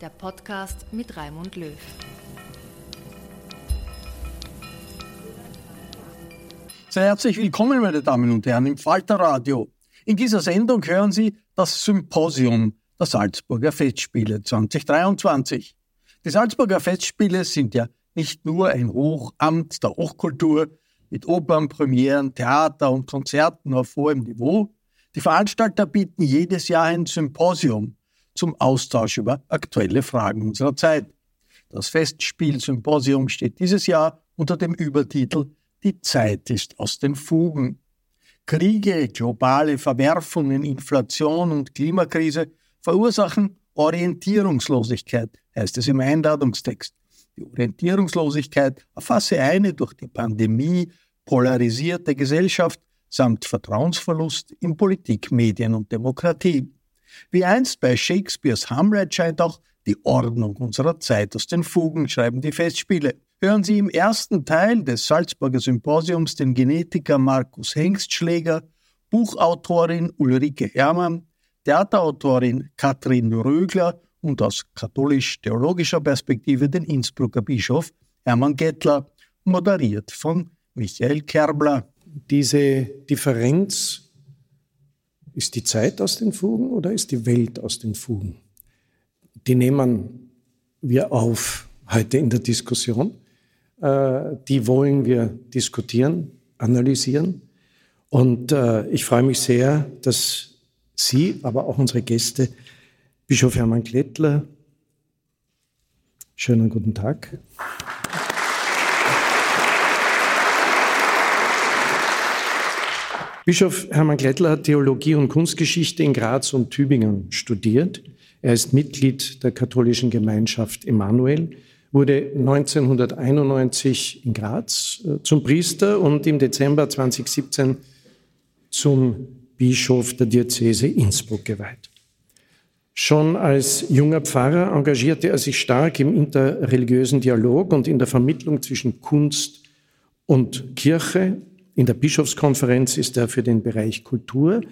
der Podcast mit Raimund Löw. Sehr herzlich willkommen, meine Damen und Herren, im Falterradio. In dieser Sendung hören Sie das Symposium der Salzburger Festspiele 2023. Die Salzburger Festspiele sind ja nicht nur ein Hochamt der Hochkultur mit Opern, Premieren, Theater und Konzerten auf hohem Niveau. Die Veranstalter bieten jedes Jahr ein Symposium zum Austausch über aktuelle Fragen unserer Zeit. Das Festspiel-Symposium steht dieses Jahr unter dem Übertitel Die Zeit ist aus den Fugen. Kriege, globale Verwerfungen, Inflation und Klimakrise verursachen Orientierungslosigkeit, heißt es im Einladungstext. Die Orientierungslosigkeit erfasse eine durch die Pandemie polarisierte Gesellschaft samt Vertrauensverlust in Politik, Medien und Demokratie. Wie einst bei Shakespeares Hamlet scheint auch die Ordnung unserer Zeit aus den Fugen, schreiben die Festspiele. Hören Sie im ersten Teil des Salzburger Symposiums den Genetiker Markus Hengstschläger, Buchautorin Ulrike Herrmann, Theaterautorin Katrin Rögler und aus katholisch-theologischer Perspektive den Innsbrucker Bischof Hermann Gettler, moderiert von Michael Kerbler. Diese Differenz ist die Zeit aus den Fugen oder ist die Welt aus den Fugen? Die nehmen wir auf heute in der Diskussion. Äh, die wollen wir diskutieren, analysieren. Und äh, ich freue mich sehr, dass Sie, aber auch unsere Gäste, Bischof Hermann Klettler, schönen guten Tag. Bischof Hermann Klettler hat Theologie und Kunstgeschichte in Graz und Tübingen studiert. Er ist Mitglied der katholischen Gemeinschaft Emanuel, wurde 1991 in Graz äh, zum Priester und im Dezember 2017 zum Bischof der Diözese Innsbruck geweiht. Schon als junger Pfarrer engagierte er sich stark im interreligiösen Dialog und in der Vermittlung zwischen Kunst und Kirche in der Bischofskonferenz ist er für den Bereich Kultur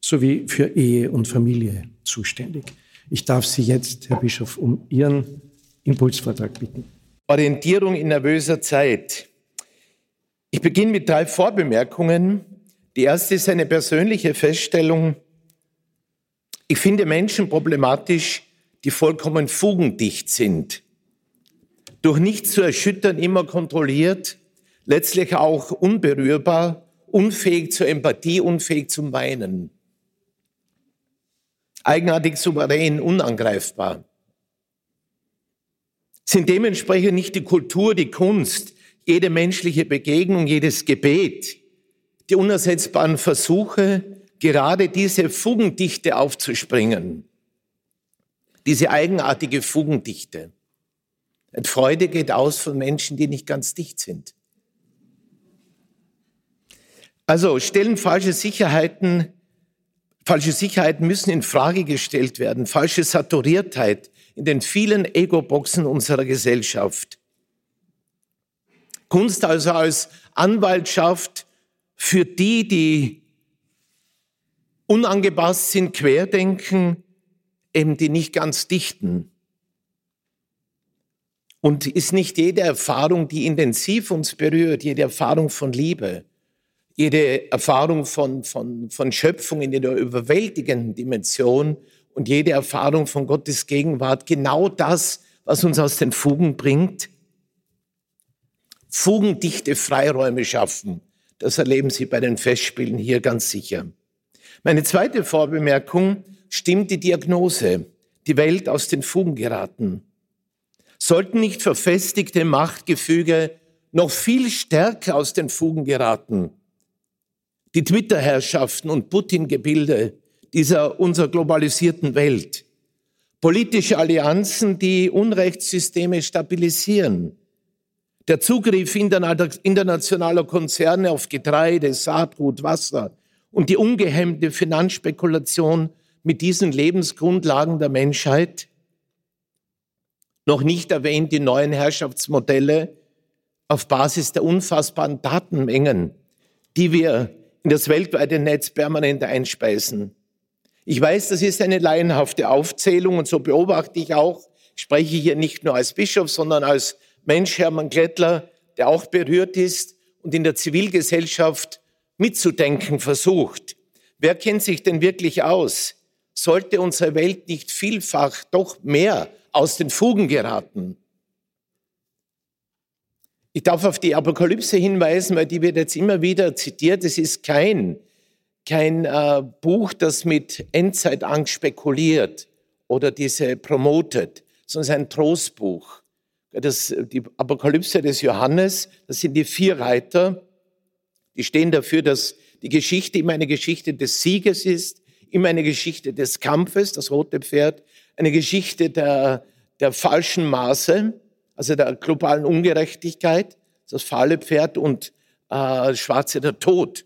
sowie für Ehe und Familie zuständig. Ich darf Sie jetzt, Herr Bischof, um Ihren Impulsvortrag bitten. Orientierung in nervöser Zeit. Ich beginne mit drei Vorbemerkungen. Die erste ist eine persönliche Feststellung. Ich finde Menschen problematisch, die vollkommen fugendicht sind. Durch nichts zu erschüttern, immer kontrolliert, letztlich auch unberührbar, unfähig zur Empathie, unfähig zum Weinen. Eigenartig souverän, unangreifbar. Sind dementsprechend nicht die Kultur, die Kunst, jede menschliche Begegnung, jedes Gebet, die unersetzbaren Versuche, gerade diese Fugendichte aufzuspringen, diese eigenartige Fugendichte. Und Freude geht aus von Menschen, die nicht ganz dicht sind. Also stellen falsche Sicherheiten, falsche Sicherheiten müssen in Frage gestellt werden, falsche Saturiertheit in den vielen Ego-Boxen unserer Gesellschaft. Kunst also als Anwaltschaft für die, die unangepasst sind, querdenken, eben die nicht ganz dichten. Und ist nicht jede Erfahrung, die intensiv uns berührt, jede Erfahrung von Liebe, jede Erfahrung von, von, von Schöpfung in der überwältigenden Dimension und jede Erfahrung von Gottes Gegenwart genau das, was uns aus den Fugen bringt? Fugendichte Freiräume schaffen. Das erleben Sie bei den Festspielen hier ganz sicher. Meine zweite Vorbemerkung stimmt die Diagnose. Die Welt aus den Fugen geraten. Sollten nicht verfestigte Machtgefüge noch viel stärker aus den Fugen geraten? Die Twitter-Herrschaften und Putin-Gebilde dieser unserer globalisierten Welt. Politische Allianzen, die Unrechtssysteme stabilisieren. Der Zugriff internationaler Konzerne auf Getreide, Saatgut, Wasser und die ungehemmte Finanzspekulation mit diesen Lebensgrundlagen der Menschheit. Noch nicht erwähnt die neuen Herrschaftsmodelle auf Basis der unfassbaren Datenmengen, die wir in das weltweite Netz permanent einspeisen. Ich weiß, das ist eine laienhafte Aufzählung und so beobachte ich auch, ich spreche hier nicht nur als Bischof, sondern als Mensch Hermann Klettler, der auch berührt ist und in der Zivilgesellschaft mitzudenken versucht. Wer kennt sich denn wirklich aus? Sollte unsere Welt nicht vielfach doch mehr aus den Fugen geraten? Ich darf auf die Apokalypse hinweisen, weil die wird jetzt immer wieder zitiert. Es ist kein, kein äh, Buch, das mit Endzeitangst spekuliert oder diese promotet, sondern es ist ein Trostbuch. Das, die Apokalypse des Johannes, das sind die vier Reiter, die stehen dafür, dass die Geschichte immer eine Geschichte des Sieges ist, immer eine Geschichte des Kampfes, das rote Pferd, eine Geschichte der, der falschen Maße, also der globalen Ungerechtigkeit, das fahle Pferd und äh, schwarze der Tod.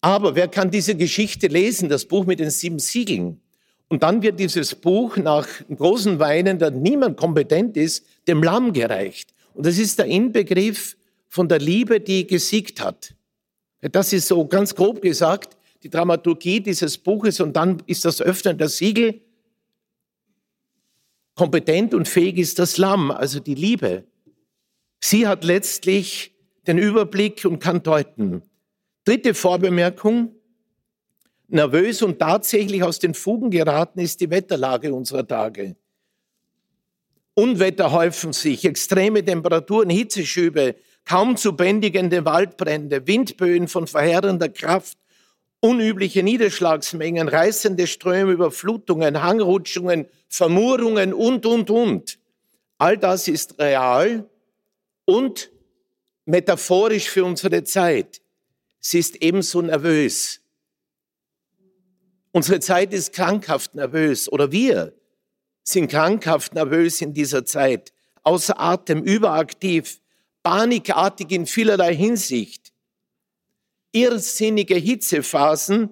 Aber wer kann diese Geschichte lesen, das Buch mit den sieben Siegeln? Und dann wird dieses Buch nach großen Weinen, da niemand kompetent ist, dem Lamm gereicht. Und das ist der Inbegriff von der Liebe, die gesiegt hat. Das ist so ganz grob gesagt die Dramaturgie dieses Buches und dann ist das Öffnen der Siegel. Kompetent und fähig ist das Lamm, also die Liebe. Sie hat letztlich den Überblick und kann deuten. Dritte Vorbemerkung. Nervös und tatsächlich aus den Fugen geraten ist die Wetterlage unserer Tage. Unwetter häufen sich, extreme Temperaturen, Hitzeschübe, kaum zu bändigende Waldbrände, Windböen von verheerender Kraft, unübliche Niederschlagsmengen, reißende Ströme, Überflutungen, Hangrutschungen, Vermurungen und, und, und. All das ist real und metaphorisch für unsere Zeit. Sie ist ebenso nervös. Unsere Zeit ist krankhaft nervös oder wir sind krankhaft nervös in dieser Zeit, außer Atem, überaktiv, panikartig in vielerlei Hinsicht. Irrsinnige Hitzephasen,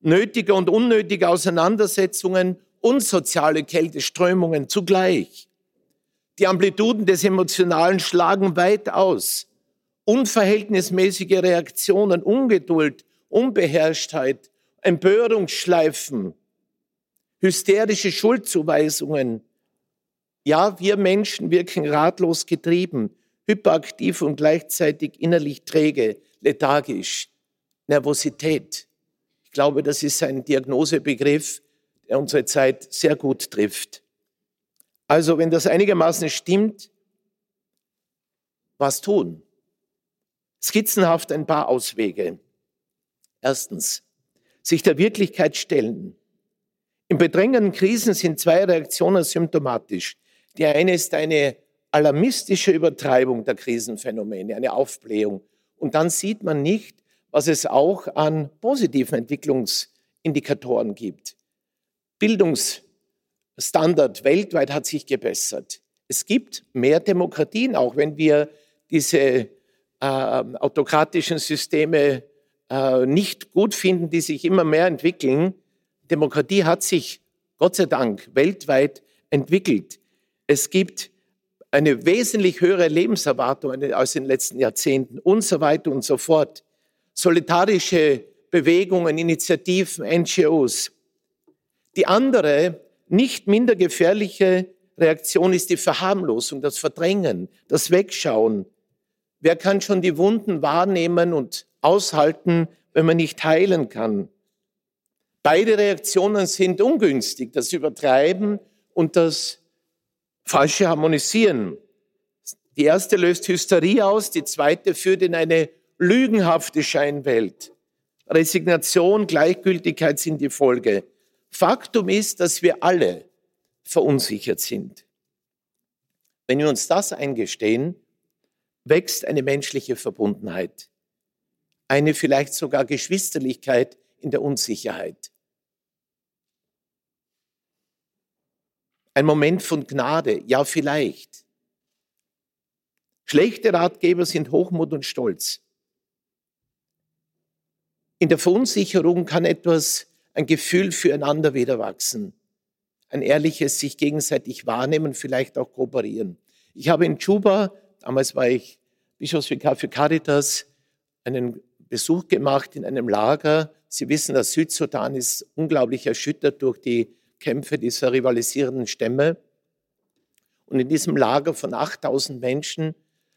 nötige und unnötige Auseinandersetzungen und soziale Kälteströmungen zugleich. Die Amplituden des Emotionalen schlagen weit aus. Unverhältnismäßige Reaktionen, Ungeduld, Unbeherrschtheit, Empörungsschleifen, hysterische Schuldzuweisungen. Ja, wir Menschen wirken ratlos getrieben, hyperaktiv und gleichzeitig innerlich träge, lethargisch. Nervosität. Ich glaube, das ist ein Diagnosebegriff, der unsere Zeit sehr gut trifft. Also, wenn das einigermaßen stimmt, was tun? Skizzenhaft ein paar Auswege. Erstens, sich der Wirklichkeit stellen. In bedrängenden Krisen sind zwei Reaktionen symptomatisch. Die eine ist eine alarmistische Übertreibung der Krisenphänomene, eine Aufblähung. Und dann sieht man nicht, was es auch an positiven Entwicklungsindikatoren gibt. Bildungsstandard weltweit hat sich gebessert. Es gibt mehr Demokratien, auch wenn wir diese äh, autokratischen Systeme äh, nicht gut finden, die sich immer mehr entwickeln. Demokratie hat sich, Gott sei Dank, weltweit entwickelt. Es gibt eine wesentlich höhere Lebenserwartung als in den letzten Jahrzehnten und so weiter und so fort. Solidarische Bewegungen, Initiativen, NGOs. Die andere, nicht minder gefährliche Reaktion ist die Verharmlosung, das Verdrängen, das Wegschauen. Wer kann schon die Wunden wahrnehmen und aushalten, wenn man nicht heilen kann? Beide Reaktionen sind ungünstig, das Übertreiben und das falsche Harmonisieren. Die erste löst Hysterie aus, die zweite führt in eine lügenhafte Scheinwelt. Resignation, Gleichgültigkeit sind die Folge. Faktum ist, dass wir alle verunsichert sind. Wenn wir uns das eingestehen, wächst eine menschliche Verbundenheit, eine vielleicht sogar Geschwisterlichkeit in der Unsicherheit. Ein Moment von Gnade, ja vielleicht. Schlechte Ratgeber sind Hochmut und Stolz. In der Verunsicherung kann etwas, ein Gefühl füreinander wieder wachsen. Ein ehrliches sich gegenseitig wahrnehmen, vielleicht auch kooperieren. Ich habe in Juba, damals war ich Bischofsvikar für Caritas, einen Besuch gemacht in einem Lager. Sie wissen, der Südsudan ist unglaublich erschüttert durch die Kämpfe dieser rivalisierenden Stämme. Und in diesem Lager von 8000 Menschen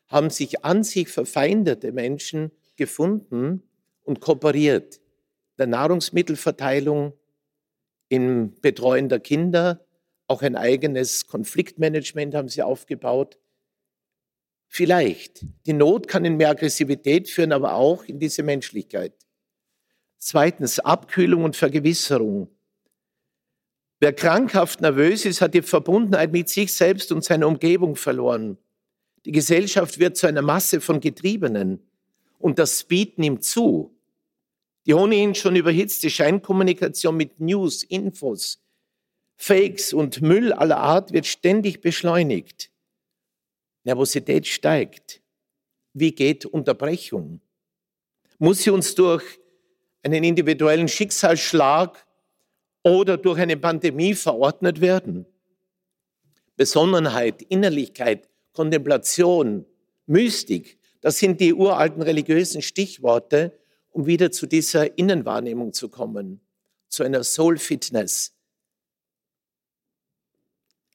haben sich an sich verfeindete Menschen gefunden und kooperiert. Der Nahrungsmittelverteilung, im Betreuen der Kinder, auch ein eigenes Konfliktmanagement haben sie aufgebaut. Vielleicht. Die Not kann in mehr Aggressivität führen, aber auch in diese Menschlichkeit. Zweitens, Abkühlung und Vergewisserung. Wer krankhaft nervös ist, hat die Verbundenheit mit sich selbst und seiner Umgebung verloren. Die Gesellschaft wird zu einer Masse von Getriebenen und das Speed nimmt zu. Die ohnehin schon überhitzte Scheinkommunikation mit News, Infos, Fakes und Müll aller Art wird ständig beschleunigt. Nervosität steigt. Wie geht Unterbrechung? Muss sie uns durch einen individuellen Schicksalsschlag oder durch eine Pandemie verordnet werden. Besonnenheit, Innerlichkeit, Kontemplation, Mystik, das sind die uralten religiösen Stichworte, um wieder zu dieser Innenwahrnehmung zu kommen, zu einer Soul Fitness.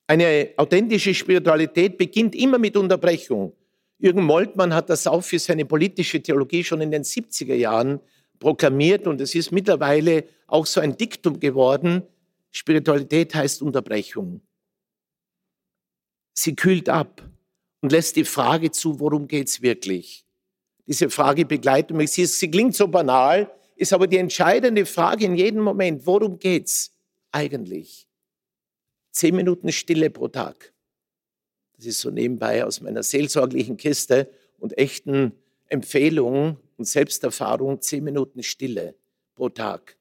Eine authentische Spiritualität beginnt immer mit Unterbrechung. Jürgen Moltmann hat das auch für seine politische Theologie schon in den 70er Jahren proklamiert und es ist mittlerweile auch so ein Diktum geworden. Spiritualität heißt Unterbrechung. Sie kühlt ab und lässt die Frage zu, worum geht's wirklich? Diese Frage begleitet mich. Sie, sie klingt so banal, ist aber die entscheidende Frage in jedem Moment. Worum geht's eigentlich? Zehn Minuten Stille pro Tag. Das ist so nebenbei aus meiner seelsorglichen Kiste und echten Empfehlungen und Selbsterfahrung zehn Minuten Stille pro Tag.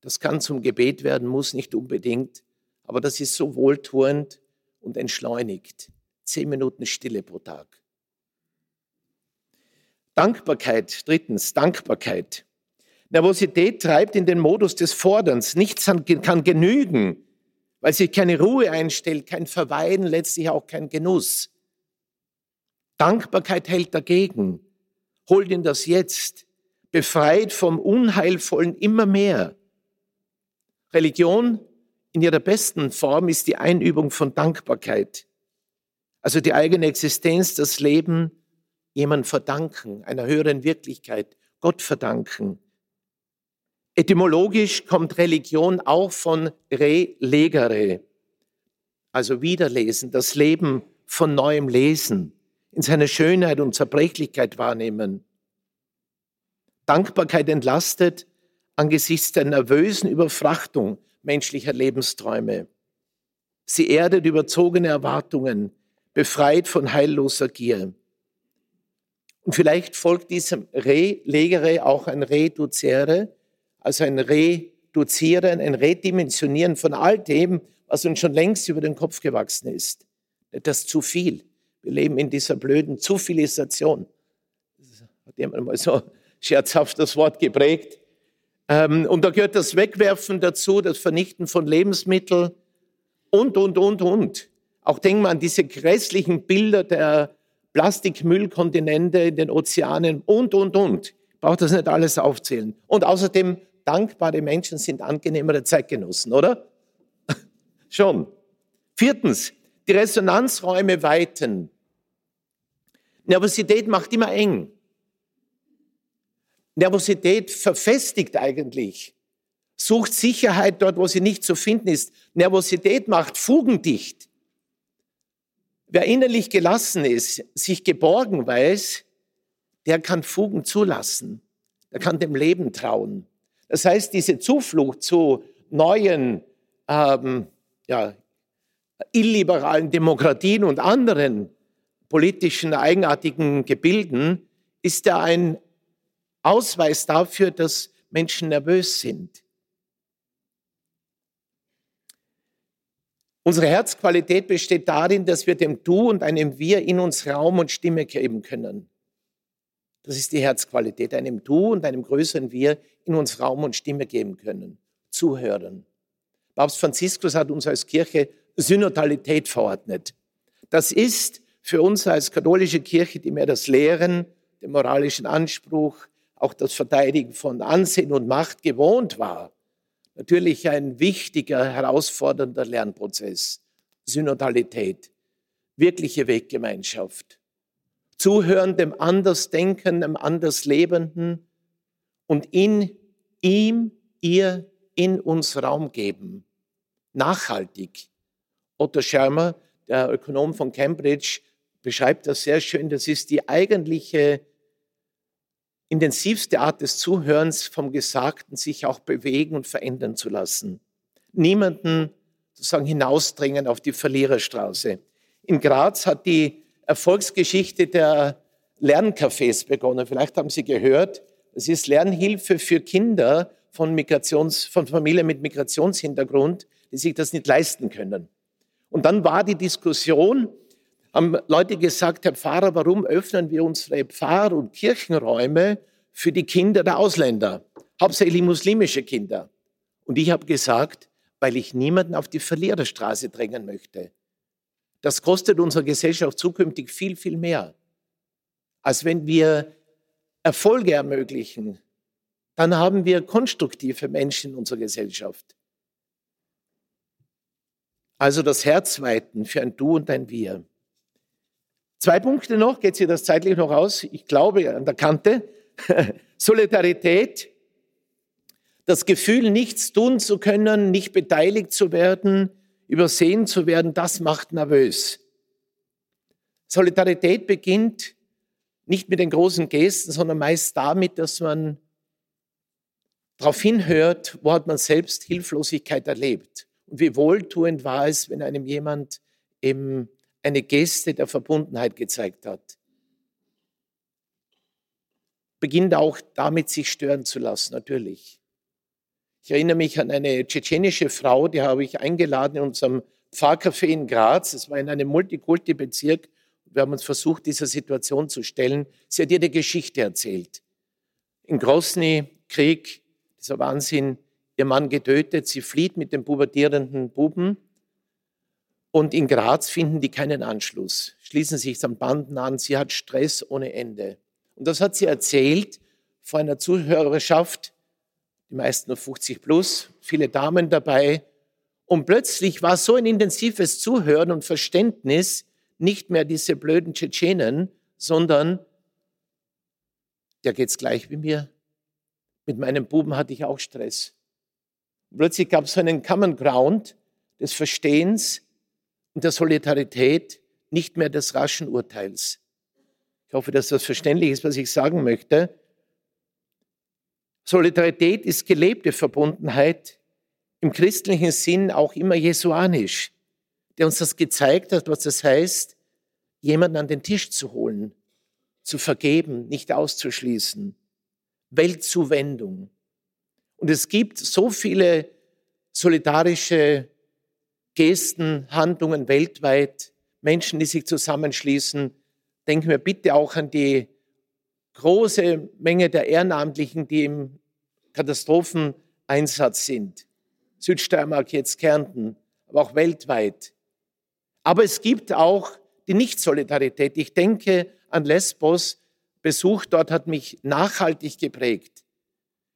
Das kann zum Gebet werden, muss nicht unbedingt, aber das ist so wohltuend und entschleunigt. Zehn Minuten Stille pro Tag. Dankbarkeit, drittens, Dankbarkeit. Nervosität treibt in den Modus des Forderns. Nichts kann genügen, weil sich keine Ruhe einstellt, kein Verweilen, letztlich auch kein Genuss. Dankbarkeit hält dagegen holt ihn das Jetzt, befreit vom Unheilvollen immer mehr. Religion in ihrer besten Form ist die Einübung von Dankbarkeit. Also die eigene Existenz, das Leben jemand verdanken, einer höheren Wirklichkeit, Gott verdanken. Etymologisch kommt Religion auch von relegere, also wiederlesen, das Leben von neuem lesen in seiner Schönheit und Zerbrechlichkeit wahrnehmen. Dankbarkeit entlastet angesichts der nervösen Überfrachtung menschlicher Lebensträume. Sie erdet überzogene Erwartungen, befreit von heilloser Gier. Und vielleicht folgt diesem Relegere auch ein Reduziere, also ein Reduzieren, ein Redimensionieren von all dem, was uns schon längst über den Kopf gewachsen ist. Das zu viel. Wir leben in dieser blöden Zufilisation. Das hat jemand mal so scherzhaft das Wort geprägt. Ähm, und da gehört das Wegwerfen dazu, das Vernichten von Lebensmitteln und, und, und, und. Auch denken wir an diese grässlichen Bilder der Plastikmüllkontinente in den Ozeanen und, und, und. Ich brauche das nicht alles aufzählen. Und außerdem, dankbare Menschen sind angenehmere Zeitgenossen, oder? Schon. Viertens, die Resonanzräume weiten. Nervosität macht immer eng. Nervosität verfestigt eigentlich, sucht Sicherheit dort, wo sie nicht zu finden ist. Nervosität macht fugendicht. Wer innerlich gelassen ist, sich geborgen weiß, der kann Fugen zulassen. Der kann dem Leben trauen. Das heißt, diese Zuflucht zu neuen, ähm, ja, illiberalen Demokratien und anderen politischen eigenartigen Gebilden ist ja ein Ausweis dafür, dass Menschen nervös sind. Unsere Herzqualität besteht darin, dass wir dem Du und einem Wir in uns Raum und Stimme geben können. Das ist die Herzqualität, einem Du und einem größeren Wir in uns Raum und Stimme geben können. Zuhören. Papst Franziskus hat uns als Kirche Synodalität verordnet. Das ist für uns als katholische Kirche, die mehr das Lehren, den moralischen Anspruch, auch das Verteidigen von Ansehen und Macht gewohnt war, natürlich ein wichtiger, herausfordernder Lernprozess. Synodalität, wirkliche Weggemeinschaft. Zuhören dem Andersdenken, dem Anderslebenden und in ihm, ihr, in uns Raum geben. Nachhaltig. Otto Schermer, der Ökonom von Cambridge, beschreibt das sehr schön. Das ist die eigentliche intensivste Art des Zuhörens vom Gesagten sich auch bewegen und verändern zu lassen. Niemanden sozusagen hinausdrängen auf die Verliererstraße. In Graz hat die Erfolgsgeschichte der Lerncafés begonnen. Vielleicht haben Sie gehört, es ist Lernhilfe für Kinder von, Migrations, von Familien mit Migrationshintergrund, die sich das nicht leisten können. Und dann war die Diskussion, haben Leute gesagt, Herr Pfarrer, warum öffnen wir unsere Pfarr- und Kirchenräume für die Kinder der Ausländer, hauptsächlich muslimische Kinder? Und ich habe gesagt, weil ich niemanden auf die Verliererstraße drängen möchte. Das kostet unserer Gesellschaft zukünftig viel, viel mehr, als wenn wir Erfolge ermöglichen. Dann haben wir konstruktive Menschen in unserer Gesellschaft. Also das Herz weiten für ein Du und ein Wir. Zwei Punkte noch, geht sich das zeitlich noch aus? Ich glaube an der Kante. Solidarität, das Gefühl, nichts tun zu können, nicht beteiligt zu werden, übersehen zu werden, das macht nervös. Solidarität beginnt nicht mit den großen Gesten, sondern meist damit, dass man darauf hinhört, wo hat man selbst Hilflosigkeit erlebt. Und wie wohltuend war es, wenn einem jemand eben eine Geste der Verbundenheit gezeigt hat. Beginnt auch damit, sich stören zu lassen, natürlich. Ich erinnere mich an eine tschetschenische Frau, die habe ich eingeladen in unserem Pfarrcafé in Graz. Es war in einem Multikulti-Bezirk. Wir haben uns versucht, dieser Situation zu stellen. Sie hat ihr die Geschichte erzählt. In Grosny, Krieg, dieser Wahnsinn, ihr Mann getötet, sie flieht mit dem pubertierenden Buben und in Graz finden die keinen Anschluss, schließen sich an Banden an. Sie hat Stress ohne Ende. Und das hat sie erzählt vor einer Zuhörerschaft, die meisten nur 50 plus, viele Damen dabei. Und plötzlich war so ein intensives Zuhören und Verständnis nicht mehr diese blöden Tschetschenen, sondern der geht's gleich wie mir. Mit meinem Buben hatte ich auch Stress. Plötzlich gab es so einen Common Ground des Verstehens, und der Solidarität, nicht mehr des raschen Urteils. Ich hoffe, dass das verständlich ist, was ich sagen möchte. Solidarität ist gelebte Verbundenheit, im christlichen Sinn auch immer jesuanisch, der uns das gezeigt hat, was das heißt, jemanden an den Tisch zu holen, zu vergeben, nicht auszuschließen. Weltzuwendung. Und es gibt so viele solidarische Gesten, Handlungen weltweit, Menschen, die sich zusammenschließen. Denken wir bitte auch an die große Menge der Ehrenamtlichen, die im Katastropheneinsatz sind. Südsteiermark, jetzt Kärnten, aber auch weltweit. Aber es gibt auch die Nicht-Solidarität. Ich denke an Lesbos. Besuch dort hat mich nachhaltig geprägt.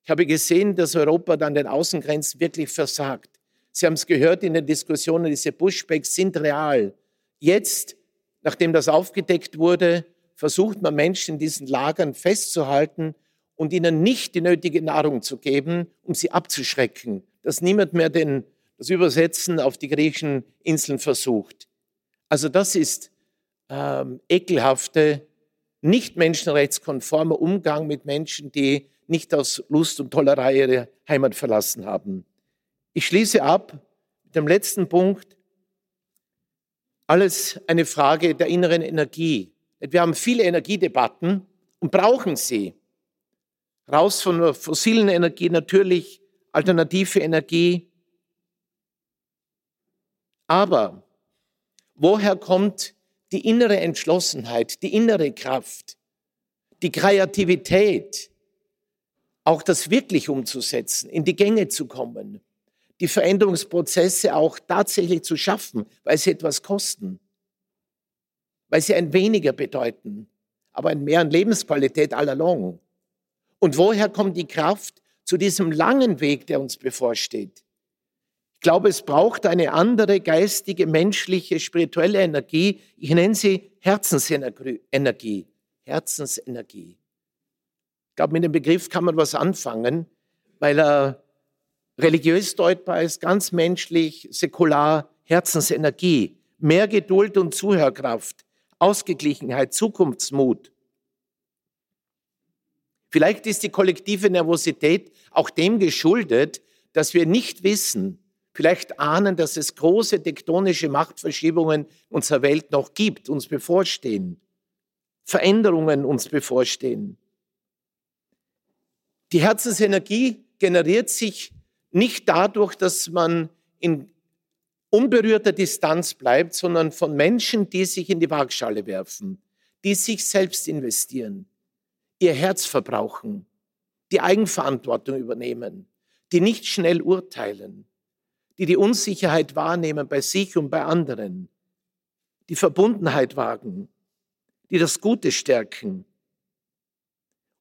Ich habe gesehen, dass Europa an den Außengrenzen wirklich versagt. Sie haben es gehört in den Diskussionen, diese Pushbacks sind real. Jetzt, nachdem das aufgedeckt wurde, versucht man Menschen in diesen Lagern festzuhalten und ihnen nicht die nötige Nahrung zu geben, um sie abzuschrecken, dass niemand mehr den, das Übersetzen auf die griechischen Inseln versucht. Also das ist ähm, ekelhafte, nicht menschenrechtskonformer Umgang mit Menschen, die nicht aus Lust und Tollerei ihre Heimat verlassen haben. Ich schließe ab mit dem letzten Punkt. Alles eine Frage der inneren Energie. Wir haben viele Energiedebatten und brauchen sie. Raus von der fossilen Energie natürlich, alternative Energie. Aber woher kommt die innere Entschlossenheit, die innere Kraft, die Kreativität, auch das wirklich umzusetzen, in die Gänge zu kommen, die Veränderungsprozesse auch tatsächlich zu schaffen, weil sie etwas kosten, weil sie ein weniger bedeuten, aber ein mehr an Lebensqualität all along. Und woher kommt die Kraft zu diesem langen Weg, der uns bevorsteht? Ich glaube, es braucht eine andere geistige, menschliche, spirituelle Energie. Ich nenne sie Herzensenergie. Herzensenergie. Ich glaube, mit dem Begriff kann man was anfangen, weil er religiös deutbar ist, ganz menschlich, säkular, Herzensenergie, mehr Geduld und Zuhörkraft, Ausgeglichenheit, Zukunftsmut. Vielleicht ist die kollektive Nervosität auch dem geschuldet, dass wir nicht wissen, vielleicht ahnen, dass es große tektonische Machtverschiebungen unserer Welt noch gibt, uns bevorstehen, Veränderungen uns bevorstehen. Die Herzensenergie generiert sich nicht dadurch, dass man in unberührter Distanz bleibt, sondern von Menschen, die sich in die Waagschale werfen, die sich selbst investieren, ihr Herz verbrauchen, die Eigenverantwortung übernehmen, die nicht schnell urteilen, die die Unsicherheit wahrnehmen bei sich und bei anderen, die Verbundenheit wagen, die das Gute stärken.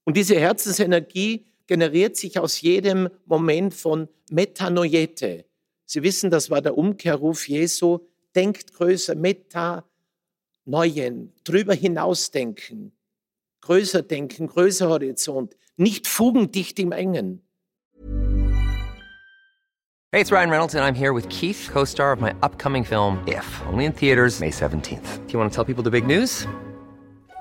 Und diese Herzensenergie generiert sich aus jedem Moment von Metanoiete. Sie wissen, das war der Umkehrruf Jesu, denkt größer, Meta, Neuen, drüber hinausdenken, größer denken, größer Horizont, nicht fugendicht im Engen. Hey, it's Ryan Reynolds and I'm here with Keith, co-star of my upcoming film If, only in theaters May 17th. Do you want to tell people the big news?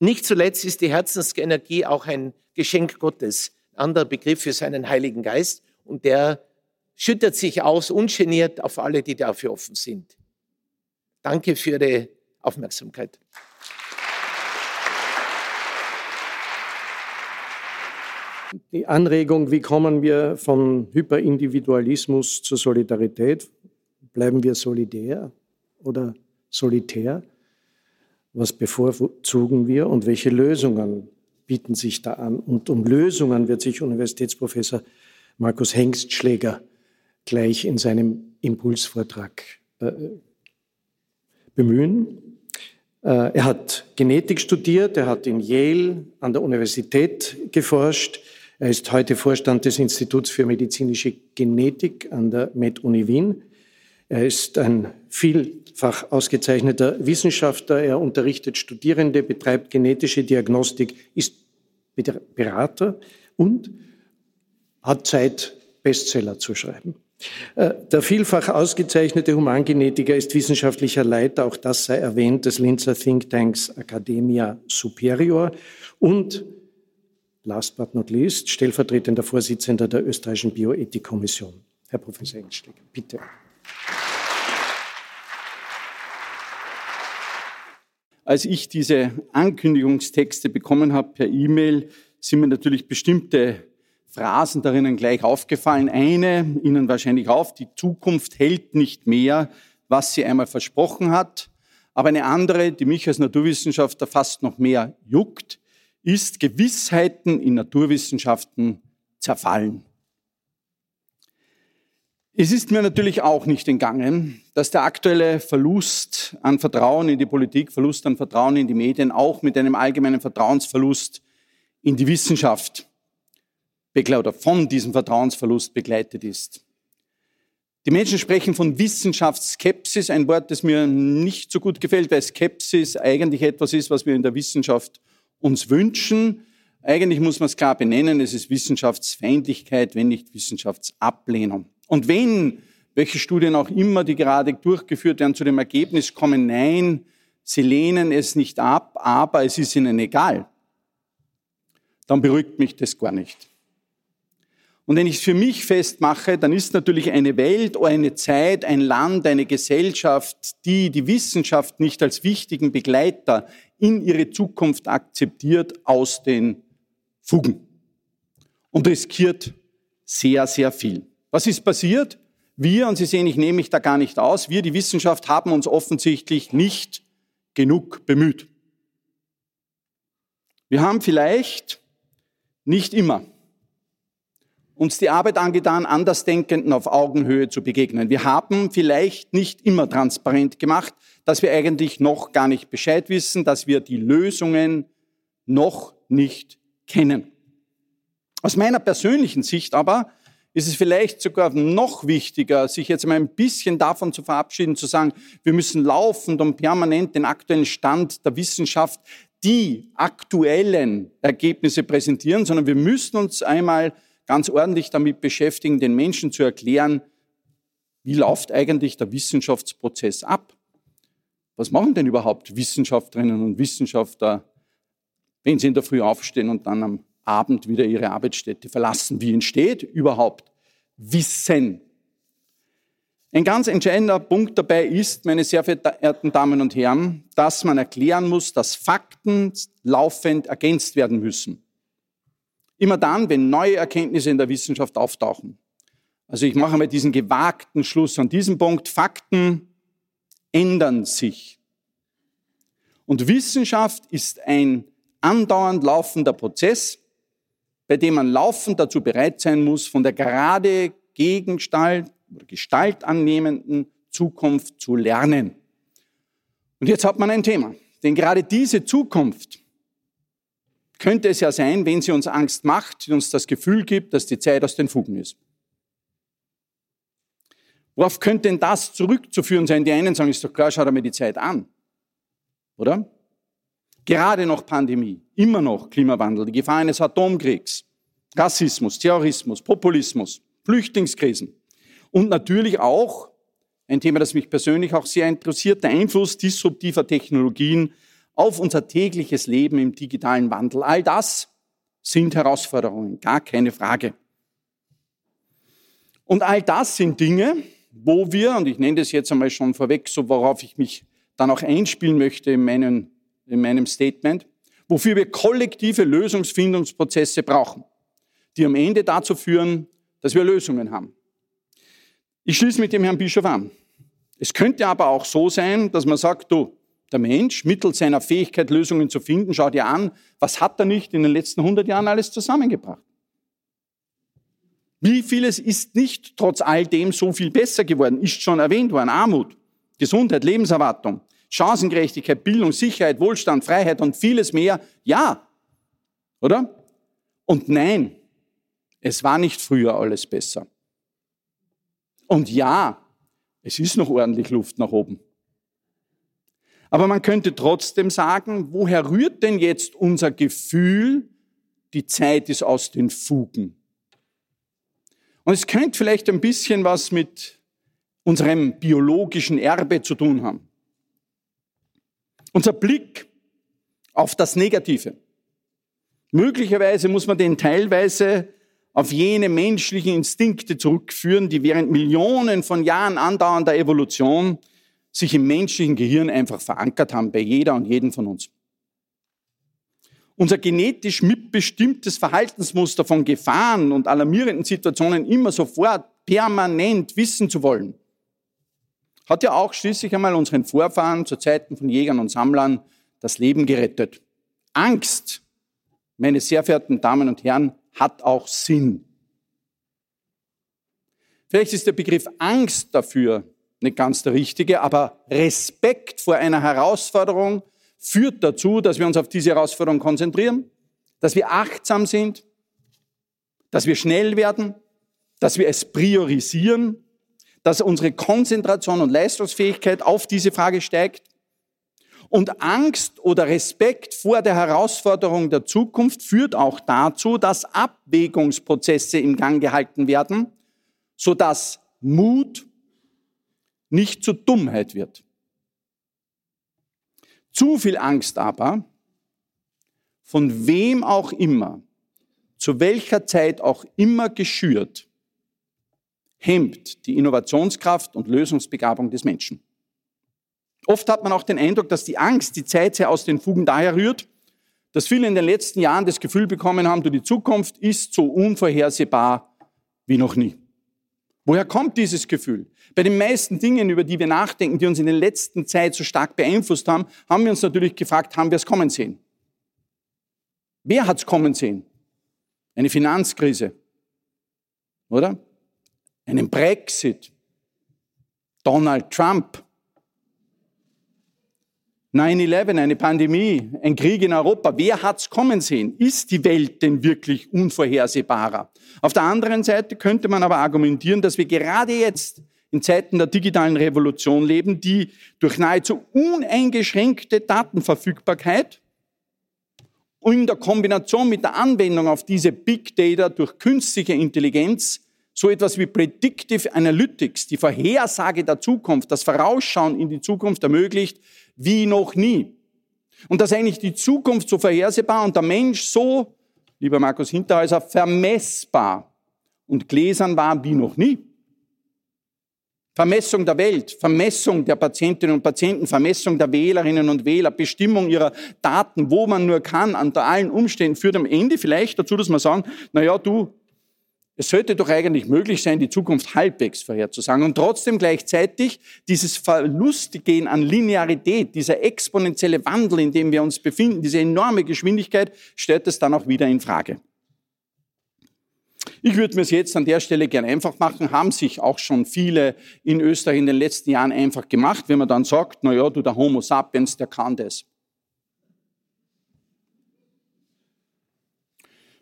Nicht zuletzt ist die Herzensenergie auch ein Geschenk Gottes. Ein anderer Begriff für seinen Heiligen Geist. Und der schüttet sich aus, ungeniert auf alle, die dafür offen sind. Danke für Ihre Aufmerksamkeit. Die Anregung, wie kommen wir von Hyperindividualismus zur Solidarität? Bleiben wir solidär oder solitär? Was bevorzugen wir und welche Lösungen bieten sich da an? Und um Lösungen wird sich Universitätsprofessor Markus Hengstschläger gleich in seinem Impulsvortrag äh, bemühen. Äh, er hat Genetik studiert, er hat in Yale an der Universität geforscht. Er ist heute Vorstand des Instituts für medizinische Genetik an der Med-Uni Wien. Er ist ein vielfach ausgezeichneter Wissenschaftler. Er unterrichtet Studierende, betreibt genetische Diagnostik, ist Berater und hat Zeit, Bestseller zu schreiben. Äh, der vielfach ausgezeichnete Humangenetiker ist wissenschaftlicher Leiter, auch das sei erwähnt, des Linzer Thinktanks Academia Superior und last but not least, stellvertretender Vorsitzender der österreichischen Bioethikkommission. Herr Professor Engsteg, bitte. Als ich diese Ankündigungstexte bekommen habe per E-Mail, sind mir natürlich bestimmte Phrasen darinnen gleich aufgefallen. Eine, Ihnen wahrscheinlich auf, die Zukunft hält nicht mehr, was sie einmal versprochen hat. Aber eine andere, die mich als Naturwissenschaftler fast noch mehr juckt, ist Gewissheiten in Naturwissenschaften zerfallen. Es ist mir natürlich auch nicht entgangen, dass der aktuelle Verlust an Vertrauen in die Politik, Verlust an Vertrauen in die Medien auch mit einem allgemeinen Vertrauensverlust in die Wissenschaft oder von diesem Vertrauensverlust begleitet ist. Die Menschen sprechen von Wissenschaftsskepsis, ein Wort, das mir nicht so gut gefällt, weil Skepsis eigentlich etwas ist, was wir in der Wissenschaft uns wünschen. Eigentlich muss man es klar benennen, es ist Wissenschaftsfeindlichkeit, wenn nicht Wissenschaftsablehnung. Und wenn, welche Studien auch immer, die gerade durchgeführt werden, zu dem Ergebnis kommen, nein, sie lehnen es nicht ab, aber es ist ihnen egal, dann beruhigt mich das gar nicht. Und wenn ich es für mich festmache, dann ist natürlich eine Welt, eine Zeit, ein Land, eine Gesellschaft, die die Wissenschaft nicht als wichtigen Begleiter in ihre Zukunft akzeptiert, aus den Fugen und riskiert sehr, sehr viel. Was ist passiert? Wir, und Sie sehen, ich nehme mich da gar nicht aus, wir, die Wissenschaft, haben uns offensichtlich nicht genug bemüht. Wir haben vielleicht nicht immer uns die Arbeit angetan, Andersdenkenden auf Augenhöhe zu begegnen. Wir haben vielleicht nicht immer transparent gemacht, dass wir eigentlich noch gar nicht Bescheid wissen, dass wir die Lösungen noch nicht kennen. Aus meiner persönlichen Sicht aber ist es vielleicht sogar noch wichtiger, sich jetzt mal ein bisschen davon zu verabschieden, zu sagen, wir müssen laufend und permanent den aktuellen Stand der Wissenschaft, die aktuellen Ergebnisse präsentieren, sondern wir müssen uns einmal ganz ordentlich damit beschäftigen, den Menschen zu erklären, wie läuft eigentlich der Wissenschaftsprozess ab? Was machen denn überhaupt Wissenschaftlerinnen und Wissenschaftler, wenn sie in der Früh aufstehen und dann am Abend wieder ihre Arbeitsstätte verlassen? Wie entsteht überhaupt Wissen? Ein ganz entscheidender Punkt dabei ist, meine sehr verehrten Damen und Herren, dass man erklären muss, dass Fakten laufend ergänzt werden müssen. Immer dann, wenn neue Erkenntnisse in der Wissenschaft auftauchen. Also ich mache mal diesen gewagten Schluss an diesem Punkt. Fakten ändern sich. Und Wissenschaft ist ein andauernd laufender Prozess, bei dem man laufend dazu bereit sein muss, von der gerade Gegenstalt oder Gestalt annehmenden Zukunft zu lernen. Und jetzt hat man ein Thema. Denn gerade diese Zukunft könnte es ja sein, wenn sie uns Angst macht, uns das Gefühl gibt, dass die Zeit aus den Fugen ist. Worauf könnte denn das zurückzuführen sein? Die einen sagen, ist doch klar, schau dir mal die Zeit an. Oder? Gerade noch Pandemie, immer noch Klimawandel, die Gefahr eines Atomkriegs, Rassismus, Terrorismus, Populismus, Flüchtlingskrisen und natürlich auch ein Thema, das mich persönlich auch sehr interessiert, der Einfluss disruptiver Technologien auf unser tägliches Leben im digitalen Wandel. All das sind Herausforderungen, gar keine Frage. Und all das sind Dinge, wo wir, und ich nenne das jetzt einmal schon vorweg, so worauf ich mich dann auch einspielen möchte in, meinen, in meinem Statement, wofür wir kollektive Lösungsfindungsprozesse brauchen, die am Ende dazu führen, dass wir Lösungen haben. Ich schließe mit dem Herrn Bischof an. Es könnte aber auch so sein, dass man sagt, du, der Mensch mittels seiner Fähigkeit, Lösungen zu finden, schau dir an, was hat er nicht in den letzten 100 Jahren alles zusammengebracht? Wie vieles ist nicht trotz all dem so viel besser geworden, ist schon erwähnt worden. Armut, Gesundheit, Lebenserwartung, Chancengerechtigkeit, Bildung, Sicherheit, Wohlstand, Freiheit und vieles mehr. Ja, oder? Und nein, es war nicht früher alles besser. Und ja, es ist noch ordentlich Luft nach oben. Aber man könnte trotzdem sagen, woher rührt denn jetzt unser Gefühl die Zeit ist aus den Fugen. Und es könnte vielleicht ein bisschen was mit unserem biologischen Erbe zu tun haben. Unser Blick auf das Negative. Möglicherweise muss man den teilweise auf jene menschlichen Instinkte zurückführen, die während Millionen von Jahren andauernder Evolution sich im menschlichen Gehirn einfach verankert haben, bei jeder und jedem von uns. Unser genetisch mitbestimmtes Verhaltensmuster von Gefahren und alarmierenden Situationen immer sofort permanent wissen zu wollen, hat ja auch schließlich einmal unseren Vorfahren zu Zeiten von Jägern und Sammlern das Leben gerettet. Angst, meine sehr verehrten Damen und Herren, hat auch Sinn. Vielleicht ist der Begriff Angst dafür nicht ganz der richtige, aber Respekt vor einer Herausforderung führt dazu, dass wir uns auf diese Herausforderung konzentrieren, dass wir achtsam sind, dass wir schnell werden, dass wir es priorisieren, dass unsere Konzentration und Leistungsfähigkeit auf diese Frage steigt und Angst oder Respekt vor der Herausforderung der Zukunft führt auch dazu, dass Abwägungsprozesse im Gang gehalten werden, sodass Mut nicht zur Dummheit wird. Zu viel Angst aber, von wem auch immer, zu welcher Zeit auch immer geschürt, hemmt die Innovationskraft und Lösungsbegabung des Menschen. Oft hat man auch den Eindruck, dass die Angst die Zeit sehr aus den Fugen daher rührt, dass viele in den letzten Jahren das Gefühl bekommen haben, die Zukunft ist so unvorhersehbar wie noch nie. Woher kommt dieses Gefühl? Bei den meisten Dingen, über die wir nachdenken, die uns in der letzten Zeit so stark beeinflusst haben, haben wir uns natürlich gefragt, haben wir es kommen sehen? Wer hat es kommen sehen? Eine Finanzkrise, oder? Einen Brexit, Donald Trump, 9-11, eine Pandemie, ein Krieg in Europa. Wer hat's kommen sehen? Ist die Welt denn wirklich unvorhersehbarer? Auf der anderen Seite könnte man aber argumentieren, dass wir gerade jetzt in Zeiten der digitalen Revolution leben, die durch nahezu uneingeschränkte Datenverfügbarkeit in der Kombination mit der Anwendung auf diese Big Data durch künstliche Intelligenz so etwas wie Predictive Analytics, die Vorhersage der Zukunft, das Vorausschauen in die Zukunft ermöglicht, wie noch nie. Und dass eigentlich die Zukunft so vorhersehbar und der Mensch so, lieber Markus Hinterhäuser, vermessbar und gläsern war wie noch nie. Vermessung der Welt, Vermessung der Patientinnen und Patienten, Vermessung der Wählerinnen und Wähler, Bestimmung ihrer Daten, wo man nur kann, unter allen Umständen, führt am Ende vielleicht dazu, dass man sagen, na ja, du, es sollte doch eigentlich möglich sein, die Zukunft halbwegs vorherzusagen und trotzdem gleichzeitig dieses Verlustgehen an Linearität, dieser exponentielle Wandel, in dem wir uns befinden, diese enorme Geschwindigkeit, stellt es dann auch wieder in Frage. Ich würde mir es jetzt an der Stelle gern einfach machen, haben sich auch schon viele in Österreich in den letzten Jahren einfach gemacht, wenn man dann sagt, na ja, du, der Homo sapiens, der kann das.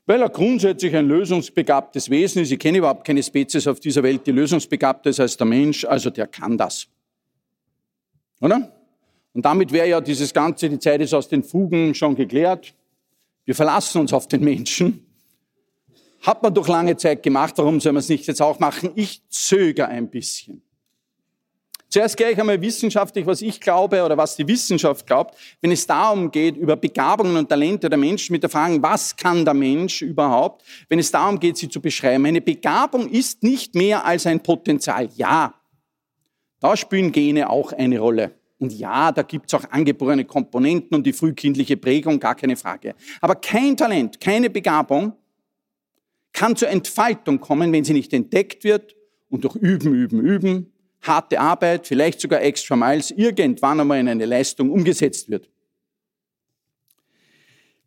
Weil er grundsätzlich ein lösungsbegabtes Wesen ist. Ich kenne überhaupt keine Spezies auf dieser Welt, die lösungsbegabter ist als der Mensch, also der kann das. Oder? Und damit wäre ja dieses Ganze, die Zeit ist aus den Fugen schon geklärt. Wir verlassen uns auf den Menschen. Hat man doch lange Zeit gemacht, warum soll man es nicht jetzt auch machen? Ich zögere ein bisschen. Zuerst gleich einmal wissenschaftlich, was ich glaube oder was die Wissenschaft glaubt, wenn es darum geht, über Begabungen und Talente der Menschen mit der Frage, was kann der Mensch überhaupt, wenn es darum geht, sie zu beschreiben. Eine Begabung ist nicht mehr als ein Potenzial. Ja, da spielen Gene auch eine Rolle. Und ja, da gibt es auch angeborene Komponenten und die frühkindliche Prägung, gar keine Frage. Aber kein Talent, keine Begabung kann zur Entfaltung kommen, wenn sie nicht entdeckt wird und durch Üben, Üben, Üben harte Arbeit, vielleicht sogar extra miles, irgendwann einmal in eine Leistung umgesetzt wird.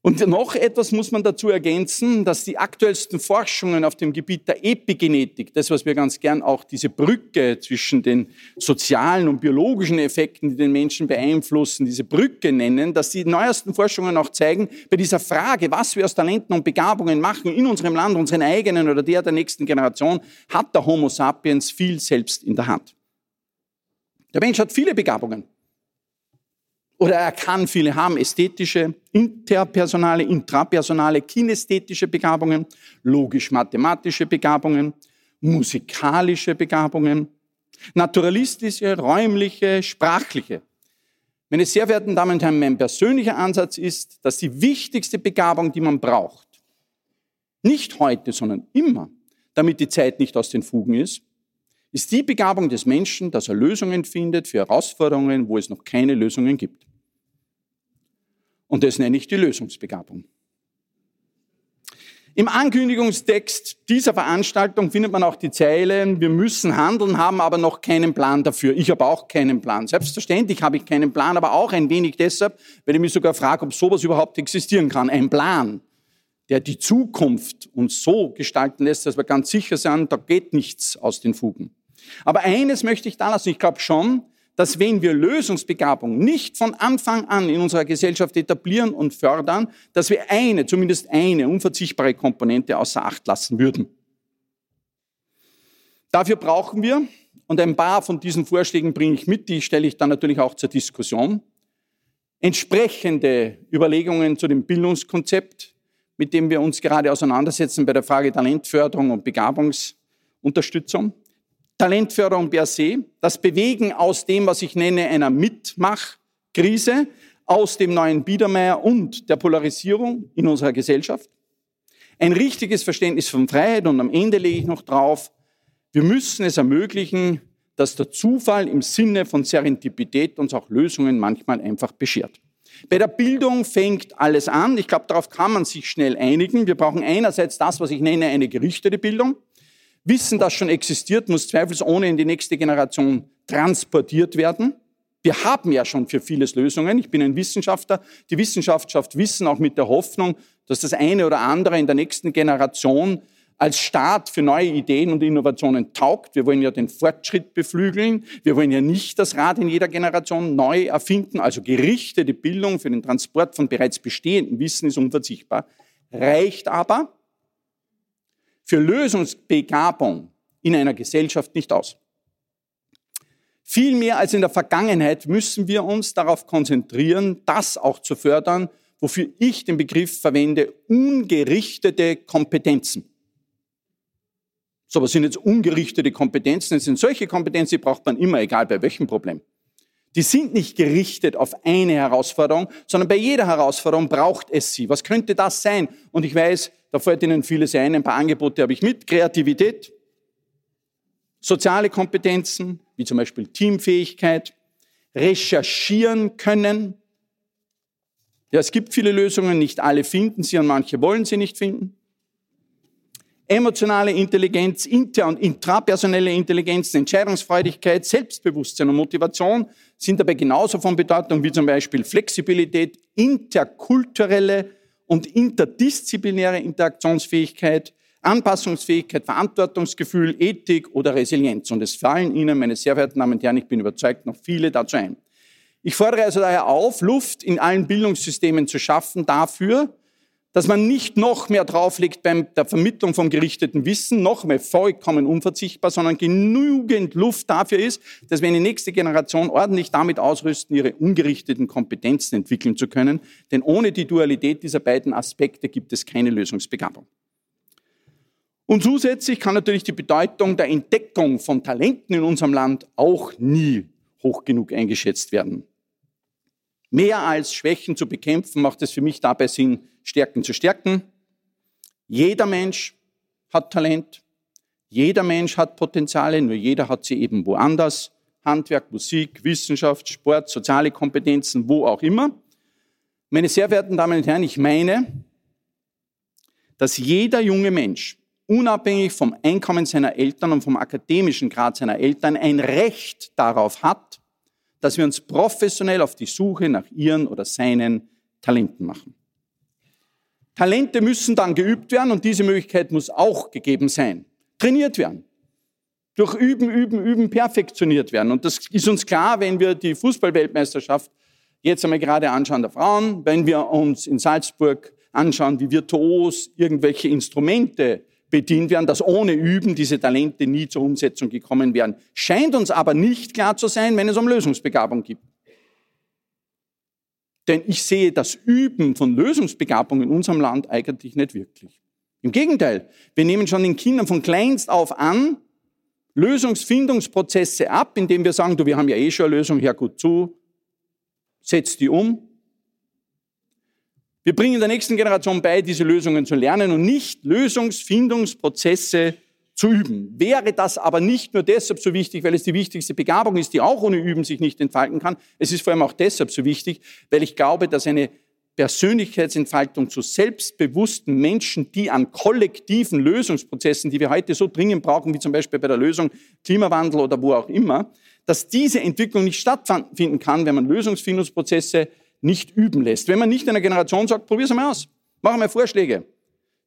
Und noch etwas muss man dazu ergänzen, dass die aktuellsten Forschungen auf dem Gebiet der Epigenetik, das, was wir ganz gern auch diese Brücke zwischen den sozialen und biologischen Effekten, die den Menschen beeinflussen, diese Brücke nennen, dass die neuesten Forschungen auch zeigen, bei dieser Frage, was wir aus Talenten und Begabungen machen in unserem Land, unseren eigenen oder der der nächsten Generation, hat der Homo sapiens viel selbst in der Hand. Der Mensch hat viele Begabungen. oder er kann viele haben, ästhetische, interpersonale, intrapersonale, kinästhetische Begabungen, logisch-mathematische Begabungen, musikalische Begabungen, naturalistische, räumliche, sprachliche. Meine sehr verehrten Damen und Herren, mein persönlicher Ansatz ist, dass die wichtigste Begabung, die man braucht, nicht heute, sondern immer, damit die Zeit nicht aus den Fugen ist, ist die Begabung des Menschen, dass er Lösungen findet für Herausforderungen, wo es noch keine Lösungen gibt. Und das nenne ich die Lösungsbegabung. Im Ankündigungstext dieser Veranstaltung findet man auch die Zeilen, wir müssen handeln, haben aber noch keinen Plan dafür. Ich habe auch keinen Plan. Selbstverständlich habe ich keinen Plan, aber auch ein wenig deshalb, weil ich mich sogar frage, ob sowas überhaupt existieren kann. Ein Plan, der die Zukunft uns so gestalten lässt, dass wir ganz sicher sind, da geht nichts aus den Fugen. Aber eines möchte ich da lassen. Ich glaube schon, dass wenn wir Lösungsbegabung nicht von Anfang an in unserer Gesellschaft etablieren und fördern, dass wir eine, zumindest eine unverzichtbare Komponente außer Acht lassen würden. Dafür brauchen wir, und ein paar von diesen Vorschlägen bringe ich mit, die stelle ich dann natürlich auch zur Diskussion, entsprechende Überlegungen zu dem Bildungskonzept, mit dem wir uns gerade auseinandersetzen bei der Frage Talentförderung und Begabungsunterstützung. Talentförderung per se, das Bewegen aus dem, was ich nenne, einer Mitmachkrise, aus dem neuen Biedermeier und der Polarisierung in unserer Gesellschaft. Ein richtiges Verständnis von Freiheit und am Ende lege ich noch drauf, wir müssen es ermöglichen, dass der Zufall im Sinne von Serendipität uns auch Lösungen manchmal einfach beschert. Bei der Bildung fängt alles an. Ich glaube, darauf kann man sich schnell einigen. Wir brauchen einerseits das, was ich nenne, eine gerichtete Bildung. Wissen, das schon existiert, muss zweifelsohne in die nächste Generation transportiert werden. Wir haben ja schon für vieles Lösungen. Ich bin ein Wissenschaftler. Die Wissenschaft schafft Wissen auch mit der Hoffnung, dass das eine oder andere in der nächsten Generation als Start für neue Ideen und Innovationen taugt. Wir wollen ja den Fortschritt beflügeln. Wir wollen ja nicht das Rad in jeder Generation neu erfinden. Also gerichtete Bildung für den Transport von bereits bestehendem Wissen ist unverzichtbar. Reicht aber, für Lösungsbegabung in einer Gesellschaft nicht aus. Viel mehr als in der Vergangenheit müssen wir uns darauf konzentrieren, das auch zu fördern, wofür ich den Begriff verwende, ungerichtete Kompetenzen. So, was sind jetzt ungerichtete Kompetenzen? Das sind solche Kompetenzen, die braucht man immer, egal bei welchem Problem. Die sind nicht gerichtet auf eine Herausforderung, sondern bei jeder Herausforderung braucht es sie. Was könnte das sein? Und ich weiß, da fällt Ihnen vieles ein. Ein paar Angebote habe ich mit. Kreativität, soziale Kompetenzen, wie zum Beispiel Teamfähigkeit, recherchieren können. Ja, es gibt viele Lösungen, nicht alle finden sie und manche wollen sie nicht finden. Emotionale Intelligenz, inter- und intrapersonelle Intelligenz, Entscheidungsfreudigkeit, Selbstbewusstsein und Motivation sind dabei genauso von Bedeutung wie zum Beispiel Flexibilität, interkulturelle und interdisziplinäre Interaktionsfähigkeit, Anpassungsfähigkeit, Verantwortungsgefühl, Ethik oder Resilienz. Und es fallen Ihnen, meine sehr verehrten Damen und Herren, ich bin überzeugt, noch viele dazu ein. Ich fordere also daher auf, Luft in allen Bildungssystemen zu schaffen dafür, dass man nicht noch mehr drauflegt bei der Vermittlung vom gerichteten Wissen, noch mehr vollkommen unverzichtbar, sondern genügend Luft dafür ist, dass wir eine nächste Generation ordentlich damit ausrüsten, ihre ungerichteten Kompetenzen entwickeln zu können. Denn ohne die Dualität dieser beiden Aspekte gibt es keine Lösungsbegabung. Und zusätzlich kann natürlich die Bedeutung der Entdeckung von Talenten in unserem Land auch nie hoch genug eingeschätzt werden. Mehr als Schwächen zu bekämpfen, macht es für mich dabei Sinn, Stärken zu stärken. Jeder Mensch hat Talent, jeder Mensch hat Potenziale, nur jeder hat sie eben woanders. Handwerk, Musik, Wissenschaft, Sport, soziale Kompetenzen, wo auch immer. Meine sehr verehrten Damen und Herren, ich meine, dass jeder junge Mensch, unabhängig vom Einkommen seiner Eltern und vom akademischen Grad seiner Eltern, ein Recht darauf hat, dass wir uns professionell auf die Suche nach ihren oder seinen Talenten machen. Talente müssen dann geübt werden und diese Möglichkeit muss auch gegeben sein. Trainiert werden. Durch Üben, Üben, Üben perfektioniert werden. Und das ist uns klar, wenn wir die Fußballweltmeisterschaft jetzt einmal gerade anschauen der Frauen, wenn wir uns in Salzburg anschauen, wie virtuos irgendwelche Instrumente bedient werden, dass ohne Üben diese Talente nie zur Umsetzung gekommen wären. Scheint uns aber nicht klar zu sein, wenn es um Lösungsbegabung geht. Denn ich sehe das Üben von Lösungsbegabung in unserem Land eigentlich nicht wirklich. Im Gegenteil, wir nehmen schon den Kindern von kleinst auf an Lösungsfindungsprozesse ab, indem wir sagen, du, wir haben ja eh schon eine Lösung, hör gut zu, setz die um. Wir bringen der nächsten Generation bei, diese Lösungen zu lernen und nicht Lösungsfindungsprozesse zu üben. Wäre das aber nicht nur deshalb so wichtig, weil es die wichtigste Begabung ist, die auch ohne Üben sich nicht entfalten kann. Es ist vor allem auch deshalb so wichtig, weil ich glaube, dass eine Persönlichkeitsentfaltung zu selbstbewussten Menschen, die an kollektiven Lösungsprozessen, die wir heute so dringend brauchen, wie zum Beispiel bei der Lösung Klimawandel oder wo auch immer, dass diese Entwicklung nicht stattfinden kann, wenn man Lösungsfindungsprozesse nicht üben lässt. Wenn man nicht einer Generation sagt, probier es mal aus, mach mal Vorschläge.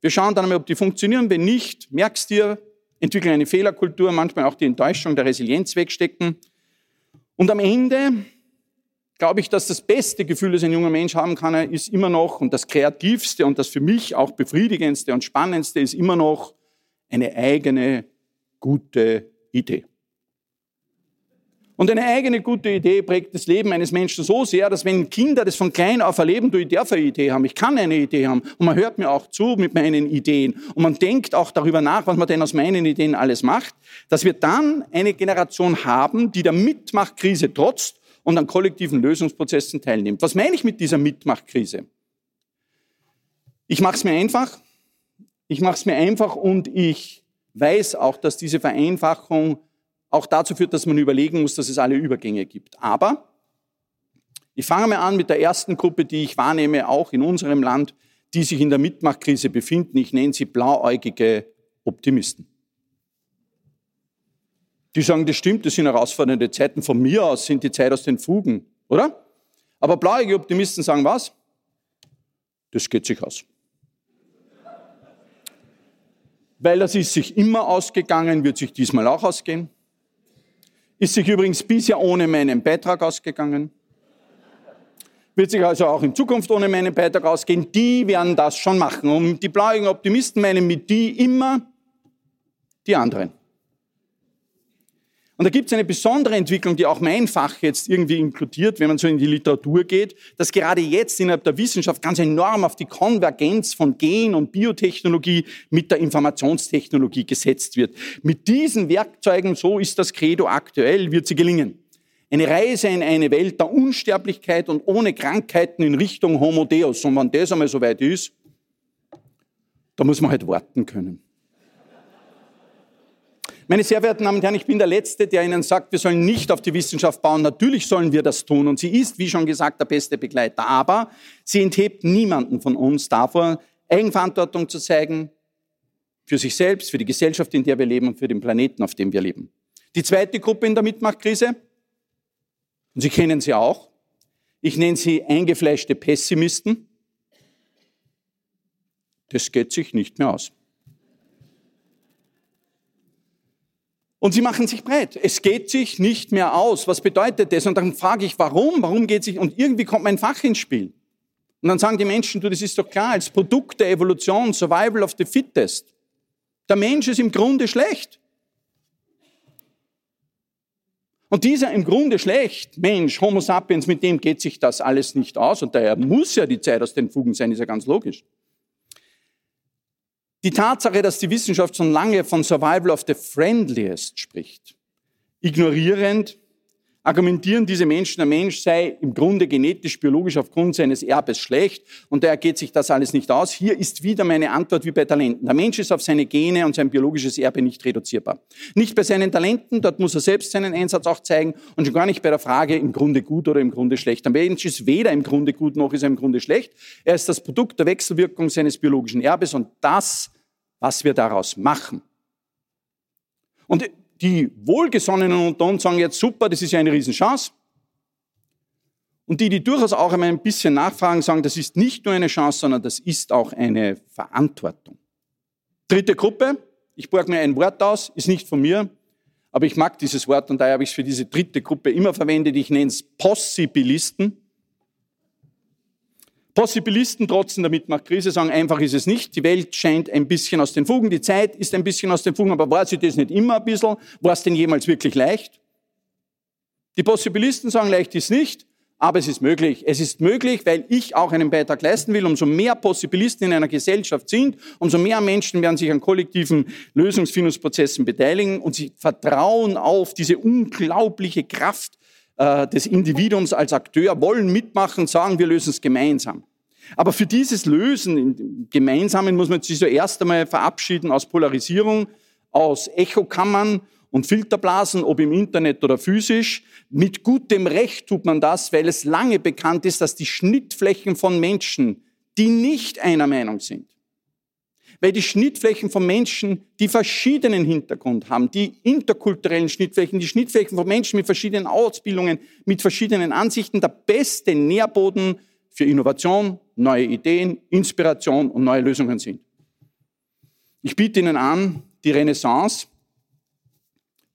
Wir schauen dann einmal, ob die funktionieren. Wenn nicht, merkst dir, entwickeln eine Fehlerkultur, manchmal auch die Enttäuschung der Resilienz wegstecken. Und am Ende glaube ich, dass das beste Gefühl, das ein junger Mensch haben kann, ist immer noch, und das kreativste und das für mich auch befriedigendste und spannendste ist immer noch eine eigene gute Idee. Und eine eigene gute Idee prägt das Leben eines Menschen so sehr, dass wenn Kinder das von klein auf erleben, du, ich darf eine Idee haben, ich kann eine Idee haben und man hört mir auch zu mit meinen Ideen und man denkt auch darüber nach, was man denn aus meinen Ideen alles macht, dass wir dann eine Generation haben, die der Mitmachkrise trotzt und an kollektiven Lösungsprozessen teilnimmt. Was meine ich mit dieser Mitmachkrise? Ich mache es mir einfach. Ich mache es mir einfach und ich weiß auch, dass diese Vereinfachung auch dazu führt, dass man überlegen muss, dass es alle Übergänge gibt. Aber ich fange mal an mit der ersten Gruppe, die ich wahrnehme, auch in unserem Land, die sich in der Mitmachkrise befinden. Ich nenne sie blauäugige Optimisten. Die sagen, das stimmt, das sind herausfordernde Zeiten. Von mir aus sind die Zeit aus den Fugen, oder? Aber blauäugige Optimisten sagen was? Das geht sich aus. Weil das ist sich immer ausgegangen, wird sich diesmal auch ausgehen. Ist sich übrigens bisher ohne meinen Beitrag ausgegangen. Wird sich also auch in Zukunft ohne meinen Beitrag ausgehen. Die werden das schon machen. Und die blauigen Optimisten meinen mit die immer die anderen. Und da gibt es eine besondere Entwicklung, die auch mein Fach jetzt irgendwie inkludiert, wenn man so in die Literatur geht, dass gerade jetzt innerhalb der Wissenschaft ganz enorm auf die Konvergenz von Gen- und Biotechnologie mit der Informationstechnologie gesetzt wird. Mit diesen Werkzeugen, so ist das Credo aktuell, wird sie gelingen. Eine Reise in eine Welt der Unsterblichkeit und ohne Krankheiten in Richtung Homo Deus. Und wenn das einmal so weit ist, da muss man halt warten können. Meine sehr verehrten Damen und Herren, ich bin der Letzte, der Ihnen sagt, wir sollen nicht auf die Wissenschaft bauen. Natürlich sollen wir das tun und sie ist, wie schon gesagt, der beste Begleiter. Aber sie enthebt niemanden von uns davor, Eigenverantwortung zu zeigen für sich selbst, für die Gesellschaft, in der wir leben und für den Planeten, auf dem wir leben. Die zweite Gruppe in der Mitmachtkrise, und Sie kennen sie auch, ich nenne sie eingefleischte Pessimisten, das geht sich nicht mehr aus. Und sie machen sich breit. Es geht sich nicht mehr aus. Was bedeutet das? Und dann frage ich, warum? Warum geht sich? Und irgendwie kommt mein Fach ins Spiel. Und dann sagen die Menschen, du, das ist doch klar, als Produkt der Evolution, Survival of the Fittest. Der Mensch ist im Grunde schlecht. Und dieser im Grunde schlecht Mensch, Homo sapiens, mit dem geht sich das alles nicht aus. Und daher muss ja die Zeit aus den Fugen sein, ist ja ganz logisch. Die Tatsache, dass die Wissenschaft schon lange von Survival of the Friendliest spricht, ignorierend, argumentieren diese Menschen, der Mensch sei im Grunde genetisch, biologisch aufgrund seines Erbes schlecht und daher geht sich das alles nicht aus. Hier ist wieder meine Antwort wie bei Talenten. Der Mensch ist auf seine Gene und sein biologisches Erbe nicht reduzierbar. Nicht bei seinen Talenten, dort muss er selbst seinen Einsatz auch zeigen und schon gar nicht bei der Frage im Grunde gut oder im Grunde schlecht. Der Mensch ist weder im Grunde gut noch ist er im Grunde schlecht. Er ist das Produkt der Wechselwirkung seines biologischen Erbes und das, was wir daraus machen. Und die Wohlgesonnenen unter uns sagen jetzt, super, das ist ja eine Riesenchance. Und die, die durchaus auch einmal ein bisschen nachfragen, sagen, das ist nicht nur eine Chance, sondern das ist auch eine Verantwortung. Dritte Gruppe, ich borge mir ein Wort aus, ist nicht von mir, aber ich mag dieses Wort und daher habe ich es für diese dritte Gruppe immer verwendet. Ich nenne es Possibilisten. Possibilisten trotzen der Mitmachkrise, sagen, einfach ist es nicht. Die Welt scheint ein bisschen aus den Fugen, die Zeit ist ein bisschen aus den Fugen, aber war sie das nicht immer ein bisschen? War es denn jemals wirklich leicht? Die Possibilisten sagen, leicht ist nicht, aber es ist möglich. Es ist möglich, weil ich auch einen Beitrag leisten will. Umso mehr Possibilisten in einer Gesellschaft sind, umso mehr Menschen werden sich an kollektiven Lösungsfindungsprozessen beteiligen und sie vertrauen auf diese unglaubliche Kraft äh, des Individuums als Akteur, wollen mitmachen, sagen, wir lösen es gemeinsam. Aber für dieses Lösen im Gemeinsamen muss man sich so erst einmal verabschieden aus Polarisierung, aus Echokammern und Filterblasen, ob im Internet oder physisch. Mit gutem Recht tut man das, weil es lange bekannt ist, dass die Schnittflächen von Menschen, die nicht einer Meinung sind, weil die Schnittflächen von Menschen, die verschiedenen Hintergrund haben, die interkulturellen Schnittflächen, die Schnittflächen von Menschen mit verschiedenen Ausbildungen, mit verschiedenen Ansichten, der beste Nährboden für Innovation, neue Ideen, Inspiration und neue Lösungen sind. Ich biete Ihnen an, die Renaissance,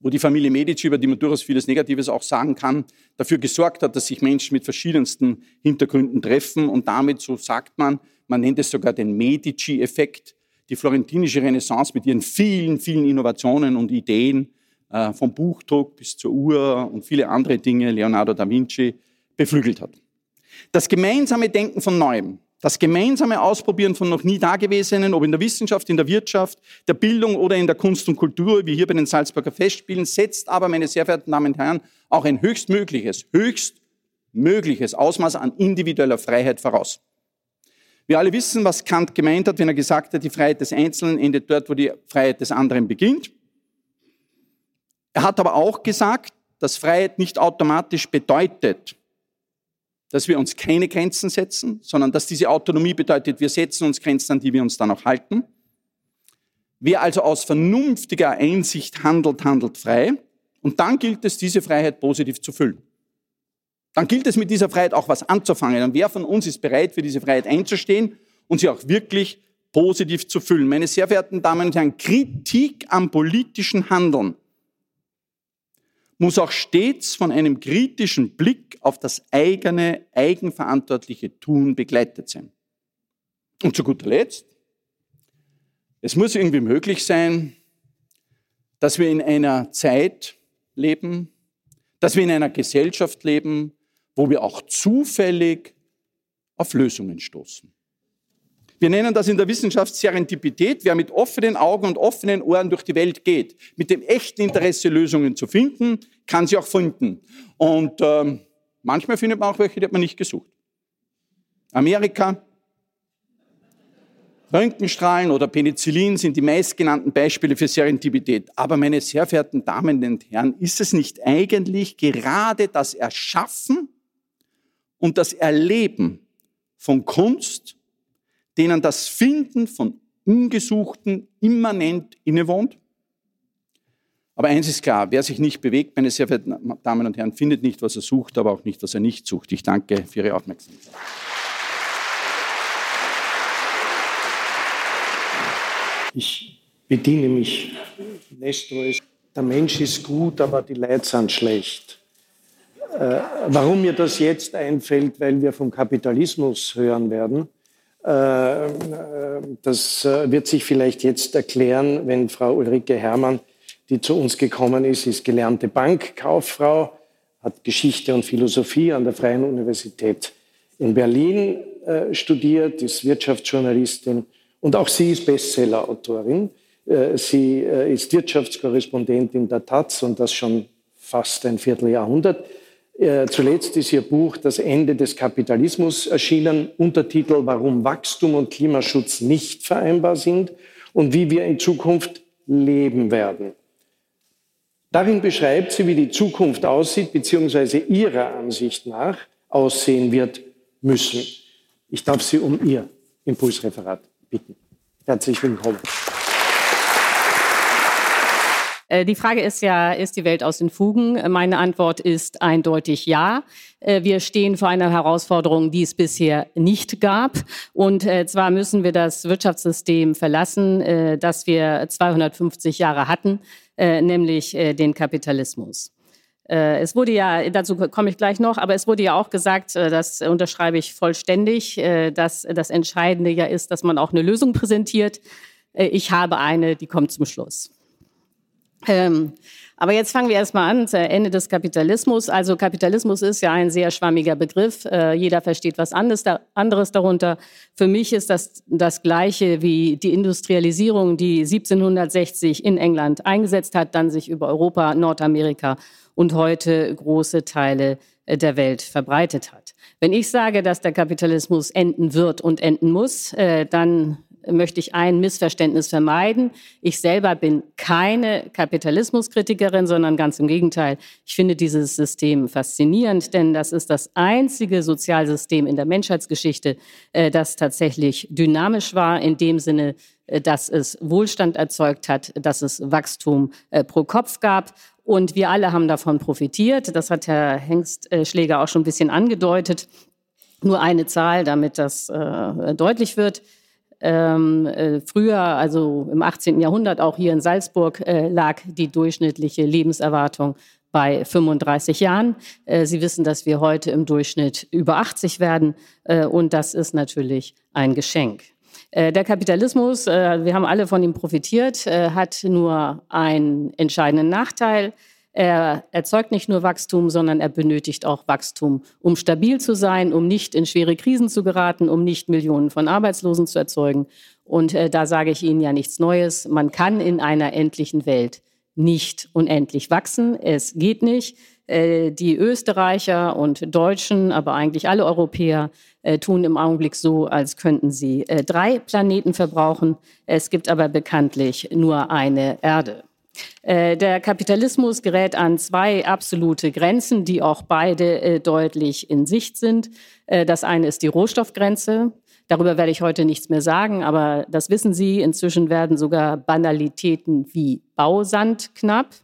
wo die Familie Medici, über die man durchaus vieles Negatives auch sagen kann, dafür gesorgt hat, dass sich Menschen mit verschiedensten Hintergründen treffen und damit, so sagt man, man nennt es sogar den Medici-Effekt, die florentinische Renaissance mit ihren vielen, vielen Innovationen und Ideen, äh, vom Buchdruck bis zur Uhr und viele andere Dinge, Leonardo da Vinci, beflügelt hat. Das gemeinsame Denken von Neuem, das gemeinsame Ausprobieren von noch nie Dagewesenen, ob in der Wissenschaft, in der Wirtschaft, der Bildung oder in der Kunst und Kultur, wie hier bei den Salzburger Festspielen, setzt aber, meine sehr verehrten Damen und Herren, auch ein höchstmögliches, höchstmögliches Ausmaß an individueller Freiheit voraus. Wir alle wissen, was Kant gemeint hat, wenn er gesagt hat, die Freiheit des Einzelnen endet dort, wo die Freiheit des anderen beginnt. Er hat aber auch gesagt, dass Freiheit nicht automatisch bedeutet, dass wir uns keine Grenzen setzen, sondern dass diese Autonomie bedeutet, wir setzen uns Grenzen, an die wir uns dann auch halten. Wer also aus vernünftiger Einsicht handelt, handelt frei. Und dann gilt es, diese Freiheit positiv zu füllen. Dann gilt es, mit dieser Freiheit auch was anzufangen. Und wer von uns ist bereit, für diese Freiheit einzustehen und sie auch wirklich positiv zu füllen? Meine sehr verehrten Damen und Herren, Kritik am politischen Handeln muss auch stets von einem kritischen Blick auf das eigene, eigenverantwortliche Tun begleitet sein. Und zu guter Letzt, es muss irgendwie möglich sein, dass wir in einer Zeit leben, dass wir in einer Gesellschaft leben, wo wir auch zufällig auf Lösungen stoßen. Wir nennen das in der Wissenschaft Serendipität. Wer mit offenen Augen und offenen Ohren durch die Welt geht, mit dem echten Interesse Lösungen zu finden, kann sie auch finden. Und ähm, manchmal findet man auch welche, die hat man nicht gesucht. Amerika, Röntgenstrahlen oder Penicillin sind die meistgenannten Beispiele für Serendipität. Aber meine sehr verehrten Damen und Herren, ist es nicht eigentlich gerade das Erschaffen und das Erleben von Kunst, denen das Finden von Ungesuchten immanent innewohnt? Aber eins ist klar, wer sich nicht bewegt, meine sehr verehrten Damen und Herren, findet nicht, was er sucht, aber auch nicht, was er nicht sucht. Ich danke für Ihre Aufmerksamkeit. Ich bediene mich Nestor. Der Mensch ist gut, aber die Leute sind schlecht. Äh, warum mir das jetzt einfällt, weil wir vom Kapitalismus hören werden, das äh, wird sich vielleicht jetzt erklären, wenn Frau Ulrike Herrmann, die zu uns gekommen ist, ist gelernte Bankkauffrau, hat Geschichte und Philosophie an der Freien Universität in Berlin äh, studiert, ist Wirtschaftsjournalistin und auch sie ist Bestsellerautorin. Sie ist Wirtschaftskorrespondentin der Taz und das schon fast ein Vierteljahrhundert. Äh, zuletzt ist Ihr Buch Das Ende des Kapitalismus erschienen, Untertitel Warum Wachstum und Klimaschutz nicht vereinbar sind und wie wir in Zukunft leben werden. Darin beschreibt sie, wie die Zukunft aussieht, beziehungsweise ihrer Ansicht nach aussehen wird müssen. Ich darf Sie um Ihr Impulsreferat bitten. Herzlich willkommen. Äh, die Frage ist ja, ist die Welt aus den Fugen? Meine Antwort ist eindeutig ja. Äh, wir stehen vor einer Herausforderung, die es bisher nicht gab. Und äh, zwar müssen wir das Wirtschaftssystem verlassen, das wir 250 Jahre hatten, nämlich den Kapitalismus. Es wurde ja, dazu komme ich gleich noch, aber es wurde ja auch gesagt, das unterschreibe ich vollständig, dass das Entscheidende ja ist, dass man auch eine Lösung präsentiert. Ich habe eine, die kommt zum Schluss. Ähm, aber jetzt fangen wir erstmal an, zu Ende des Kapitalismus. Also Kapitalismus ist ja ein sehr schwammiger Begriff. Äh, jeder versteht was anderes, da, anderes darunter. Für mich ist das das Gleiche wie die Industrialisierung, die 1760 in England eingesetzt hat, dann sich über Europa, Nordamerika und heute große Teile äh, der Welt verbreitet hat. Wenn ich sage, dass der Kapitalismus enden wird und enden muss, äh, dann möchte ich ein Missverständnis vermeiden. Ich selber bin keine Kapitalismuskritikerin, sondern ganz im Gegenteil. Ich finde dieses System faszinierend, denn das ist das einzige Sozialsystem in der Menschheitsgeschichte, äh, das tatsächlich dynamisch war, in dem Sinne, äh, dass es Wohlstand erzeugt hat, dass es Wachstum äh, pro Kopf gab. Und wir alle haben davon profitiert. Das hat Herr Hengstschläger auch schon ein bisschen angedeutet. Nur eine Zahl, damit das deutlich wird. Ähm, äh, früher, also im 18. Jahrhundert, auch hier in Salzburg, äh, lag die durchschnittliche Lebenserwartung bei 35 Jahren. Äh, Sie wissen, dass wir heute im Durchschnitt über 80 werden äh, und das ist natürlich ein Geschenk. Äh, der Kapitalismus, äh, wir haben alle von ihm profitiert, hat nur einen entscheidenden Nachteil. Er erzeugt nicht nur Wachstum, sondern er benötigt auch Wachstum, um stabil zu sein, um nicht in schwere Krisen zu geraten, um nicht Millionen von Arbeitslosen zu erzeugen. Und äh, da sage ich Ihnen ja nichts Neues. Man kann in einer endlichen Welt nicht unendlich wachsen. Es geht nicht. Äh, die Österreicher und Deutschen, aber eigentlich alle Europäer, äh, tun im Augenblick so, als könnten sie äh, drei Planeten verbrauchen. Es gibt aber bekanntlich nur eine Erde. Äh, der Kapitalismus gerät an zwei absolute Grenzen, die auch beide äh, deutlich in Sicht sind. Äh, das eine ist die Rohstoffgrenze. Darüber werde ich heute nichts mehr sagen, aber das wissen Sie. Inzwischen werden sogar Banalitäten wie Bausand knapp.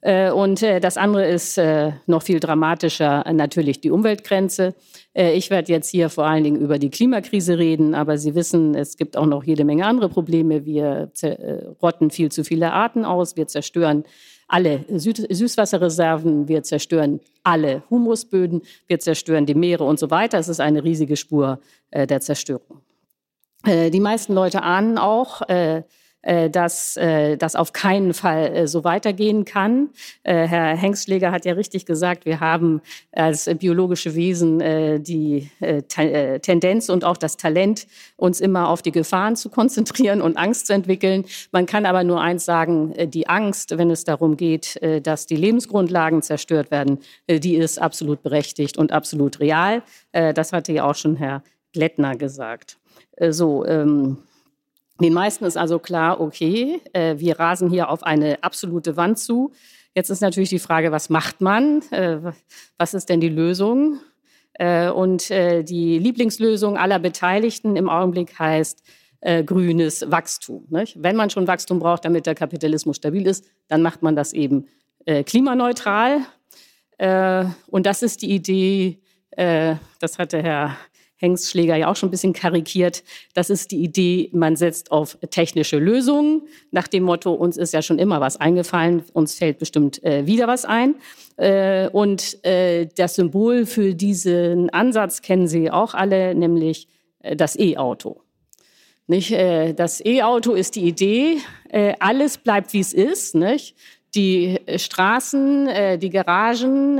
Äh, und äh, das andere ist äh, noch viel dramatischer, natürlich die Umweltgrenze. Ich werde jetzt hier vor allen Dingen über die Klimakrise reden, aber Sie wissen, es gibt auch noch jede Menge andere Probleme. Wir rotten viel zu viele Arten aus, wir zerstören alle Süßwasserreserven, wir zerstören alle Humusböden, wir zerstören die Meere und so weiter. Es ist eine riesige Spur der Zerstörung. Die meisten Leute ahnen auch, dass äh, das auf keinen Fall äh, so weitergehen kann. Herr Hengstschläger hat ja richtig gesagt, wir haben als biologische Wesen die Tendenz und auch das Talent, uns immer auf die Gefahren zu konzentrieren und Angst zu entwickeln. Man kann aber nur eins sagen, die Angst, wenn es darum geht, dass die Lebensgrundlagen zerstört werden, die ist absolut berechtigt und absolut real. Das hatte ja auch schon Herr Glättner gesagt. So, ähm, den meisten ist also klar, okay, äh, wir rasen hier auf eine absolute Wand zu. Jetzt ist natürlich die Frage, was macht man? Äh, was ist denn die Lösung? Äh, und die Lieblingslösung aller Beteiligten im Augenblick heißt grünes Wachstum. Wenn man schon Wachstum braucht, damit der Kapitalismus stabil ist, dann macht man das eben klimaneutral. und das ist die Idee, das hatte Herr Hengstschläger ja auch schon ein bisschen karikiert. Das ist die Idee, man setzt auf technische Lösungen nach dem Motto, uns ist ja schon immer was eingefallen, uns fällt bestimmt äh, wieder was ein. Äh, und äh, das Symbol für diesen Ansatz kennen Sie auch alle, nämlich äh, das E-Auto. Nicht? Äh, das E-Auto ist die Idee, äh, alles bleibt wie es ist. Nicht? Die Straßen, die Garagen,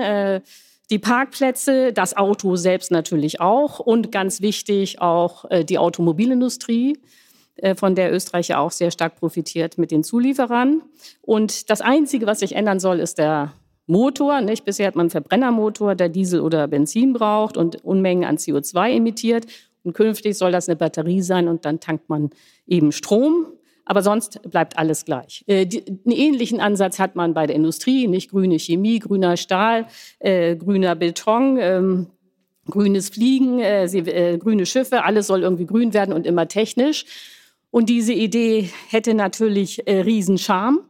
die Parkplätze, das Auto selbst natürlich auch und ganz wichtig auch äh, die Automobilindustrie, äh, von der Österreich ja auch sehr stark profitiert mit den Zulieferern. Und das Einzige, was sich ändern soll, ist der Motor. Nicht? Bisher hat man einen Verbrennermotor, der Diesel oder Benzin braucht und Unmengen an CO2 emittiert. Und künftig soll das eine Batterie sein und dann tankt man eben Strom aber sonst bleibt alles gleich. Äh, die, einen ähnlichen Ansatz hat man bei der Industrie, nicht grüne Chemie, grüner Stahl, äh, grüner Beton. Ähm, grünes Fliegen, äh, sie, äh, grüne Schiffe, alles soll irgendwie grün werden und immer technisch. Und diese Idee hätte natürlich äh, Riesenscharme,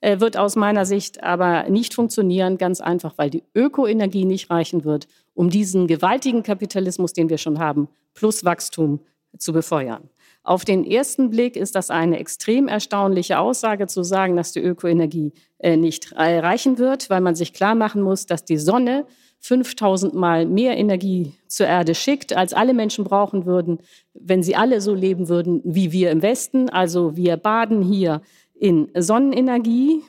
äh, wird aus meiner Sicht aber nicht funktionieren, ganz einfach, weil die Ökoenergie nicht reichen wird, um diesen gewaltigen Kapitalismus, den wir schon haben, plus Wachstum zu befeuern. Auf den ersten Blick ist das eine extrem erstaunliche Aussage zu sagen, dass die Ökoenergie äh, nicht reichen wird, weil man sich klar machen muss, dass die Sonne 5000 Mal mehr Energie zur Erde schickt, als alle Menschen brauchen würden, wenn sie alle so leben würden wie wir im Westen. Also wir baden hier in Sonnenenergie.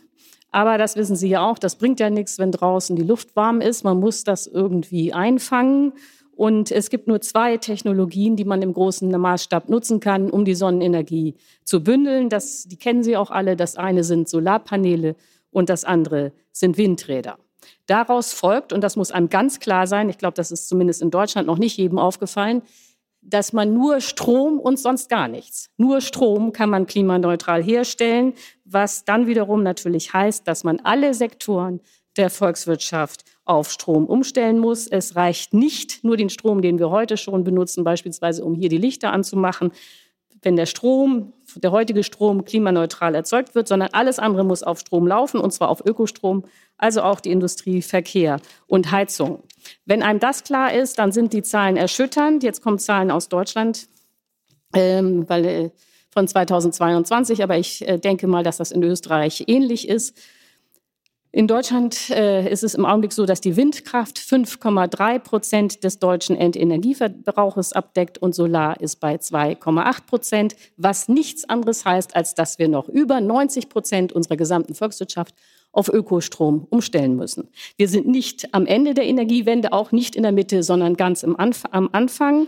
Aber das wissen Sie ja auch, das bringt ja nichts, wenn draußen die Luft warm ist. Man muss das irgendwie einfangen. Und es gibt nur zwei Technologien, die man im großen Maßstab nutzen kann, um die Sonnenenergie zu bündeln. Das, die kennen Sie auch alle. Das eine sind Solarpaneele und das andere sind Windräder. Daraus folgt, und das muss einem ganz klar sein, ich glaube, das ist zumindest in Deutschland noch nicht jedem aufgefallen, dass man nur Strom und sonst gar nichts. Nur Strom kann man klimaneutral herstellen, was dann wiederum natürlich heißt, dass man alle Sektoren der Volkswirtschaft auf Strom umstellen muss. Es reicht nicht nur den Strom, den wir heute schon benutzen, beispielsweise um hier die Lichter anzumachen, wenn der Strom, der heutige Strom klimaneutral erzeugt wird, sondern alles andere muss auf Strom laufen und zwar auf Ökostrom, also auch die Industrie, Verkehr und Heizung. Wenn einem das klar ist, dann sind die Zahlen erschütternd. Jetzt kommen Zahlen aus Deutschland, ähm, weil, äh, von 2022, aber ich äh, denke mal, dass das in Österreich ähnlich ist. In Deutschland äh, ist es im Augenblick so, dass die Windkraft 5,3 Prozent des deutschen Endenergieverbrauches abdeckt und Solar ist bei 2,8 Prozent, was nichts anderes heißt, als dass wir noch über 90 Prozent unserer gesamten Volkswirtschaft auf Ökostrom umstellen müssen. Wir sind nicht am Ende der Energiewende, auch nicht in der Mitte, sondern ganz am Anfang.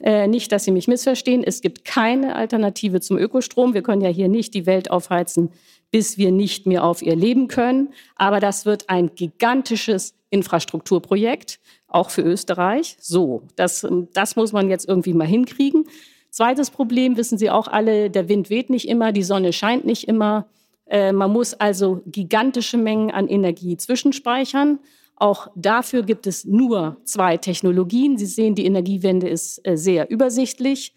Äh, nicht, dass Sie mich missverstehen. Es gibt keine Alternative zum Ökostrom. Wir können ja hier nicht die Welt aufheizen, bis wir nicht mehr auf ihr leben können. Aber das wird ein gigantisches Infrastrukturprojekt, auch für Österreich. So, das, das muss man jetzt irgendwie mal hinkriegen. Zweites Problem wissen Sie auch alle, der Wind weht nicht immer, die Sonne scheint nicht immer. Äh, man muss also gigantische Mengen an Energie zwischenspeichern. Auch dafür gibt es nur zwei Technologien. Sie sehen, die Energiewende ist äh, sehr übersichtlich.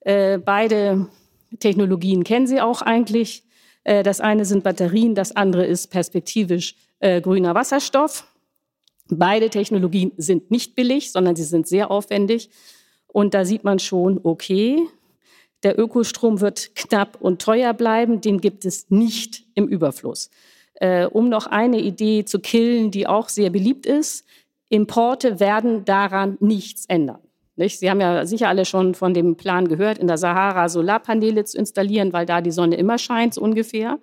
Äh, beide Technologien kennen Sie auch eigentlich. Äh, das eine sind Batterien, das andere ist perspektivisch grüner Wasserstoff. Beide Technologien sind nicht billig, sondern sie sind sehr aufwendig. Und da sieht man schon, okay, der Ökostrom wird knapp und teuer bleiben, den gibt es nicht im Überfluss äh, um noch eine Idee zu killen, die auch sehr beliebt ist. Importe werden daran nichts ändern. Nicht? Sie haben ja sicher alle schon von dem Plan gehört, in der Sahara Solarpaneele zu installieren, weil da die Sonne immer scheint, so ungefähr.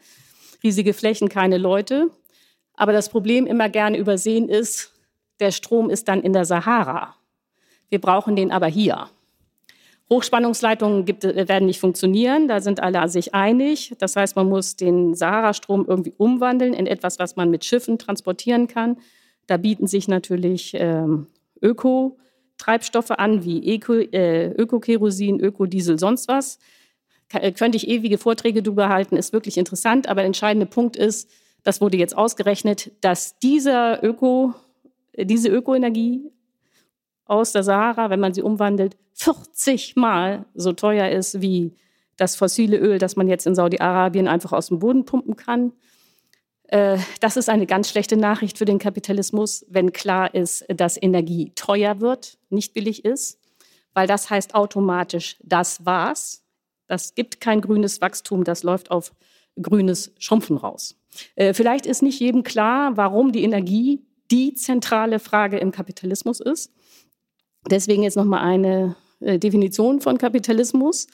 Riesige Flächen, keine Leute. Aber das Problem immer gerne übersehen ist, der Strom ist dann in der Sahara. Wir brauchen den aber hier. Hochspannungsleitungen gibt, äh, werden nicht funktionieren, da sind alle sich einig. Das heißt, man muss den Sahara-Strom irgendwie umwandeln in etwas, was man mit Schiffen transportieren kann. Da bieten sich natürlich ähm, Öko-Treibstoffe an, wie Eco, äh, Öko-Kerosin, Ökodiesel, sonst was. K äh, könnte ich ewige Vorträge darüber halten, ist wirklich interessant. Aber der entscheidende Punkt ist, das wurde jetzt ausgerechnet, dass dieser Öko, diese Ökoenergie aus der Sahara, wenn man sie umwandelt, 40 Mal so teuer ist wie das fossile Öl, das man jetzt in Saudi-Arabien einfach aus dem Boden pumpen kann. Äh, das ist eine ganz schlechte Nachricht für den Kapitalismus, wenn klar ist, dass Energie teuer wird, nicht billig ist, weil das heißt automatisch, das war's. Das gibt kein grünes Wachstum, das läuft auf grünes Schrumpfen raus. Äh, vielleicht ist nicht jedem klar, warum die Energie die zentrale Frage im Kapitalismus ist. Deswegen jetzt noch mal eine äh, Definition von Kapitalismus.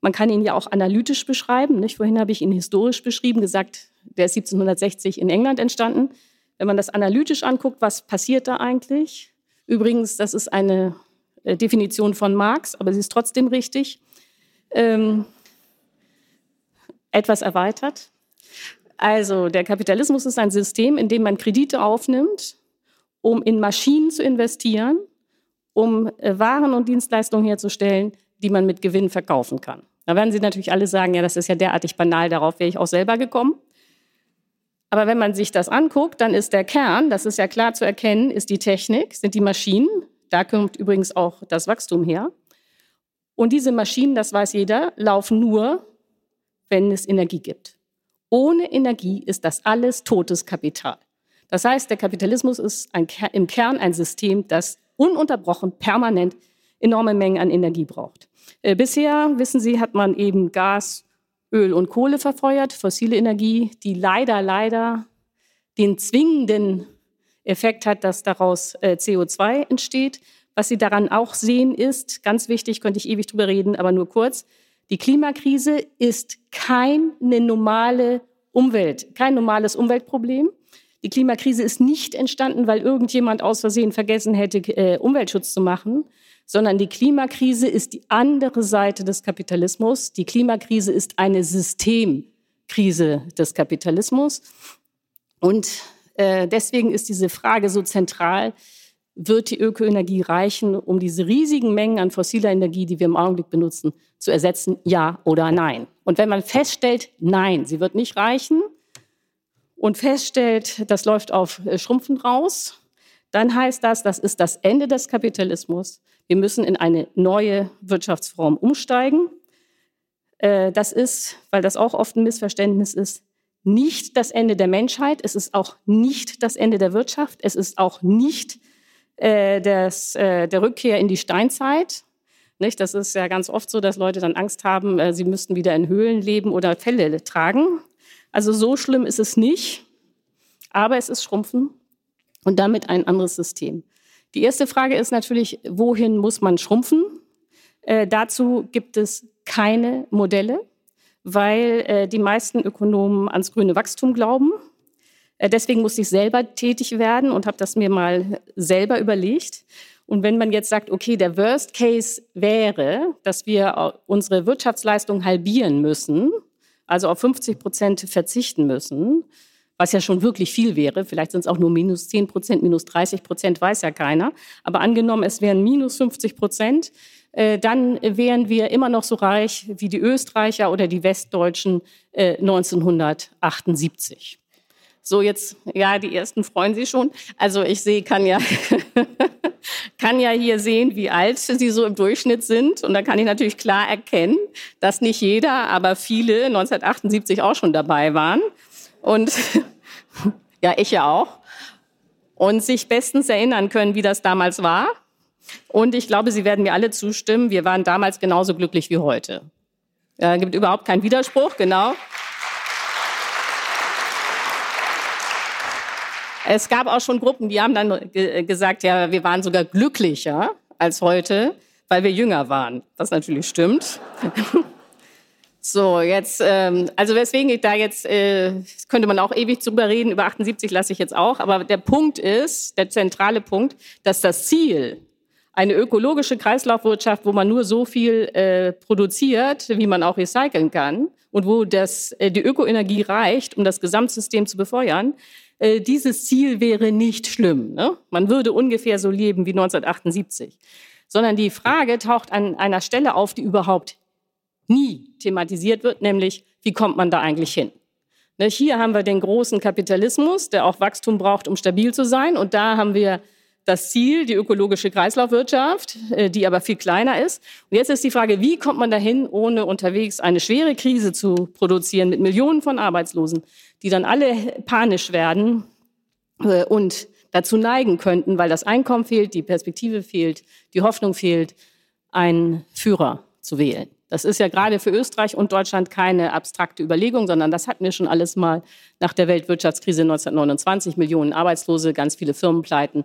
Man kann ihn ja auch analytisch beschreiben. Nicht? Vorhin habe ich ihn historisch beschrieben, gesagt, der ist 1760 in England entstanden. Wenn man das analytisch anguckt, was passiert da eigentlich? Übrigens, das ist eine äh, Definition von Marx, aber sie ist trotzdem richtig. Ähm, etwas erweitert. Also der Kapitalismus ist ein System, in dem man Kredite aufnimmt, um in Maschinen zu investieren um äh, Waren und Dienstleistungen herzustellen, die man mit Gewinn verkaufen kann. Da werden Sie natürlich alle sagen, ja, das ist ja derartig banal, darauf wäre ich auch selber gekommen. Aber wenn man sich das anguckt, dann ist der Kern, das ist ja klar zu erkennen, ist die Technik, sind die Maschinen. Da kommt übrigens auch das Wachstum her. Und diese Maschinen, das weiß jeder, laufen nur, wenn es Energie gibt. Ohne Energie ist das alles totes Kapital. Das heißt, der Kapitalismus ist ein, im Kern ein System, das ununterbrochen, permanent enorme Mengen an Energie braucht. Äh, bisher, wissen Sie, hat man eben Gas, Öl und Kohle verfeuert, fossile Energie, die leider, leider den zwingenden Effekt hat, dass daraus äh, CO2 entsteht. Was Sie daran auch sehen ist, ganz wichtig, könnte ich ewig drüber reden, aber nur kurz, die Klimakrise ist keine normale Umwelt, kein normales Umweltproblem. Die Klimakrise ist nicht entstanden, weil irgendjemand aus Versehen vergessen hätte, äh, Umweltschutz zu machen, sondern die Klimakrise ist die andere Seite des Kapitalismus. Die Klimakrise ist eine Systemkrise des Kapitalismus. Und äh, deswegen ist diese Frage so zentral, wird die Ökoenergie reichen, um diese riesigen Mengen an fossiler Energie, die wir im Augenblick benutzen, zu ersetzen? Ja oder nein? Und wenn man feststellt, nein, sie wird nicht reichen und feststellt, das läuft auf äh, Schrumpfen raus, dann heißt das, das ist das Ende des Kapitalismus. Wir müssen in eine neue Wirtschaftsform umsteigen. Äh, das ist, weil das auch oft ein Missverständnis ist, nicht das Ende der Menschheit. Es ist auch nicht das Ende der Wirtschaft. Es ist auch nicht äh, äh, der Rückkehr in die Steinzeit. Nicht? Das ist ja ganz oft so, dass Leute dann Angst haben, äh, sie müssten wieder in Höhlen leben oder Felle tragen. Also so schlimm ist es nicht, aber es ist Schrumpfen und damit ein anderes System. Die erste Frage ist natürlich, wohin muss man schrumpfen? Äh, dazu gibt es keine Modelle, weil äh, die meisten Ökonomen ans grüne Wachstum glauben. Äh, deswegen musste ich selber tätig werden und habe das mir mal selber überlegt. Und wenn man jetzt sagt, okay, der Worst Case wäre, dass wir unsere Wirtschaftsleistung halbieren müssen, also auf 50 Prozent verzichten müssen, was ja schon wirklich viel wäre. Vielleicht sind es auch nur minus 10 Prozent, minus 30 Prozent, weiß ja keiner. Aber angenommen, es wären minus 50 Prozent, äh, dann wären wir immer noch so reich wie die Österreicher oder die Westdeutschen äh, 1978. So jetzt, ja, die ersten freuen sich schon. Also ich sehe, kann ja, kann ja hier sehen, wie alt sie so im Durchschnitt sind. Und da kann ich natürlich klar erkennen, dass nicht jeder, aber viele 1978 auch schon dabei waren. Und ja, ich ja auch. Und sich bestens erinnern können, wie das damals war. Und ich glaube, Sie werden mir alle zustimmen, wir waren damals genauso glücklich wie heute. Ja, gibt überhaupt keinen Widerspruch, genau. Es gab auch schon Gruppen, die haben dann gesagt, ja, wir waren sogar glücklicher als heute, weil wir jünger waren. Was natürlich stimmt. So, jetzt, ähm, also weswegen ich da jetzt, äh, könnte man auch ewig drüber reden, über 78 lasse ich jetzt auch, aber der Punkt ist, der zentrale Punkt, dass das Ziel, eine ökologische Kreislaufwirtschaft, wo man nur so viel äh, produziert, wie man auch recyceln kann und wo das, äh, die Ökoenergie reicht, um das Gesamtsystem zu befeuern, äh, dieses Ziel wäre nicht schlimm. Ne? Man würde ungefähr so leben wie 1978. Sondern die Frage taucht an einer Stelle auf, die überhaupt nie thematisiert wird, nämlich wie kommt man da eigentlich hin? Ne, hier haben wir den großen Kapitalismus, der auch Wachstum braucht, um stabil zu sein. Und da haben wir das Ziel, die ökologische Kreislaufwirtschaft, äh, die aber viel kleiner ist. Und jetzt ist die Frage, wie kommt man dahin, ohne unterwegs eine schwere Krise zu produzieren mit Millionen von Arbeitslosen, die dann alle panisch werden äh, und dazu neigen könnten, weil das Einkommen fehlt, die Perspektive fehlt, die Hoffnung fehlt, einen Führer zu wählen. Das ist ja gerade für Österreich und Deutschland keine abstrakte Überlegung, sondern das hatten wir schon alles mal nach der Weltwirtschaftskrise 1929. Millionen Arbeitslose, ganz viele Firmenpleiten,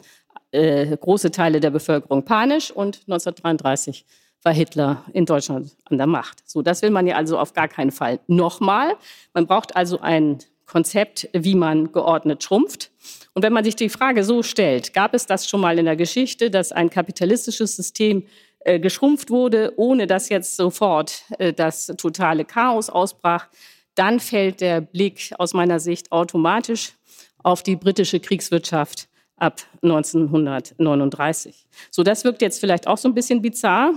äh, große Teile der Bevölkerung panisch und 1933 war Hitler in Deutschland an der Macht. So, das will man ja also auf gar keinen Fall nochmal. Man braucht also ein Konzept, wie man geordnet schrumpft. Und wenn man sich die Frage so stellt, gab es das schon mal in der Geschichte, dass ein kapitalistisches System äh, geschrumpft wurde, ohne dass jetzt sofort äh, das totale Chaos ausbrach, dann fällt der Blick aus meiner Sicht automatisch auf die britische Kriegswirtschaft ab 1939. So, das wirkt jetzt vielleicht auch so ein bisschen bizarr,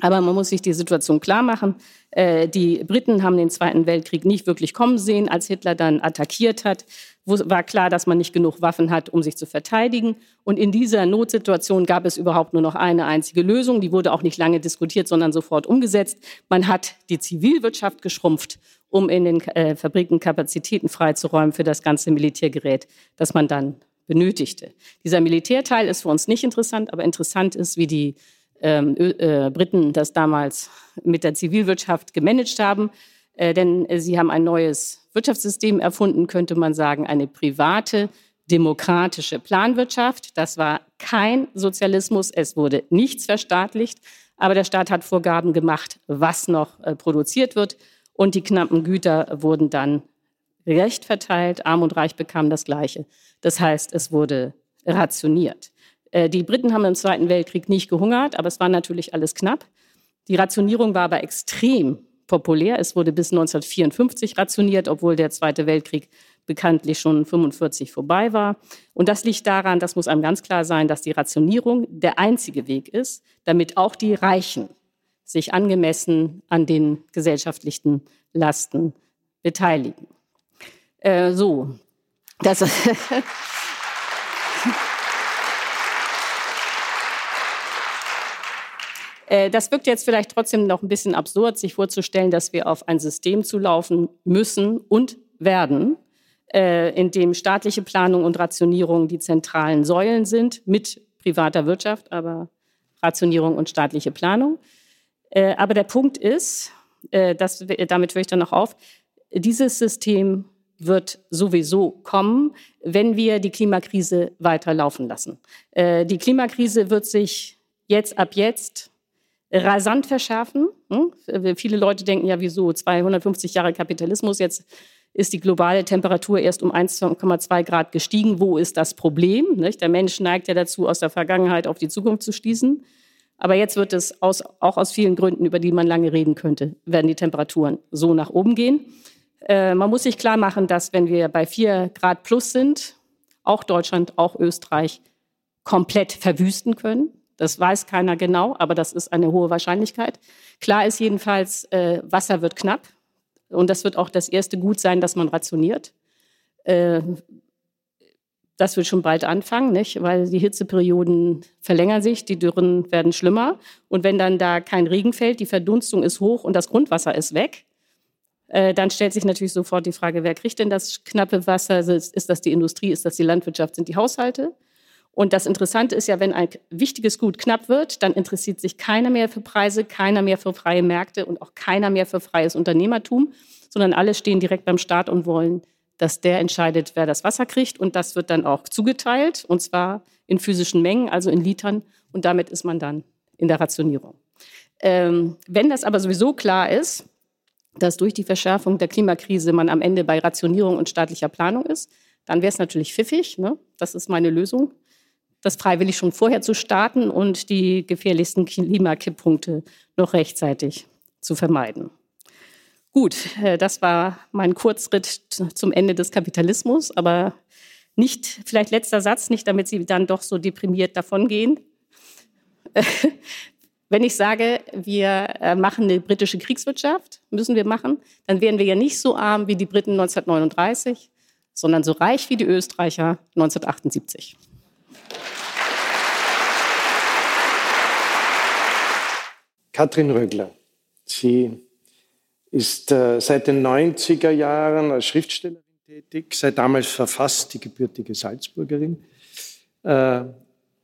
aber man muss sich die Situation klar machen. Äh, die Briten haben den Zweiten Weltkrieg nicht wirklich kommen sehen, als Hitler dann attackiert hat war klar, dass man nicht genug Waffen hat, um sich zu verteidigen. Und in dieser Notsituation gab es überhaupt nur noch eine einzige Lösung. Die wurde auch nicht lange diskutiert, sondern sofort umgesetzt. Man hat die Zivilwirtschaft geschrumpft, um in den äh, Fabriken Kapazitäten freizuräumen für das ganze Militärgerät, das man dann benötigte. Dieser Militärteil ist für uns nicht interessant, aber interessant ist, wie die ähm, äh, Briten das damals mit der Zivilwirtschaft gemanagt haben. Äh, denn sie haben ein neues Wirtschaftssystem erfunden, könnte man sagen, eine private, demokratische Planwirtschaft. Das war kein Sozialismus, es wurde nichts verstaatlicht, aber der Staat hat Vorgaben gemacht, was noch äh, produziert wird und die knappen Güter wurden dann gerecht verteilt, arm und reich bekamen das Gleiche. Das heißt, es wurde rationiert. Äh, die Briten haben im Zweiten Weltkrieg nicht gehungert, aber es war natürlich alles knapp. Die Rationierung war aber extrem populär. Es wurde bis 1954 rationiert, obwohl der Zweite Weltkrieg bekanntlich schon 45 vorbei war. Und das liegt daran, das muss einem ganz klar sein, dass die Rationierung der einzige Weg ist, damit auch die Reichen sich angemessen an den gesellschaftlichen Lasten beteiligen. Äh, so, das. das wirkt jetzt vielleicht trotzdem noch ein bisschen absurd, sich vorzustellen, dass wir auf ein System zulaufen müssen und werden, äh, in dem staatliche Planung und Rationierung die zentralen Säulen sind, mit privater Wirtschaft, aber Rationierung und staatliche Planung. Äh, aber der Punkt ist, das, damit höre ich dann noch auf, dieses System wird sowieso kommen, wenn wir die Klimakrise weiter laufen lassen. Die Klimakrise wird sich jetzt ab jetzt rasant verschärfen. Hm? Viele Leute denken ja, wieso 250 Jahre Kapitalismus, jetzt ist die globale Temperatur erst um 1,2 Grad gestiegen. Wo ist das Problem? Der Mensch neigt ja dazu, aus der Vergangenheit auf die Zukunft zu schließen. Aber jetzt wird es aus, auch aus vielen Gründen, über die man lange reden könnte, werden die Temperaturen so nach oben gehen. Äh, man muss sich klar machen, dass wenn wir bei 4 Grad plus sind, auch Deutschland, auch Österreich komplett verwüsten können. Das weiß keiner genau, aber das ist eine hohe Wahrscheinlichkeit. Klar ist jedenfalls, äh, Wasser wird knapp. Und das wird auch das erste Gut sein, das man rationiert. Äh, das wird schon bald anfangen, nicht? weil die Hitzeperioden verlängern sich, die Dürren werden schlimmer. Und wenn dann da kein Regen fällt, die Verdunstung ist hoch und das Grundwasser ist weg, äh, dann stellt sich natürlich sofort die Frage, wer kriegt denn das knappe Wasser? Ist das die Industrie, ist das die Landwirtschaft, sind die Haushalte? Und das Interessante ist ja, wenn ein wichtiges Gut knapp wird, dann interessiert sich keiner mehr für Preise, keiner mehr für freie Märkte und auch keiner mehr für freies Unternehmertum, sondern alle stehen direkt beim Staat und wollen, dass der entscheidet, wer das Wasser kriegt. Und das wird dann auch zugeteilt, und zwar in physischen Mengen, also in Litern. Und damit ist man dann in der Rationierung. Ähm, wenn das aber sowieso klar ist, dass durch die Verschärfung der Klimakrise man am Ende bei Rationierung und staatlicher Planung ist, dann wäre es natürlich pfiffig. Ne? Das ist meine Lösung das freiwillig schon vorher zu starten und die gefährlichsten Klimakipppunkte noch rechtzeitig zu vermeiden. Gut, äh, das war mein Kurzritt zum Ende des Kapitalismus, aber nicht, vielleicht letzter Satz, nicht damit Sie dann doch so deprimiert davongehen. Wenn ich sage, wir äh, machen eine britische Kriegswirtschaft, müssen wir machen, dann wären wir ja nicht so arm wie die Briten 1939, sondern so reich wie die Österreicher 1978. Katrin Rögler. Sie ist äh, seit den 90er Jahren als Schriftstellerin tätig, seit damals verfasst, die gebürtige Salzburgerin. Äh,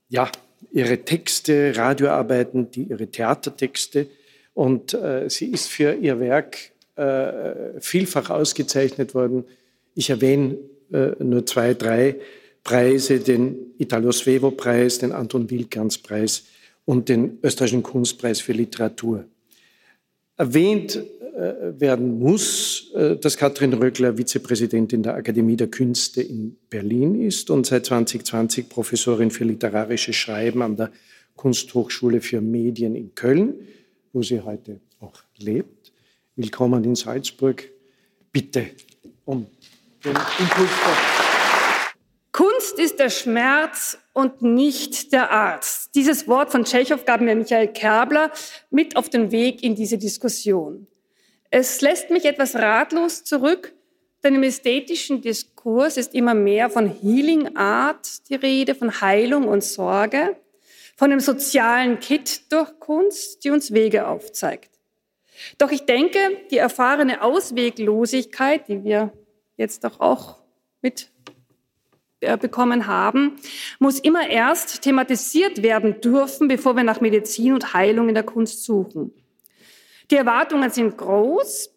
ja, ihre Texte, Radioarbeiten, die, ihre Theatertexte. Und äh, sie ist für ihr Werk äh, vielfach ausgezeichnet worden. Ich erwähne äh, nur zwei, drei Preise, den Italo Svevo-Preis, den Anton Wilkans-Preis und den Österreichischen Kunstpreis für Literatur. Erwähnt äh, werden muss, äh, dass Katrin Röckler Vizepräsidentin der Akademie der Künste in Berlin ist und seit 2020 Professorin für literarisches Schreiben an der Kunsthochschule für Medien in Köln, wo sie heute auch lebt. Willkommen in Salzburg. Bitte um den Impuls. Kunst ist der Schmerz und nicht der Arzt. Dieses Wort von Tschechow gab mir Michael Kerbler mit auf den Weg in diese Diskussion. Es lässt mich etwas ratlos zurück, denn im ästhetischen Diskurs ist immer mehr von Healing Art die Rede, von Heilung und Sorge, von einem sozialen Kit durch Kunst, die uns Wege aufzeigt. Doch ich denke, die erfahrene Ausweglosigkeit, die wir jetzt doch auch mit bekommen haben, muss immer erst thematisiert werden dürfen, bevor wir nach Medizin und Heilung in der Kunst suchen. Die Erwartungen sind groß,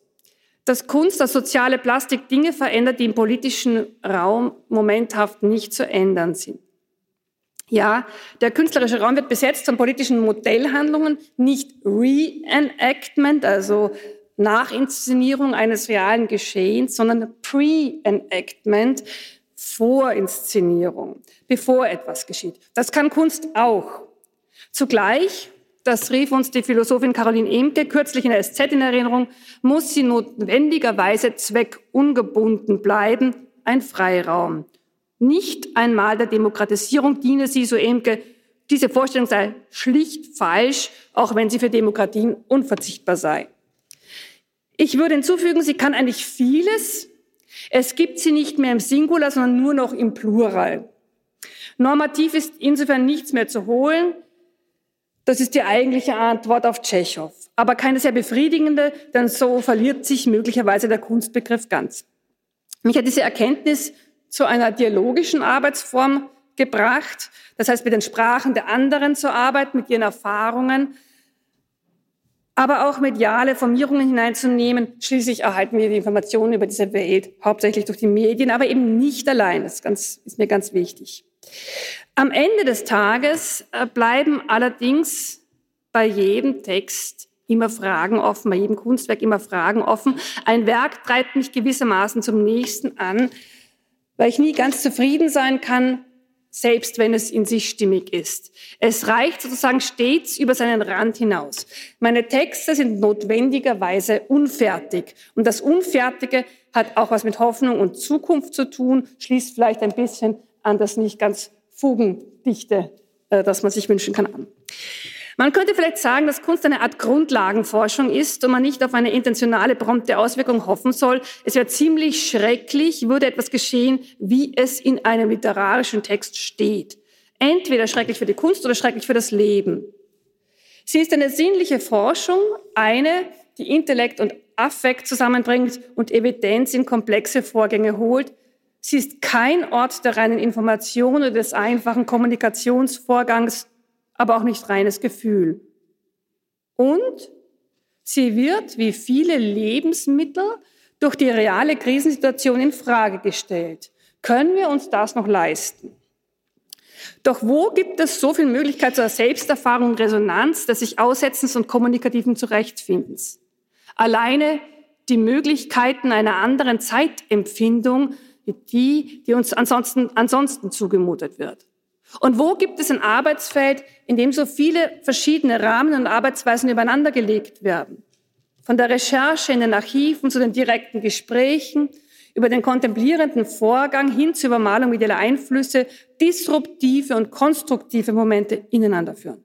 dass Kunst, dass soziale Plastik Dinge verändert, die im politischen Raum momenthaft nicht zu ändern sind. Ja, der künstlerische Raum wird besetzt von politischen Modellhandlungen, nicht Reenactment, also Nachinszenierung eines realen Geschehens, sondern Pre-Enactment, Vorinszenierung, bevor etwas geschieht. Das kann Kunst auch. Zugleich, das rief uns die Philosophin Caroline Emke kürzlich in der SZ in Erinnerung, muss sie notwendigerweise zweckungebunden bleiben, ein Freiraum. Nicht einmal der Demokratisierung diene sie, so Emke, diese Vorstellung sei schlicht falsch, auch wenn sie für Demokratien unverzichtbar sei. Ich würde hinzufügen, sie kann eigentlich vieles. Es gibt sie nicht mehr im Singular, sondern nur noch im Plural. Normativ ist insofern nichts mehr zu holen. Das ist die eigentliche Antwort auf Tschechow. Aber keine sehr befriedigende, denn so verliert sich möglicherweise der Kunstbegriff ganz. Mich hat diese Erkenntnis zu einer dialogischen Arbeitsform gebracht. Das heißt, mit den Sprachen der anderen zu arbeiten, mit ihren Erfahrungen, aber auch mediale Formierungen hineinzunehmen. Schließlich erhalten wir die Informationen über diese Welt hauptsächlich durch die Medien, aber eben nicht allein. Das ist, ganz, ist mir ganz wichtig. Am Ende des Tages äh, bleiben allerdings bei jedem Text immer Fragen offen, bei jedem Kunstwerk immer Fragen offen. Ein Werk treibt mich gewissermaßen zum nächsten an, weil ich nie ganz zufrieden sein kann, selbst wenn es in sich stimmig ist. Es reicht sozusagen stets über seinen Rand hinaus. Meine Texte sind notwendigerweise unfertig. Und das Unfertige hat auch was mit Hoffnung und Zukunft zu tun, schließt vielleicht ein bisschen an das nicht ganz Fugendichte, äh, das man sich wünschen kann, an. Man könnte vielleicht sagen, dass Kunst eine Art Grundlagenforschung ist und man nicht auf eine intentionale, prompte Auswirkung hoffen soll. Es wäre ziemlich schrecklich, würde etwas geschehen, wie es in einem literarischen Text steht. Entweder schrecklich für die Kunst oder schrecklich für das Leben. Sie ist eine sinnliche Forschung, eine, die Intellekt und Affekt zusammenbringt und Evidenz in komplexe Vorgänge holt. Sie ist kein Ort der reinen Information oder des einfachen Kommunikationsvorgangs aber auch nicht reines Gefühl. Und sie wird, wie viele Lebensmittel, durch die reale Krisensituation in Frage gestellt. Können wir uns das noch leisten? Doch wo gibt es so viel Möglichkeit zur Selbsterfahrung, Resonanz, des sich Aussetzens und kommunikativen Zurechtfindens? Alleine die Möglichkeiten einer anderen Zeitempfindung, die, die uns ansonsten, ansonsten zugemutet wird. Und wo gibt es ein Arbeitsfeld, in dem so viele verschiedene Rahmen und Arbeitsweisen übereinander gelegt werden? Von der Recherche in den Archiven zu den direkten Gesprächen, über den kontemplierenden Vorgang hin zur Übermalung ideeller Einflüsse, disruptive und konstruktive Momente ineinander führen.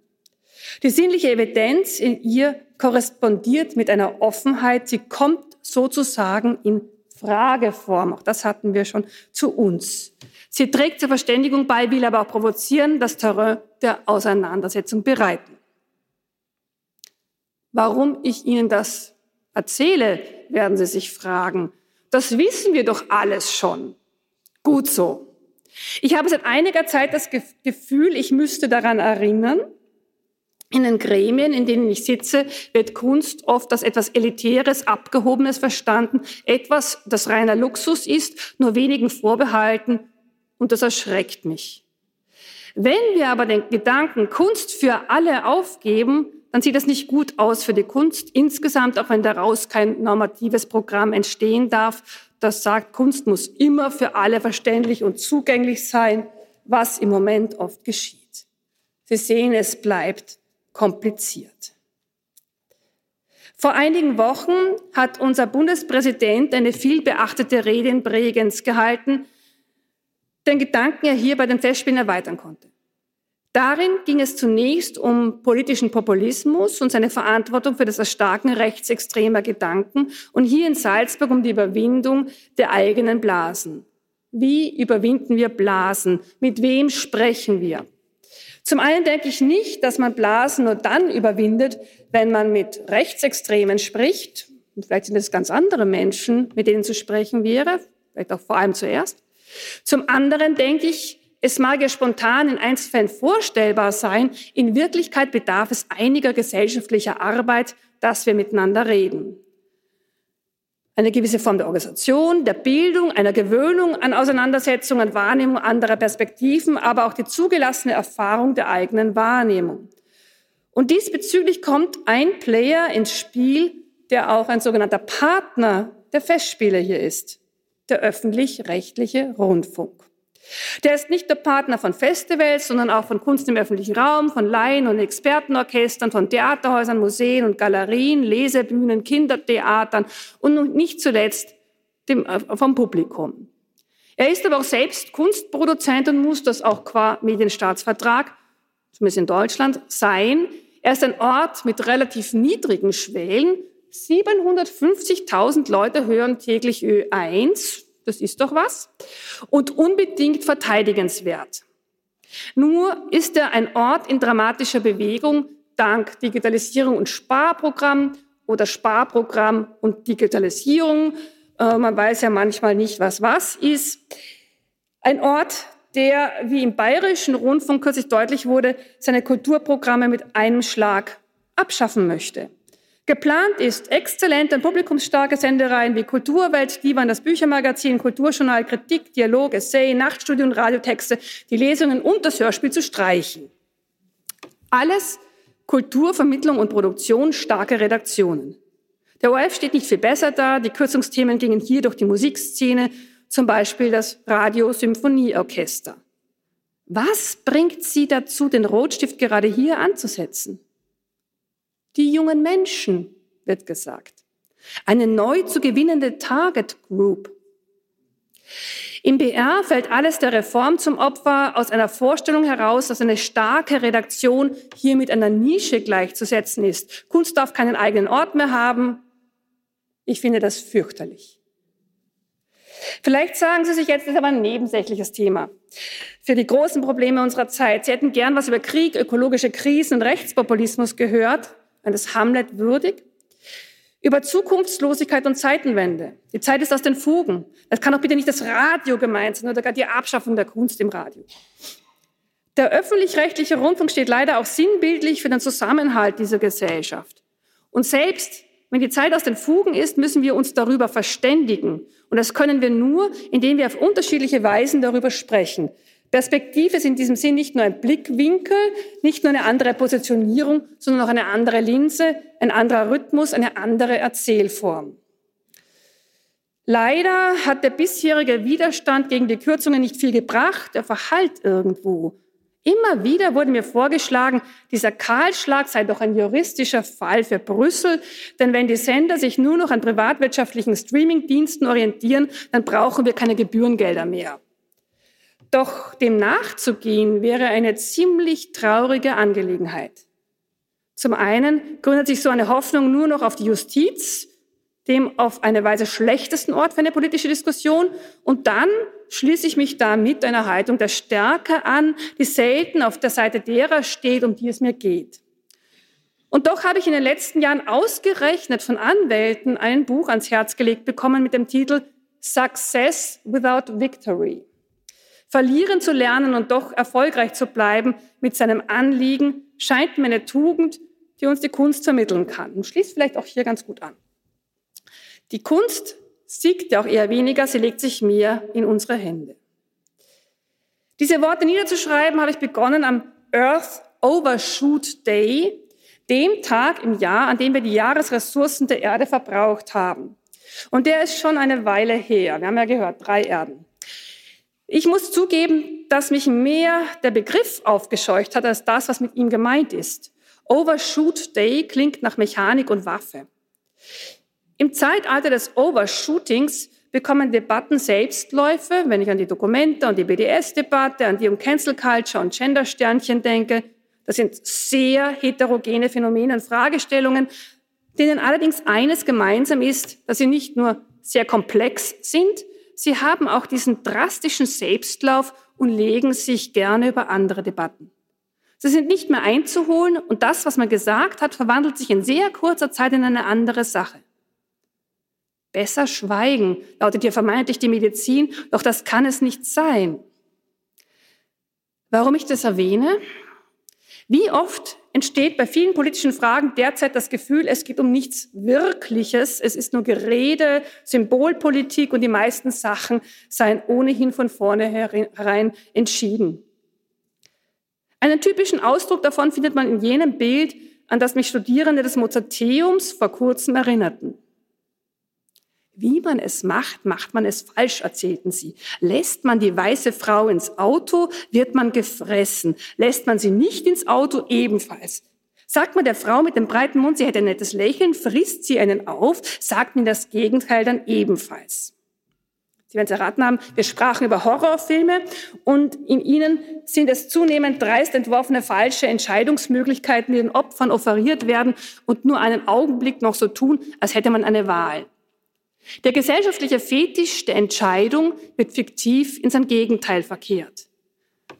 Die sinnliche Evidenz in ihr korrespondiert mit einer Offenheit. Sie kommt sozusagen in Frageform. Auch das hatten wir schon zu uns. Sie trägt zur Verständigung bei, will aber auch provozieren, das Terrain der Auseinandersetzung bereiten. Warum ich Ihnen das erzähle, werden Sie sich fragen. Das wissen wir doch alles schon. Gut so. Ich habe seit einiger Zeit das Gefühl, ich müsste daran erinnern, in den Gremien, in denen ich sitze, wird Kunst oft als etwas Elitäres, Abgehobenes verstanden, etwas, das reiner Luxus ist, nur wenigen vorbehalten und das erschreckt mich. Wenn wir aber den Gedanken Kunst für alle aufgeben, dann sieht das nicht gut aus für die Kunst insgesamt, auch wenn daraus kein normatives Programm entstehen darf, das sagt, Kunst muss immer für alle verständlich und zugänglich sein, was im Moment oft geschieht. Sie sehen, es bleibt kompliziert. Vor einigen Wochen hat unser Bundespräsident eine vielbeachtete Rede in Bregenz gehalten, den Gedanken er hier bei den Festspielen erweitern konnte. Darin ging es zunächst um politischen Populismus und seine Verantwortung für das Erstarken rechtsextremer Gedanken und hier in Salzburg um die Überwindung der eigenen Blasen. Wie überwinden wir Blasen? Mit wem sprechen wir? Zum einen denke ich nicht, dass man Blasen nur dann überwindet, wenn man mit Rechtsextremen spricht. Und vielleicht sind es ganz andere Menschen, mit denen zu sprechen wäre, vielleicht auch vor allem zuerst. Zum anderen denke ich, es mag ja spontan in Einzelfällen vorstellbar sein, in Wirklichkeit bedarf es einiger gesellschaftlicher Arbeit, dass wir miteinander reden. Eine gewisse Form der Organisation, der Bildung, einer Gewöhnung an Auseinandersetzungen, an Wahrnehmung anderer Perspektiven, aber auch die zugelassene Erfahrung der eigenen Wahrnehmung. Und diesbezüglich kommt ein Player ins Spiel, der auch ein sogenannter Partner der Festspiele hier ist, der öffentlich-rechtliche Rundfunk. Der ist nicht der Partner von Festivals, sondern auch von Kunst im öffentlichen Raum, von Laien- und Expertenorchestern, von Theaterhäusern, Museen und Galerien, Lesebühnen, Kindertheatern und nicht zuletzt dem, äh, vom Publikum. Er ist aber auch selbst Kunstproduzent und muss das auch qua Medienstaatsvertrag, zumindest in Deutschland, sein. Er ist ein Ort mit relativ niedrigen Schwellen. 750.000 Leute hören täglich Ö1. Das ist doch was. Und unbedingt verteidigenswert. Nur ist er ein Ort in dramatischer Bewegung dank Digitalisierung und Sparprogramm oder Sparprogramm und Digitalisierung. Äh, man weiß ja manchmal nicht, was was ist. Ein Ort, der, wie im bayerischen Rundfunk kürzlich deutlich wurde, seine Kulturprogramme mit einem Schlag abschaffen möchte. Geplant ist exzellente und publikumsstarke Sendereien wie Kulturwelt, Divan, das Büchermagazin, Kulturjournal, Kritik, Dialog, Essay, Nachtstudio und Radiotexte, die Lesungen und das Hörspiel zu streichen. Alles Kulturvermittlung und Produktion, starke Redaktionen. Der ORF steht nicht viel besser da. Die Kürzungsthemen gingen hier durch die Musikszene, zum Beispiel das Radio-Symphonieorchester. Was bringt Sie dazu, den Rotstift gerade hier anzusetzen? Die jungen Menschen, wird gesagt. Eine neu zu gewinnende Target Group. Im BR fällt alles der Reform zum Opfer aus einer Vorstellung heraus, dass eine starke Redaktion hier mit einer Nische gleichzusetzen ist. Kunst darf keinen eigenen Ort mehr haben. Ich finde das fürchterlich. Vielleicht sagen Sie sich jetzt, das ist aber ein nebensächliches Thema für die großen Probleme unserer Zeit. Sie hätten gern was über Krieg, ökologische Krisen und Rechtspopulismus gehört eines Hamlet würdig, über Zukunftslosigkeit und Zeitenwende. Die Zeit ist aus den Fugen. Das kann auch bitte nicht das Radio gemeint sein oder gar die Abschaffung der Kunst im Radio. Der öffentlich-rechtliche Rundfunk steht leider auch sinnbildlich für den Zusammenhalt dieser Gesellschaft. Und selbst wenn die Zeit aus den Fugen ist, müssen wir uns darüber verständigen. Und das können wir nur, indem wir auf unterschiedliche Weisen darüber sprechen. Perspektive ist in diesem Sinn nicht nur ein Blickwinkel, nicht nur eine andere Positionierung, sondern auch eine andere Linse, ein anderer Rhythmus, eine andere Erzählform. Leider hat der bisherige Widerstand gegen die Kürzungen nicht viel gebracht. Er verhallt irgendwo. Immer wieder wurde mir vorgeschlagen, dieser Kahlschlag sei doch ein juristischer Fall für Brüssel, denn wenn die Sender sich nur noch an privatwirtschaftlichen Streamingdiensten orientieren, dann brauchen wir keine Gebührengelder mehr. Doch dem nachzugehen wäre eine ziemlich traurige Angelegenheit. Zum einen gründet sich so eine Hoffnung nur noch auf die Justiz, dem auf eine Weise schlechtesten Ort für eine politische Diskussion. Und dann schließe ich mich damit einer Haltung der Stärke an, die selten auf der Seite derer steht, um die es mir geht. Und doch habe ich in den letzten Jahren ausgerechnet von Anwälten ein Buch ans Herz gelegt bekommen mit dem Titel Success Without Victory verlieren zu lernen und doch erfolgreich zu bleiben mit seinem Anliegen, scheint mir eine Tugend, die uns die Kunst vermitteln kann. Und schließt vielleicht auch hier ganz gut an. Die Kunst siegt ja auch eher weniger, sie legt sich mehr in unsere Hände. Diese Worte niederzuschreiben habe ich begonnen am Earth Overshoot Day, dem Tag im Jahr, an dem wir die Jahresressourcen der Erde verbraucht haben. Und der ist schon eine Weile her. Wir haben ja gehört, drei Erden. Ich muss zugeben, dass mich mehr der Begriff aufgescheucht hat als das, was mit ihm gemeint ist. Overshoot Day klingt nach Mechanik und Waffe. Im Zeitalter des Overshootings bekommen Debatten Selbstläufe, wenn ich an die Dokumente und die BDS-Debatte, an die um Cancel Culture und Gender-Sternchen denke. Das sind sehr heterogene Phänomene und Fragestellungen, denen allerdings eines gemeinsam ist, dass sie nicht nur sehr komplex sind, sie haben auch diesen drastischen Selbstlauf und legen sich gerne über andere Debatten. Sie sind nicht mehr einzuholen und das, was man gesagt hat, verwandelt sich in sehr kurzer Zeit in eine andere Sache. Besser schweigen, lautet hier vermeintlich die Medizin, doch das kann es nicht sein. Warum ich das erwähne? Wie oft entsteht bei vielen politischen Fragen derzeit das Gefühl, es geht um nichts Wirkliches, es ist nur Gerede, Symbolpolitik und die meisten Sachen seien ohnehin von vornherein entschieden. Einen typischen Ausdruck davon findet man in jenem Bild, an das mich Studierende des Mozarteums vor kurzem erinnerten. Wie man es macht, macht man es falsch, erzählten sie. Lässt man die weiße Frau ins Auto, wird man gefressen. Lässt man sie nicht ins Auto, ebenfalls. Sagt man der Frau mit dem breiten Mund, sie hätte ein nettes Lächeln, frisst sie einen auf, sagt man das Gegenteil dann ebenfalls. Sie werden es erraten haben, wir sprachen über Horrorfilme und in ihnen sind es zunehmend dreist entworfene falsche Entscheidungsmöglichkeiten, die den Opfern offeriert werden und nur einen Augenblick noch so tun, als hätte man eine Wahl. Der gesellschaftliche Fetisch der Entscheidung wird fiktiv in sein Gegenteil verkehrt.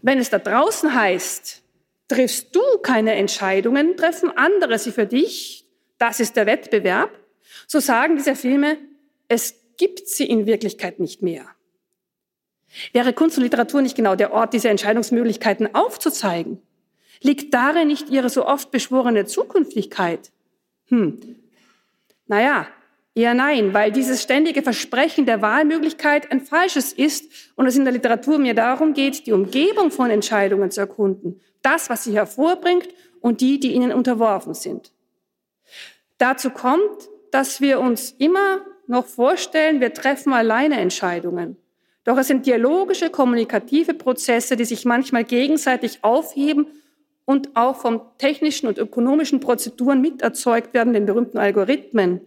Wenn es da draußen heißt, triffst du keine Entscheidungen, treffen andere sie für dich, das ist der Wettbewerb, so sagen diese Filme, es gibt sie in Wirklichkeit nicht mehr. Wäre Kunst und Literatur nicht genau der Ort, diese Entscheidungsmöglichkeiten aufzuzeigen? Liegt darin nicht ihre so oft beschworene Zukünftigkeit? Hm. Naja, eher nein, weil dieses ständige Versprechen der Wahlmöglichkeit ein falsches ist und es in der Literatur mir darum geht, die Umgebung von Entscheidungen zu erkunden, das, was sie hervorbringt und die, die ihnen unterworfen sind. Dazu kommt, dass wir uns immer noch vorstellen, wir treffen alleine Entscheidungen. Doch es sind dialogische, kommunikative Prozesse, die sich manchmal gegenseitig aufheben und auch von technischen und ökonomischen Prozeduren miterzeugt werden, den berühmten Algorithmen.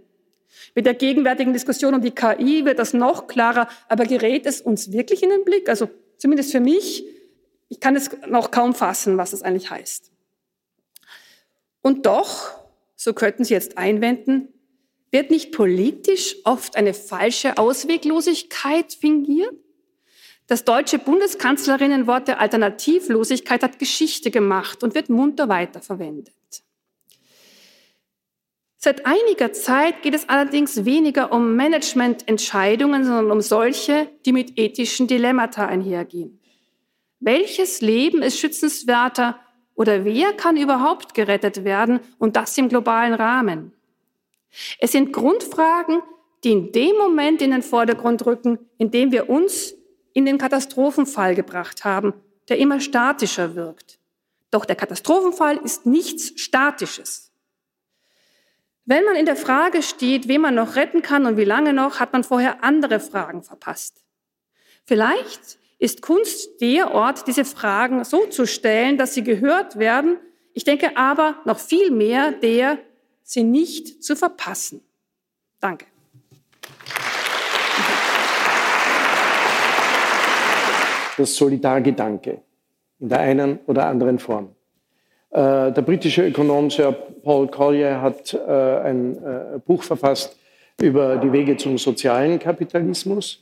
Mit der gegenwärtigen Diskussion um die KI wird das noch klarer, aber gerät es uns wirklich in den Blick? Also zumindest für mich, ich kann es noch kaum fassen, was das eigentlich heißt. Und doch, so könnten Sie jetzt einwenden, wird nicht politisch oft eine falsche Ausweglosigkeit fingiert? Das deutsche Bundeskanzlerinnenwort der Alternativlosigkeit hat Geschichte gemacht und wird munter weiterverwendet. Seit einiger Zeit geht es allerdings weniger um Managemententscheidungen, sondern um solche, die mit ethischen Dilemmata einhergehen. Welches Leben ist schützenswerter oder wer kann überhaupt gerettet werden und das im globalen Rahmen? Es sind Grundfragen, die in dem Moment in den Vordergrund rücken, in dem wir uns in den Katastrophenfall gebracht haben, der immer statischer wirkt. Doch der Katastrophenfall ist nichts Statisches. Wenn man in der Frage steht, wen man noch retten kann und wie lange noch, hat man vorher andere Fragen verpasst. Vielleicht ist Kunst der Ort, diese Fragen so zu stellen, dass sie gehört werden. Ich denke aber noch viel mehr der, sie nicht zu verpassen. Danke. Das Solidargedanke in der einen oder anderen Form. Äh, der britische Ökonom Sir Paul Collier hat äh, ein äh, Buch verfasst über die Wege zum sozialen Kapitalismus.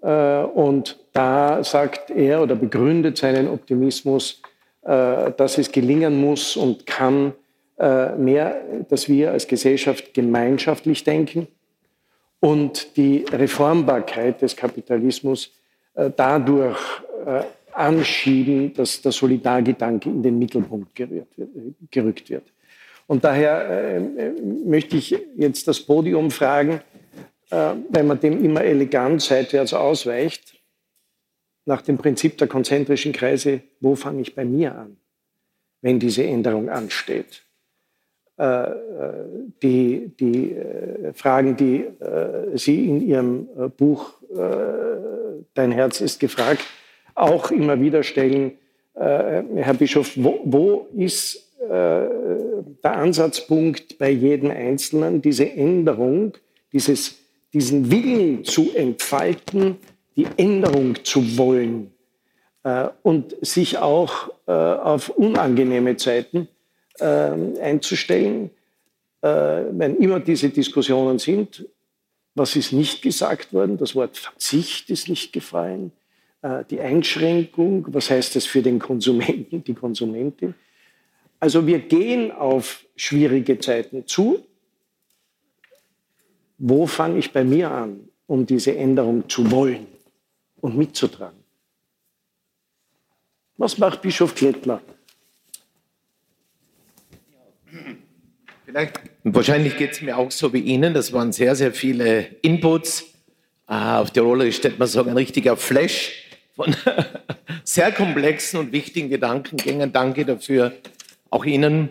Und da sagt er oder begründet seinen Optimismus, dass es gelingen muss und kann, äh, mehr, dass wir als Gesellschaft gemeinschaftlich denken und die Reformbarkeit des Kapitalismus äh, dadurch äh, anschieben, dass der Solidargedanke in den Mittelpunkt gerückt wird. Und daher möchte ich jetzt das Podium fragen, wenn man dem immer elegant seitwärts ausweicht, nach dem Prinzip der konzentrischen Kreise, wo fange ich bei mir an, wenn diese Änderung ansteht? Äh, die, die äh, Fragen, die äh, Sie in Ihrem Buch Dein Herz ist gefragt, auch immer wieder stellen. Herr Bischof, wo, wo ist der Ansatzpunkt bei jedem Einzelnen, diese Änderung, dieses, diesen Willen zu entfalten, die Änderung zu wollen und sich auch auf unangenehme Zeiten äh, einzustellen, äh, wenn immer diese Diskussionen sind, was ist nicht gesagt worden? Das Wort Verzicht ist nicht gefallen. Äh, die Einschränkung, was heißt das für den Konsumenten, die Konsumentin? Also wir gehen auf schwierige Zeiten zu. Wo fange ich bei mir an, um diese Änderung zu wollen und mitzutragen? Was macht Bischof Klettler? Vielleicht, wahrscheinlich geht es mir auch so wie Ihnen. Das waren sehr, sehr viele Inputs. Ah, auf Tiroler stellt man sagen, ein richtiger Flash von sehr komplexen und wichtigen Gedankengängen. Danke dafür. Auch Ihnen.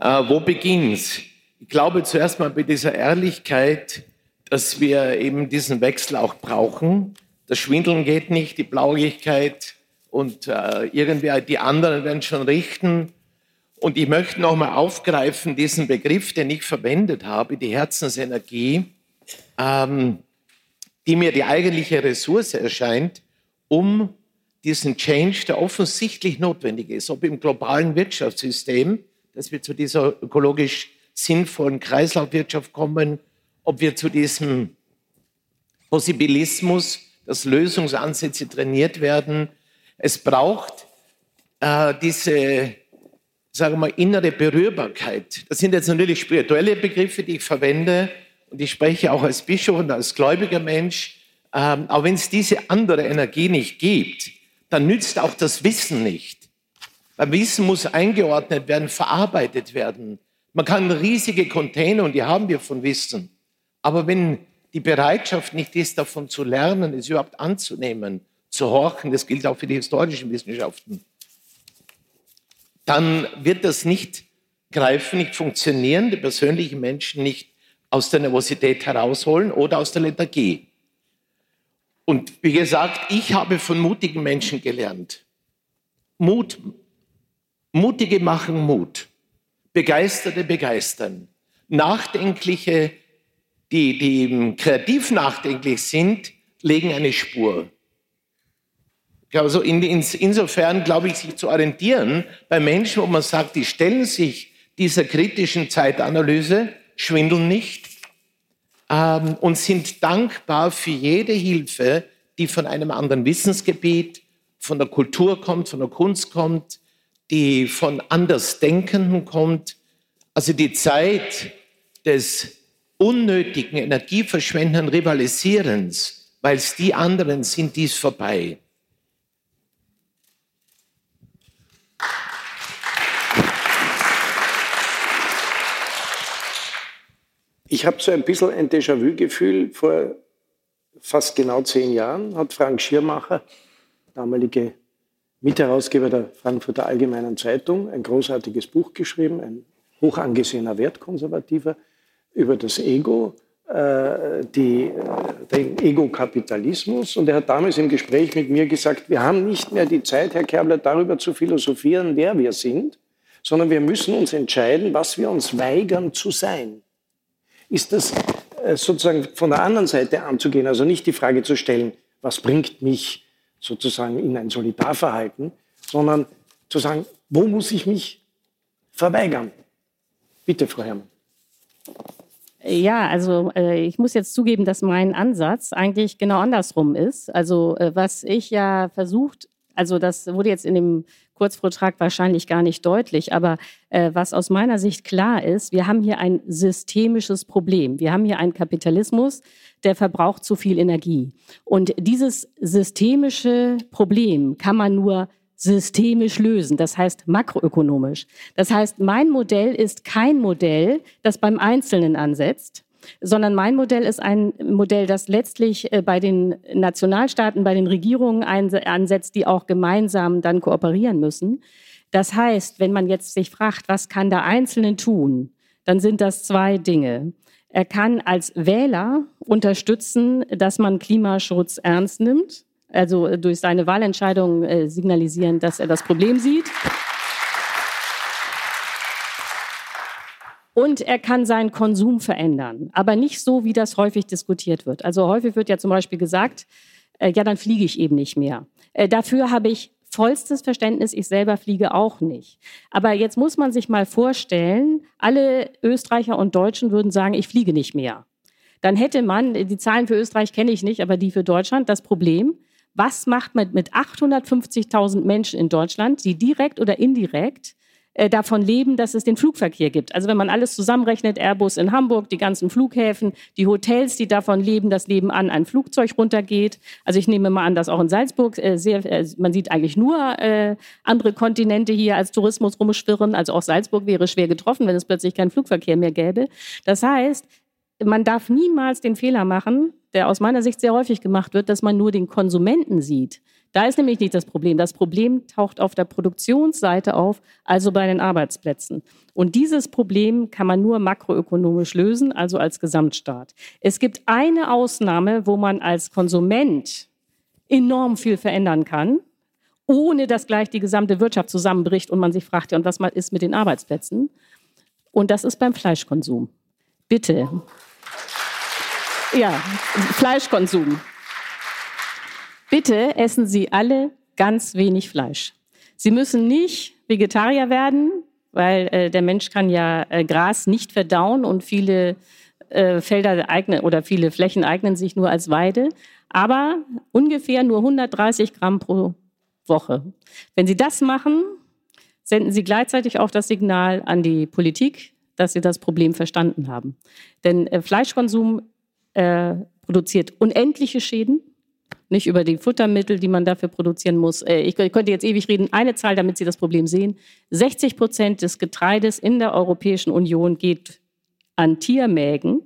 Äh, wo beginnt's? Ich glaube zuerst mal bei dieser Ehrlichkeit, dass wir eben diesen Wechsel auch brauchen. Das Schwindeln geht nicht, die Blauigkeit und äh, irgendwie die anderen werden schon richten. Und ich möchte nochmal aufgreifen, diesen Begriff, den ich verwendet habe, die Herzensenergie, ähm, die mir die eigentliche Ressource erscheint, um diesen Change, der offensichtlich notwendig ist, ob im globalen Wirtschaftssystem, dass wir zu dieser ökologisch sinnvollen Kreislaufwirtschaft kommen, ob wir zu diesem Possibilismus, dass Lösungsansätze trainiert werden. Es braucht äh, diese, sagen wir mal, innere Berührbarkeit. Das sind jetzt natürlich spirituelle Begriffe, die ich verwende und ich spreche auch als Bischof und als gläubiger Mensch. Ähm, aber wenn es diese andere Energie nicht gibt, dann nützt auch das Wissen nicht. Weil Wissen muss eingeordnet werden, verarbeitet werden. Man kann riesige Container, und die haben wir von Wissen. Aber wenn die Bereitschaft nicht ist, davon zu lernen, es überhaupt anzunehmen, zu horchen, das gilt auch für die historischen Wissenschaften, dann wird das nicht greifen, nicht funktionieren, die persönlichen Menschen nicht aus der Nervosität herausholen oder aus der Lethargie. Und wie gesagt, ich habe von mutigen Menschen gelernt. Mut, mutige machen Mut. Begeisterte begeistern. Nachdenkliche, die, die kreativ nachdenklich sind, legen eine Spur. Also in, in, insofern glaube ich, sich zu orientieren bei Menschen, wo man sagt, die stellen sich dieser kritischen Zeitanalyse, schwindeln nicht ähm, und sind dankbar für jede Hilfe, die von einem anderen Wissensgebiet, von der Kultur kommt, von der Kunst kommt, die von Andersdenkenden kommt. Also die Zeit des unnötigen, energieverschwendenden Rivalisierens, weil es die anderen sind, dies vorbei. Ich habe so ein bisschen ein Déjà-vu-Gefühl. Vor fast genau zehn Jahren hat Frank Schirmacher, damalige Mitherausgeber der Frankfurter Allgemeinen Zeitung, ein großartiges Buch geschrieben, ein hoch angesehener Wertkonservativer, über das Ego, äh, die, den Ego-Kapitalismus. Und er hat damals im Gespräch mit mir gesagt, wir haben nicht mehr die Zeit, Herr Kerbler, darüber zu philosophieren, wer wir sind, sondern wir müssen uns entscheiden, was wir uns weigern zu sein. Ist das äh, sozusagen von der anderen Seite anzugehen, also nicht die Frage zu stellen, was bringt mich sozusagen in ein Solidarverhalten, sondern zu sagen, wo muss ich mich verweigern? Bitte, Frau Herrmann. Ja, also äh, ich muss jetzt zugeben, dass mein Ansatz eigentlich genau andersrum ist. Also äh, was ich ja versucht, also das wurde jetzt in dem Kurzvortrag wahrscheinlich gar nicht deutlich, aber äh, was aus meiner Sicht klar ist, wir haben hier ein systemisches Problem. Wir haben hier einen Kapitalismus, der verbraucht zu viel Energie. Und dieses systemische Problem kann man nur systemisch lösen, das heißt makroökonomisch. Das heißt, mein Modell ist kein Modell, das beim Einzelnen ansetzt, sondern mein Modell ist ein Modell, das letztlich äh, bei den Nationalstaaten, bei den Regierungen ansetzt, die auch gemeinsam dann kooperieren müssen. Das heißt, wenn man jetzt sich fragt, was kann der Einzelne tun, dann sind das zwei Dinge. Er kann als Wähler unterstützen, dass man Klimaschutz ernst nimmt, also durch seine Wahlentscheidung äh, signalisieren, dass er das Problem sieht. Und er kann seinen Konsum verändern, aber nicht so, wie das häufig diskutiert wird. Also häufig wird ja zum Beispiel gesagt, äh, ja, dann fliege ich eben nicht mehr. Äh, dafür habe ich vollstes Verständnis, ich selber fliege auch nicht. Aber jetzt muss man sich mal vorstellen, alle Österreicher und Deutschen würden sagen, ich fliege nicht mehr. Dann hätte man, die Zahlen für Österreich kenne ich nicht, aber die für Deutschland, das Problem, was macht man mit 850.000 Menschen in Deutschland, die direkt oder indirekt äh, davon leben, dass es den Flugverkehr gibt. Also wenn man alles zusammenrechnet, Airbus in Hamburg, die ganzen Flughäfen, die Hotels, die davon leben, dass nebenan ein Flugzeug runtergeht. Also ich nehme mal an, dass auch in Salzburg äh, sehr, äh, man sieht eigentlich nur äh, andere Kontinente hier als Tourismus rumschwirren. Also auch Salzburg wäre schwer getroffen, wenn es plötzlich keinen Flugverkehr mehr gäbe. Das heißt, man darf niemals den Fehler machen, der aus meiner Sicht sehr häufig gemacht wird, dass man nur den Konsumenten sieht. Da ist nämlich nicht das Problem. Das Problem taucht auf der Produktionsseite auf, also bei den Arbeitsplätzen. Und dieses Problem kann man nur makroökonomisch lösen, also als Gesamtstaat. Es gibt eine Ausnahme, wo man als Konsument enorm viel verändern kann, ohne dass gleich die gesamte Wirtschaft zusammenbricht und man sich fragt, ja, und was ist mit den Arbeitsplätzen? Und das ist beim Fleischkonsum. Bitte. Ja, Fleischkonsum. Bitte essen Sie alle ganz wenig Fleisch. Sie müssen nicht Vegetarier werden, weil äh, der Mensch kann ja äh, Gras nicht verdauen und viele äh, Felder eignen oder viele Flächen eignen sich nur als Weide. Aber ungefähr nur 130 Gramm pro Woche. Wenn Sie das machen, senden Sie gleichzeitig auch das Signal an die Politik, dass Sie das Problem verstanden haben. Denn äh, Fleischkonsum äh, produziert unendliche Schäden nicht über die Futtermittel, die man dafür produzieren muss. Äh, ich könnte jetzt ewig reden. Eine Zahl, damit Sie das Problem sehen. 60 Prozent des Getreides in der Europäischen Union geht an Tiermägen.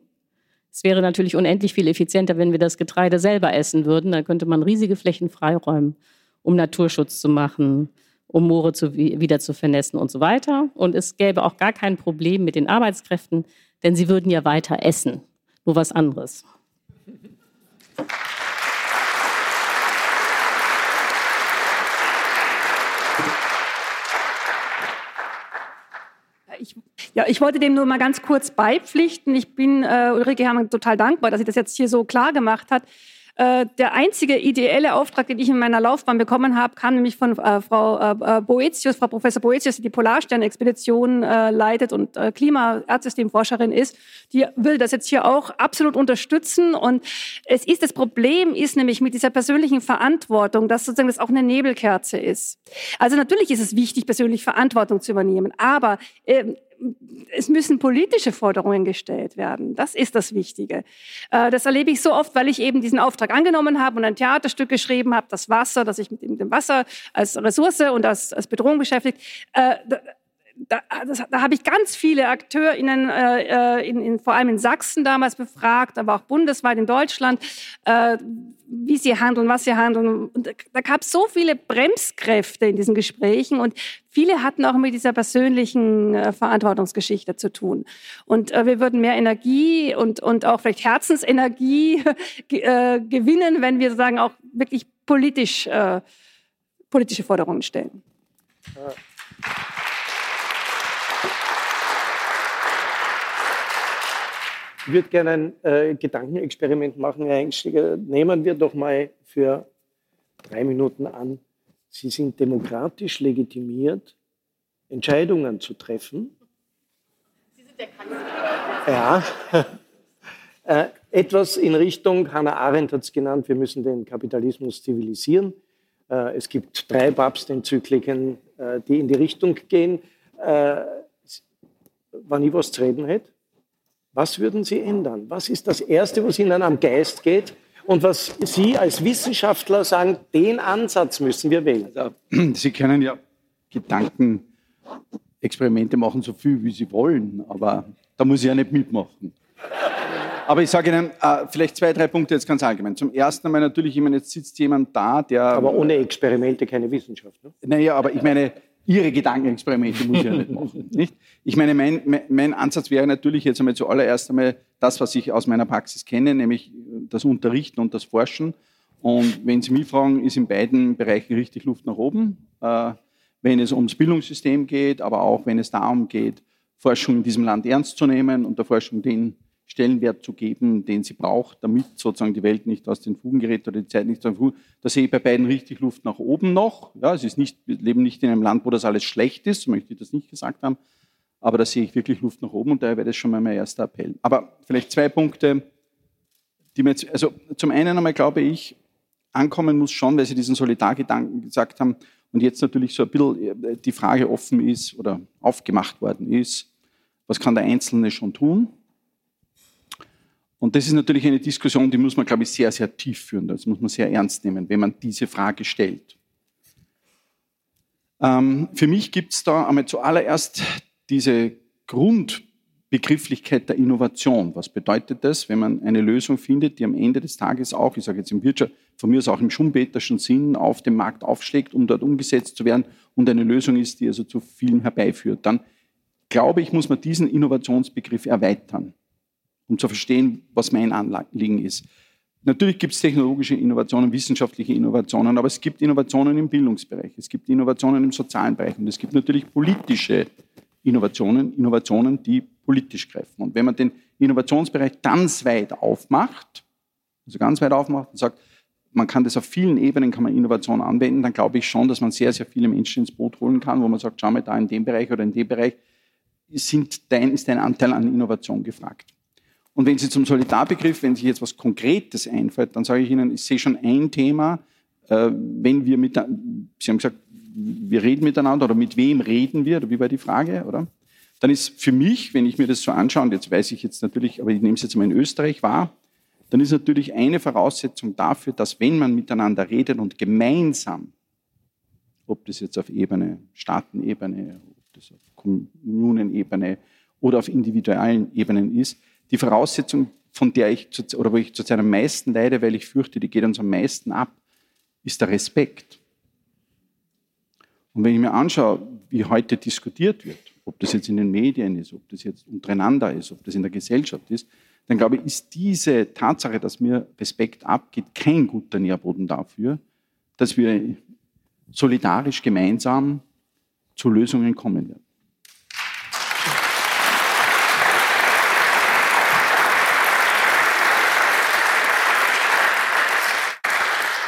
Es wäre natürlich unendlich viel effizienter, wenn wir das Getreide selber essen würden. Da könnte man riesige Flächen freiräumen, um Naturschutz zu machen, um Moore zu, wieder zu vernässen und so weiter. Und es gäbe auch gar kein Problem mit den Arbeitskräften, denn sie würden ja weiter essen. Nur was anderes. Ich, ja, ich wollte dem nur mal ganz kurz beipflichten. Ich bin äh, Ulrike Herrmann total dankbar, dass sie das jetzt hier so klar gemacht hat. Äh, der einzige ideelle Auftrag, den ich in meiner Laufbahn bekommen habe, kam nämlich von äh, Frau äh, äh, Boetius, Frau Professor Boetius, die die Polarstern-Expedition äh, leitet und Klima-Erdsystemforscherin ist. Die will das jetzt hier auch absolut unterstützen. Und es ist, das Problem ist nämlich mit dieser persönlichen Verantwortung, dass sozusagen das auch eine Nebelkerze ist. Also natürlich ist es wichtig, persönlich Verantwortung zu übernehmen. Aber äh, es müssen politische Forderungen gestellt werden. Das ist das Wichtige. Äh, das erlebe ich so oft, weil ich eben diesen Auftrag angenommen habe und ein Theaterstück geschrieben habe, das Wasser, das sich mit dem Wasser als Ressource und als, als Bedrohung beschäftigt. Da, das, da habe ich ganz viele AkteurInnen, äh, äh, in, in, vor allem in Sachsen damals befragt, aber auch bundesweit in Deutschland, äh, wie sie handeln, was sie handeln. Und da gab es so viele Bremskräfte in diesen Gesprächen und viele hatten auch mit dieser persönlichen äh, Verantwortungsgeschichte zu tun. Und äh, wir würden mehr Energie und, und auch vielleicht Herzensenergie äh, gewinnen, wenn wir sozusagen auch wirklich politisch, äh, politische Forderungen stellen. Ja. Würde gerne ein äh, Gedankenexperiment machen, Herr Engstiger. Nehmen wir doch mal für drei Minuten an, Sie sind demokratisch legitimiert, Entscheidungen zu treffen. Sie sind der Kanzler. Ja. äh, etwas in Richtung, Hannah Arendt hat es genannt, wir müssen den Kapitalismus zivilisieren. Äh, es gibt drei Papstenzykliken, äh, die in die Richtung gehen. Äh, wenn ich was zu reden hätte, was würden Sie ändern? Was ist das Erste, was Ihnen am Geist geht? Und was Sie als Wissenschaftler sagen, den Ansatz müssen wir wählen. Also, Sie können ja Gedankenexperimente machen, so viel wie Sie wollen, aber da muss ich ja nicht mitmachen. Aber ich sage Ihnen äh, vielleicht zwei, drei Punkte jetzt ganz allgemein. Zum ersten einmal natürlich, ich meine, jetzt sitzt jemand da, der. Aber ohne Experimente keine Wissenschaft. Ne? Naja, aber ich meine, Ihre Gedankenexperimente muss ich ja nicht machen. Nicht? Ich meine, mein, mein Ansatz wäre natürlich jetzt einmal zuallererst einmal das, was ich aus meiner Praxis kenne, nämlich das Unterrichten und das Forschen. Und wenn Sie mich fragen, ist in beiden Bereichen richtig Luft nach oben. Äh, wenn es ums Bildungssystem geht, aber auch wenn es darum geht, Forschung in diesem Land ernst zu nehmen und der Forschung den Stellenwert zu geben, den sie braucht, damit sozusagen die Welt nicht aus den Fugen gerät oder die Zeit nicht aus den Fugen. Da sehe ich bei beiden richtig Luft nach oben noch. Ja, es ist nicht, wir leben nicht in einem Land, wo das alles schlecht ist, möchte ich das nicht gesagt haben. Aber da sehe ich wirklich Luft nach oben und daher wäre das schon mal mein erster Appell. Aber vielleicht zwei Punkte, die mir jetzt, also zum einen einmal glaube ich, ankommen muss schon, weil Sie diesen Solidargedanken gesagt haben und jetzt natürlich so ein bisschen äh, die Frage offen ist oder aufgemacht worden ist, was kann der Einzelne schon tun? Und das ist natürlich eine Diskussion, die muss man, glaube ich, sehr, sehr tief führen. Das muss man sehr ernst nehmen, wenn man diese Frage stellt. Ähm, für mich gibt es da einmal zuallererst diese Grund, Begrifflichkeit der Innovation. Was bedeutet das, wenn man eine Lösung findet, die am Ende des Tages auch, ich sage jetzt im Wirtschaft, von mir aus auch im Schumpeterschen Sinn auf dem Markt aufschlägt, um dort umgesetzt zu werden und eine Lösung ist, die also zu vielen herbeiführt, dann glaube ich, muss man diesen Innovationsbegriff erweitern, um zu verstehen, was mein Anliegen ist. Natürlich gibt es technologische Innovationen, wissenschaftliche Innovationen, aber es gibt Innovationen im Bildungsbereich, es gibt Innovationen im sozialen Bereich und es gibt natürlich politische Innovationen, Innovationen, die politisch greifen. Und wenn man den Innovationsbereich ganz weit aufmacht, also ganz weit aufmacht und sagt, man kann das auf vielen Ebenen, kann man Innovation anwenden, dann glaube ich schon, dass man sehr, sehr viele Menschen ins Boot holen kann, wo man sagt, schau mal, da in dem Bereich oder in dem Bereich sind dein, ist dein Anteil an Innovation gefragt. Und wenn Sie zum Solidarbegriff, wenn sich jetzt was Konkretes einfällt, dann sage ich Ihnen, ich sehe schon ein Thema, äh, wenn wir mit, Sie haben gesagt, wir reden miteinander oder mit wem reden wir, wie war die Frage, oder? Dann ist für mich, wenn ich mir das so anschaue, und jetzt weiß ich jetzt natürlich, aber ich nehme es jetzt mal in Österreich wahr, dann ist natürlich eine Voraussetzung dafür, dass wenn man miteinander redet und gemeinsam, ob das jetzt auf Ebene, Staatenebene, ob das auf Kommunenebene oder auf individuellen Ebenen ist, die Voraussetzung, von der ich zu, oder wo ich zurzeit am meisten leide, weil ich fürchte, die geht uns am meisten ab, ist der Respekt. Und wenn ich mir anschaue, wie heute diskutiert wird, ob das jetzt in den Medien ist, ob das jetzt untereinander ist, ob das in der Gesellschaft ist, dann glaube ich, ist diese Tatsache, dass mir Respekt abgeht, kein guter Nährboden dafür, dass wir solidarisch gemeinsam zu Lösungen kommen werden.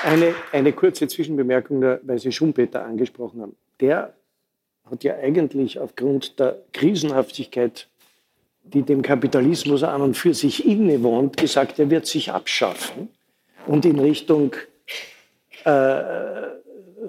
Eine, eine kurze Zwischenbemerkung, weil Sie Schumpeter angesprochen haben. Der hat ja eigentlich aufgrund der Krisenhaftigkeit, die dem Kapitalismus an und für sich innewohnt, gesagt, er wird sich abschaffen und in Richtung äh,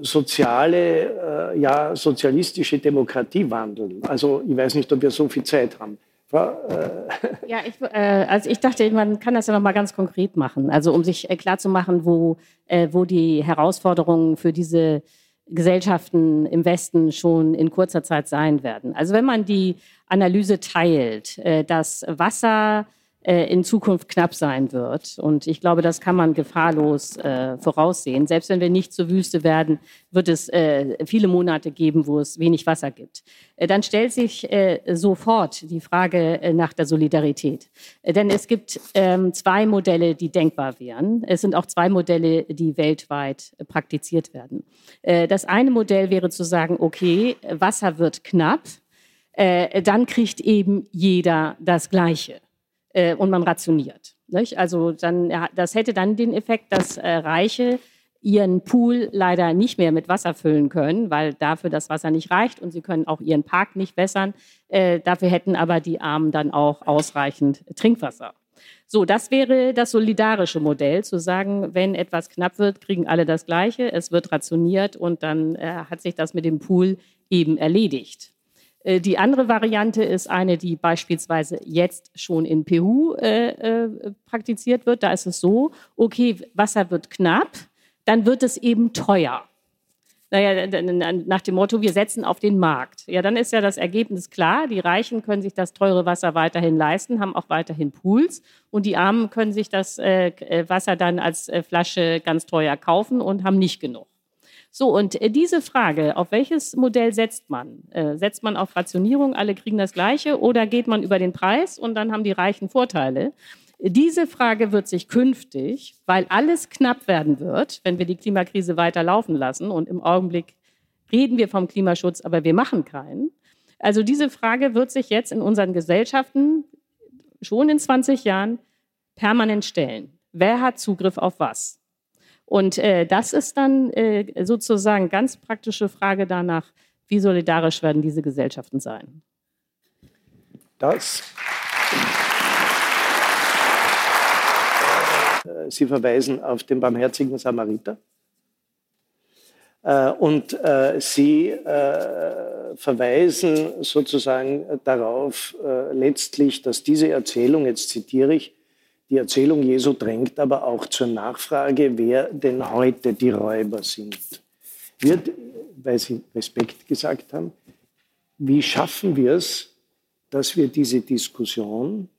soziale, äh, ja, sozialistische Demokratie wandeln. Also ich weiß nicht, ob wir so viel Zeit haben. Äh, ja, ich, äh, also ich dachte, man kann das ja noch mal ganz konkret machen. Also um sich äh, klar zu machen, wo, äh, wo die Herausforderungen für diese Gesellschaften im Westen schon in kurzer Zeit sein werden. Also wenn man die Analyse teilt, äh, dass Wasser in Zukunft knapp sein wird. Und ich glaube, das kann man gefahrlos äh, voraussehen. Selbst wenn wir nicht zur Wüste werden, wird es äh, viele Monate geben, wo es wenig Wasser gibt. Äh, dann stellt sich äh, sofort die Frage äh, nach der Solidarität. denn es gibt ähm, zwei Modelle, die denkbar wären. Es sind auch zwei Modelle, die weltweit praktiziert werden. das eine Modell wäre zu sagen, okay, Wasser wird knapp. dann kriegt eben jeder das Gleiche äh, und man rationiert. Nicht? Also dann, das hätte dann den Effekt, dass äh, Reiche ihren Pool leider nicht mehr mit Wasser füllen können, weil dafür das Wasser nicht reicht und sie können auch ihren Park nicht wässern. Äh, dafür hätten aber die Armen dann auch ausreichend Trinkwasser. So, das wäre das solidarische Modell, zu sagen, wenn etwas knapp wird, kriegen alle das Gleiche, es wird rationiert und dann äh, hat sich das mit dem Pool eben erledigt. Äh, die andere Variante ist eine, die beispielsweise jetzt schon in Peru äh, äh, praktiziert wird. Da ist es so, okay, Wasser wird knapp, dann wird es eben teuer. Naja, nach dem Motto, wir setzen auf den Markt. Ja, dann ist ja das Ergebnis klar. Die Reichen können sich das teure Wasser weiterhin leisten, haben auch weiterhin Pools. Und die Armen können sich das äh, Wasser dann als äh, Flasche ganz teuer kaufen und haben nicht genug. So, und äh, diese Frage, auf welches Modell setzt man? Äh, setzt man auf Rationierung, alle kriegen das Gleiche, oder geht man über den Preis und dann haben die Reichen Vorteile? Diese Frage wird sich künftig, weil alles knapp werden wird, wenn wir die Klimakrise weiter laufen lassen und im Augenblick reden wir vom Klimaschutz, aber wir machen keinen. Also diese Frage wird sich jetzt in unseren Gesellschaften schon in 20 Jahren permanent stellen. Wer hat Zugriff auf was? Und äh, das ist dann äh, sozusagen ganz praktische Frage danach, wie solidarisch werden diese Gesellschaften sein. Das. Äh, Sie verweisen auf den barmherzigen Samariter. Äh, und äh, Sie verweisen sozusagen darauf letztlich, dass diese Erzählung, jetzt zitiere ich, die Erzählung Jesu drängt aber auch zur Nachfrage, wer denn heute die Räuber sind. Wird, weil Sie Respekt gesagt haben, wie schaffen wir es, dass wir diese Diskussion,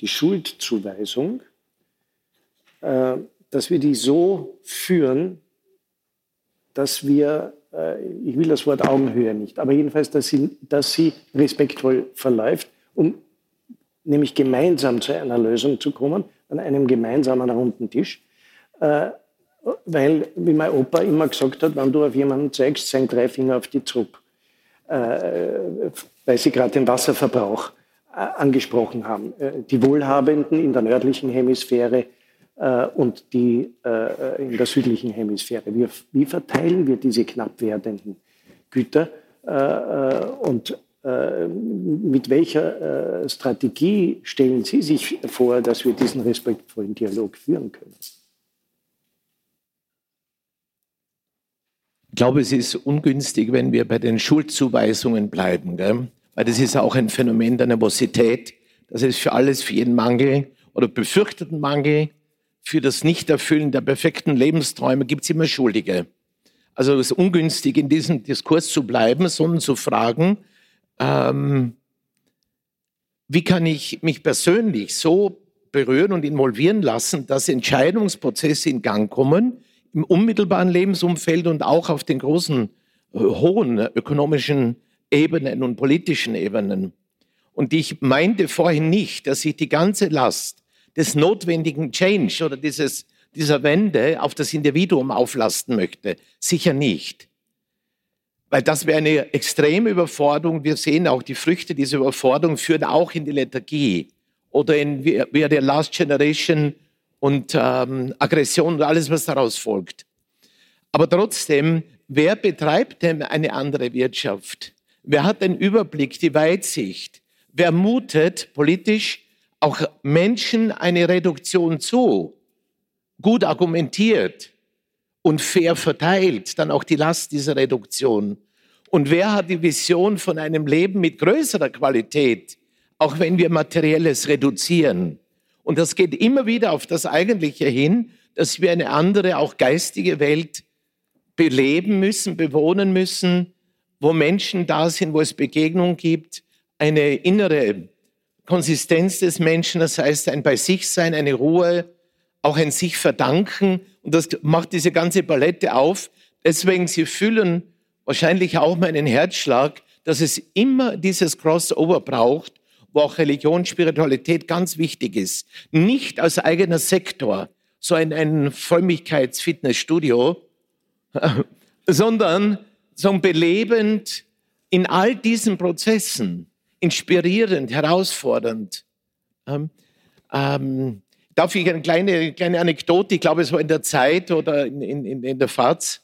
die Schuldzuweisung, äh, dass wir die so führen, dass wir, äh, ich will das Wort Augenhöhe nicht, aber jedenfalls, dass sie, dass sie respektvoll verläuft, um nämlich gemeinsam zu einer Lösung zu kommen, an einem gemeinsamen runden Tisch. Äh, weil, wie mein Opa immer gesagt hat, wenn du auf jemanden zeigst, zeigen drei Finger auf die Trupp. Äh, weil Sie gerade den Wasserverbrauch äh, angesprochen haben. Äh, die Wohlhabenden in der nördlichen Hemisphäre und die in der südlichen Hemisphäre. Wie verteilen wir diese knapp werdenden Güter und mit welcher Strategie stellen Sie sich vor, dass wir diesen respektvollen Dialog führen können? glaube, es ist ungünstig, wenn wir bei den Schuldzuweisungen bleiben, gell? weil das ist auch ein Phänomen der Nervosität. Das ist für alles, für jeden Mangel oder befürchteten Mangel, für das Nichterfüllen der perfekten Lebensträume gibt es immer Schuldige. Also es ist ungünstig, in diesem Diskurs zu bleiben, sondern zu fragen, ähm, wie kann ich mich persönlich so berühren und involvieren lassen, dass Entscheidungsprozesse in Gang kommen, im unmittelbaren Lebensumfeld und auch auf den großen, äh, hohen ökonomischen Ebenen und politischen Ebenen. Und ich meinte vorhin nicht, dass ich die ganze Last des notwendigen Change oder dieses, dieser Wende auf das Individuum auflasten möchte. Sicher nicht. Weil das wäre eine extreme Überforderung. Wir sehen auch die Früchte dieser Überforderung führen auch in die Lethargie oder in Are the Last Generation und ähm, Aggression und alles, was daraus folgt. Aber trotzdem, wer betreibt denn eine andere Wirtschaft? Wer hat den Überblick, die Weitsicht? Wer mutet politisch auch Menschen eine Reduktion zu? Gut argumentiert und fair verteilt, dann auch die Last dieser Reduktion. Und wer hat die Vision von einem Leben mit größerer Qualität, auch wenn wir materielles reduzieren? Und das geht immer wieder auf das Eigentliche hin, dass wir eine andere, auch geistige Welt beleben müssen, bewohnen müssen, wo Menschen da sind, wo es Begegnung gibt, eine innere Konsistenz des Menschen, das heißt ein bei sich sein, eine Ruhe, auch ein sich verdanken. Und das macht diese ganze Palette auf. Deswegen, Sie fühlen wahrscheinlich auch meinen Herzschlag, dass es immer dieses Crossover braucht wo auch Religion, Spiritualität ganz wichtig ist. Nicht als eigener Sektor, so ein, ein Frömmigkeits-Fitnessstudio, sondern so belebend in all diesen Prozessen, inspirierend, herausfordernd. Ähm, ähm, darf ich eine kleine, kleine Anekdote, ich glaube, es war in der Zeit oder in, in, in der FAZ,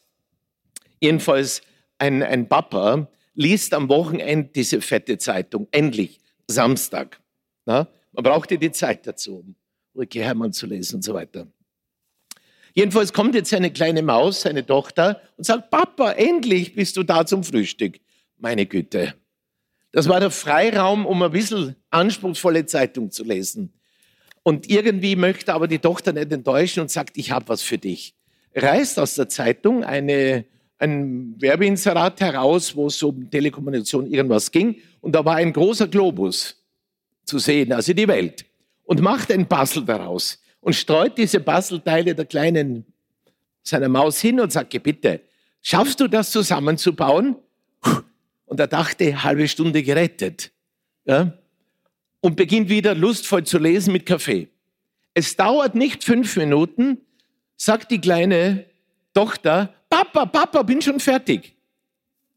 jedenfalls ein, ein Papa liest am Wochenende diese fette Zeitung, endlich. Samstag. Na? Man brauchte die Zeit dazu, um Ulrike Hermann zu lesen und so weiter. Jedenfalls kommt jetzt eine kleine Maus, seine Tochter, und sagt, Papa, endlich bist du da zum Frühstück. Meine Güte. Das war der Freiraum, um ein bisschen anspruchsvolle Zeitung zu lesen. Und irgendwie möchte aber die Tochter nicht enttäuschen und sagt, ich habe was für dich. Reißt aus der Zeitung eine ein Werbeinserat heraus, wo es um Telekommunikation irgendwas ging. Und da war ein großer Globus zu sehen, also die Welt. Und macht ein Puzzle daraus und streut diese Puzzleteile der kleinen seiner Maus hin und sagt, bitte, schaffst du das zusammenzubauen? Und er dachte, halbe Stunde gerettet. Ja? Und beginnt wieder lustvoll zu lesen mit Kaffee. Es dauert nicht fünf Minuten, sagt die kleine Tochter, Papa, Papa, bin schon fertig.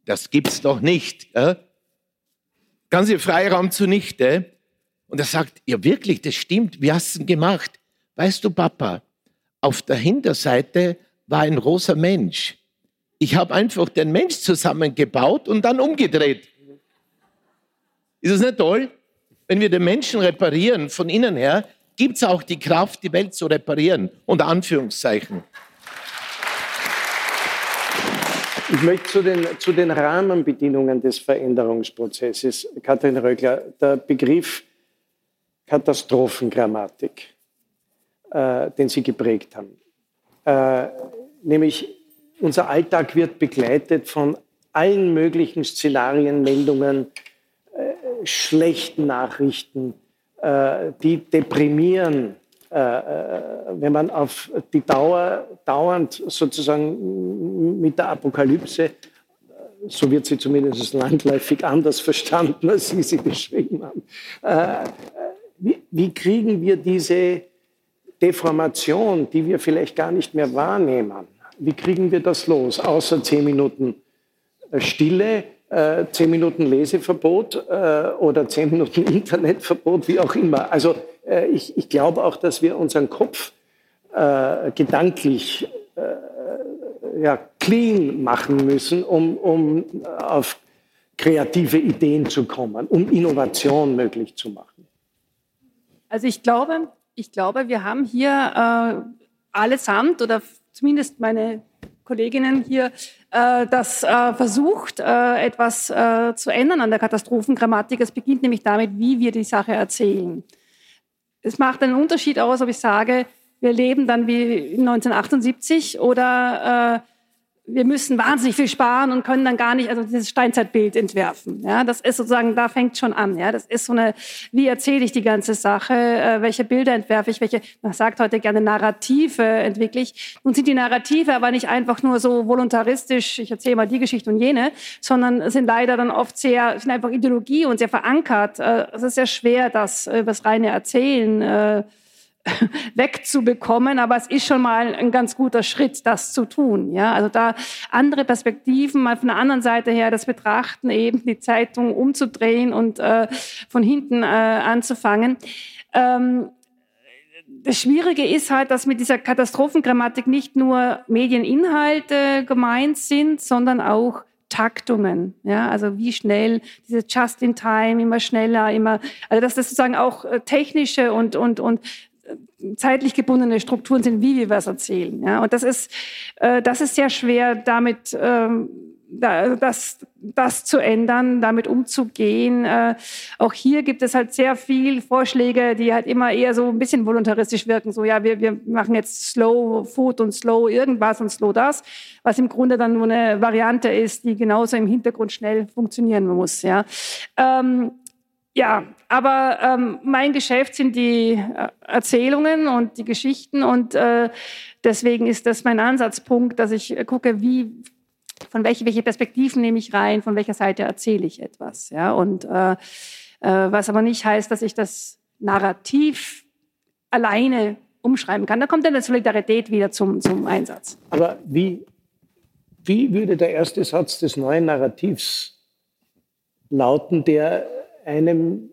Das gibt's doch nicht. Äh? Ganze Freiraum zunichte. Und er sagt, ja wirklich, das stimmt, wie hast du denn gemacht? Weißt du, Papa, auf der Hinterseite war ein rosa Mensch. Ich habe einfach den Mensch zusammengebaut und dann umgedreht. Ist das nicht toll? Wenn wir den Menschen reparieren von innen her, gibt es auch die Kraft, die Welt zu reparieren. Unter Anführungszeichen. Ich möchte zu den, zu den Rahmenbedingungen des Veränderungsprozesses, Katrin Rögler, der Begriff Katastrophengrammatik, äh, den Sie geprägt haben. Äh, nämlich unser Alltag wird begleitet von allen möglichen Szenarien, Meldungen, schlechten Nachrichten, äh, die deprimieren, äh, äh, wenn man auf die Dauer dauernd sozusagen mit der Apokalypse, so wird sie zumindest landläufig anders verstanden, als Sie sie beschrieben haben. Wie, wie kriegen wir diese Deformation, die wir vielleicht gar nicht mehr wahrnehmen, wie kriegen wir das los? Außer zehn Minuten Stille, äh, zehn Minuten Leseverbot äh, oder zehn Minuten Internetverbot, wie auch immer. Also äh, ich, ich glaube auch, dass wir unseren Kopf äh, gedanklich äh, ja, clean machen müssen, um, um auf kreative Ideen zu kommen, um Innovation möglich zu machen. Also ich glaube, ich glaube, wir haben hier äh, allesamt oder zumindest meine Kolleginnen hier äh, das äh, versucht, äh, etwas zu ändern an der Katastrophengrammatik. Es beginnt nämlich damit, wie wir die Sache erzählen. Es macht einen Unterschied aus, ob ich sage, wir leben dann wie 1978 oder wir müssen wahnsinnig viel sparen und können dann gar nicht, also dieses Steinzeitbild entwerfen. Ja, das ist sozusagen, da fängt schon an. Ja, das ist so eine, wie erzähle ich die ganze Sache, äh, welche Bilder entwerfe ich, welche, man sagt heute gerne Narrative entwickle ich. Nun sind die Narrative aber nicht einfach nur so voluntaristisch, ich erzähle mal die Geschichte und jene, sondern sind leider dann oft sehr, sind einfach Ideologie und sehr verankert. Äh, es ist sehr schwer, das äh, das reine Erzählen äh, wegzubekommen, aber es ist schon mal ein ganz guter Schritt, das zu tun. Ja, also da andere Perspektiven, mal von der anderen Seite her das Betrachten, eben die Zeitung umzudrehen und äh, von hinten äh, anzufangen. Ähm, das Schwierige ist halt, dass mit dieser Katastrophengrammatik nicht nur Medieninhalte gemeint sind, sondern auch Taktungen, ja, also wie schnell diese Just in Time, immer schneller, immer, also dass das sozusagen auch äh, technische und und und zeitlich gebundene Strukturen sind, wie wir was erzählen. Ja? Und das ist, äh, das ist sehr schwer, damit ähm, da, das, das zu ändern, damit umzugehen. Äh, auch hier gibt es halt sehr viel Vorschläge, die halt immer eher so ein bisschen voluntaristisch wirken. So, ja, wir, wir machen jetzt Slow Food und Slow irgendwas und Slow das, was im Grunde dann nur eine Variante ist, die genauso im Hintergrund schnell funktionieren muss. Ja. Ähm, ja, aber ähm, mein Geschäft sind die äh, Erzählungen und die Geschichten und äh, deswegen ist das mein Ansatzpunkt, dass ich gucke, wie von welche, welche Perspektiven nehme ich rein, von welcher Seite erzähle ich etwas. Ja? Und äh, äh, was aber nicht heißt, dass ich das Narrativ alleine umschreiben kann. Da kommt dann die Solidarität wieder zum, zum Einsatz. Aber wie, wie würde der erste Satz des neuen Narrativs lauten, der einem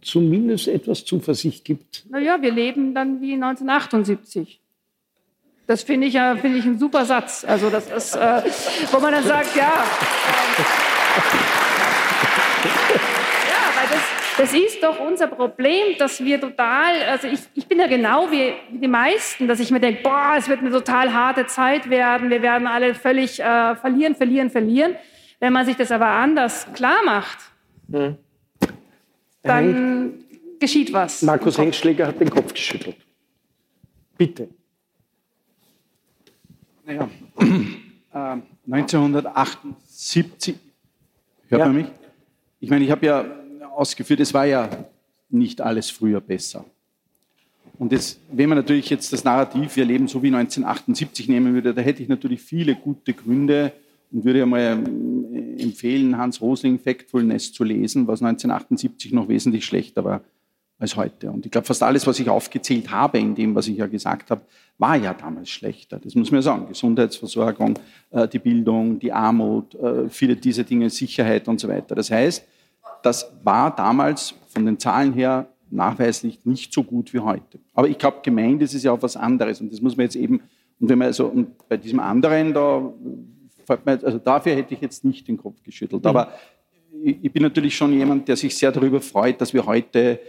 zumindest etwas Zuversicht gibt. Naja, wir leben dann wie 1978. Das finde ich, find ich ein super Satz. Also das ist, äh, wo man dann sagt, ja. Ja, weil das, das ist doch unser Problem, dass wir total, also ich, ich bin ja genau wie, wie die meisten, dass ich mir denke, boah, es wird eine total harte Zeit werden, wir werden alle völlig äh, verlieren, verlieren, verlieren. Wenn man sich das aber anders klar macht, hm dann geschieht was. Markus Hengschläger hat den Kopf geschüttelt. Bitte. Naja, äh, 1978, hört ja. man mich? Ich meine, ich habe ja ausgeführt, es war ja nicht alles früher besser. Und jetzt, wenn man natürlich jetzt das Narrativ, wir leben so wie 1978 nehmen würde, da hätte ich natürlich viele gute Gründe, und würde einmal ähm, empfehlen, Hans Rosling Factfulness zu lesen, was 1978 noch wesentlich schlechter war als heute. Und ich glaube, fast alles, was ich aufgezählt habe in dem, was ich ja gesagt habe, war ja damals schlechter. Das muss man ja sagen. Gesundheitsversorgung, äh, die Bildung, die Armut, äh, viele dieser Dinge, Sicherheit und so weiter. Das heißt, das war damals von den Zahlen her nachweislich nicht so gut wie heute. Aber ich glaube, gemeint ist es ja auch was anderes. Und das muss man jetzt eben, und wenn man also und bei diesem anderen, da also dafür hätte ich jetzt nicht den Kopf geschüttelt. Aber ich bin natürlich schon jemand, der sich sehr darüber freut, dass wir heute,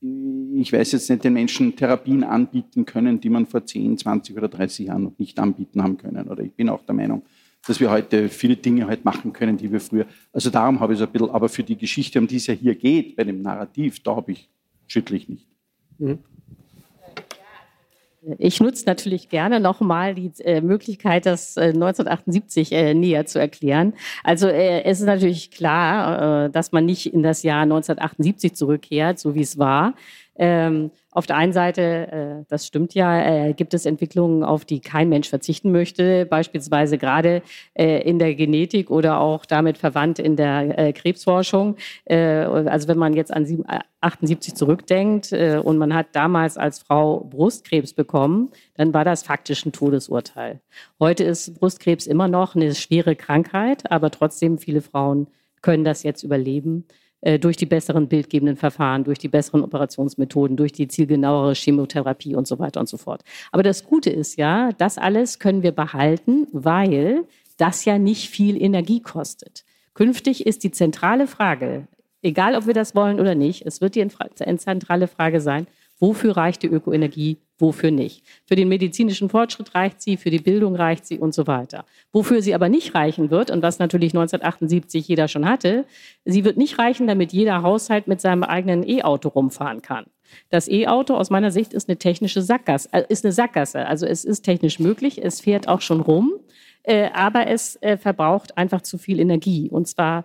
ich weiß jetzt nicht, den Menschen Therapien anbieten können, die man vor 10, 20 oder 30 Jahren noch nicht anbieten haben können. Oder ich bin auch der Meinung, dass wir heute viele Dinge halt machen können, die wir früher. Also darum habe ich so ein bisschen, aber für die Geschichte, um die es ja hier geht, bei dem Narrativ, da habe ich, schüttle ich nicht. Mhm. Ich nutze natürlich gerne nochmal die äh, Möglichkeit, das äh, 1978 äh, näher zu erklären. Also äh, es ist natürlich klar, äh, dass man nicht in das Jahr 1978 zurückkehrt, so wie es war. Ähm, auf der einen Seite, äh, das stimmt ja, äh, gibt es Entwicklungen, auf die kein Mensch verzichten möchte, beispielsweise gerade äh, in der Genetik oder auch damit verwandt in der äh, Krebsforschung. Äh, also wenn man jetzt an 78 zurückdenkt äh, und man hat damals als Frau Brustkrebs bekommen, dann war das faktisch ein Todesurteil. Heute ist Brustkrebs immer noch eine schwere Krankheit, aber trotzdem viele Frauen können das jetzt überleben. Äh, durch die besseren bildgebenden Verfahren, durch die besseren Operationsmethoden, durch die zielgenauere Chemotherapie und so weiter und so fort. Aber das Gute ist ja, das alles können wir behalten, weil das ja nicht viel Energie kostet. Künftig ist die zentrale Frage, egal ob wir das wollen oder nicht, es wird die zentrale Frage sein, wofür reicht die Ökoenergie wofür nicht. Für den medizinischen Fortschritt reicht sie, für die Bildung reicht sie und so weiter. Wofür sie aber nicht reichen wird, und was natürlich 1978 jeder schon hatte, sie wird nicht reichen, damit jeder Haushalt mit seinem eigenen E-Auto rumfahren kann. Das E-Auto aus meiner Sicht ist eine technische Sackgasse, äh, ist eine Sackgasse. Also es ist technisch möglich, es fährt auch schon rum, äh, aber es äh, verbraucht einfach zu viel Energie. Und zwar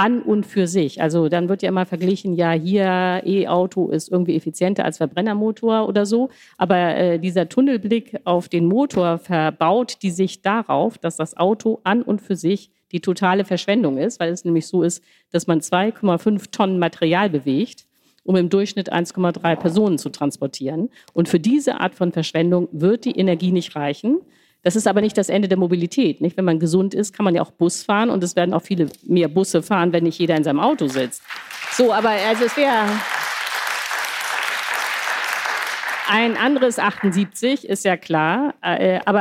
an und für sich. Also dann wird ja immer verglichen, ja, hier E-Auto ist irgendwie effizienter als Verbrennermotor oder so. Aber äh, dieser Tunnelblick auf den Motor verbaut die Sicht darauf, dass das Auto an und für sich die totale Verschwendung ist, weil es nämlich so ist, dass man 2,5 Tonnen Material bewegt um im Durchschnitt 1,3 Personen zu transportieren. Und für diese Art von Verschwendung wird die Energie nicht reichen. Das ist aber nicht das Ende der Mobilität. Nicht? Wenn man gesund ist, kann man ja auch Bus fahren und es werden auch viele mehr Busse fahren, wenn nicht jeder in seinem Auto sitzt. So, aber also es wäre ein anderes 78 ist ja klar, äh, aber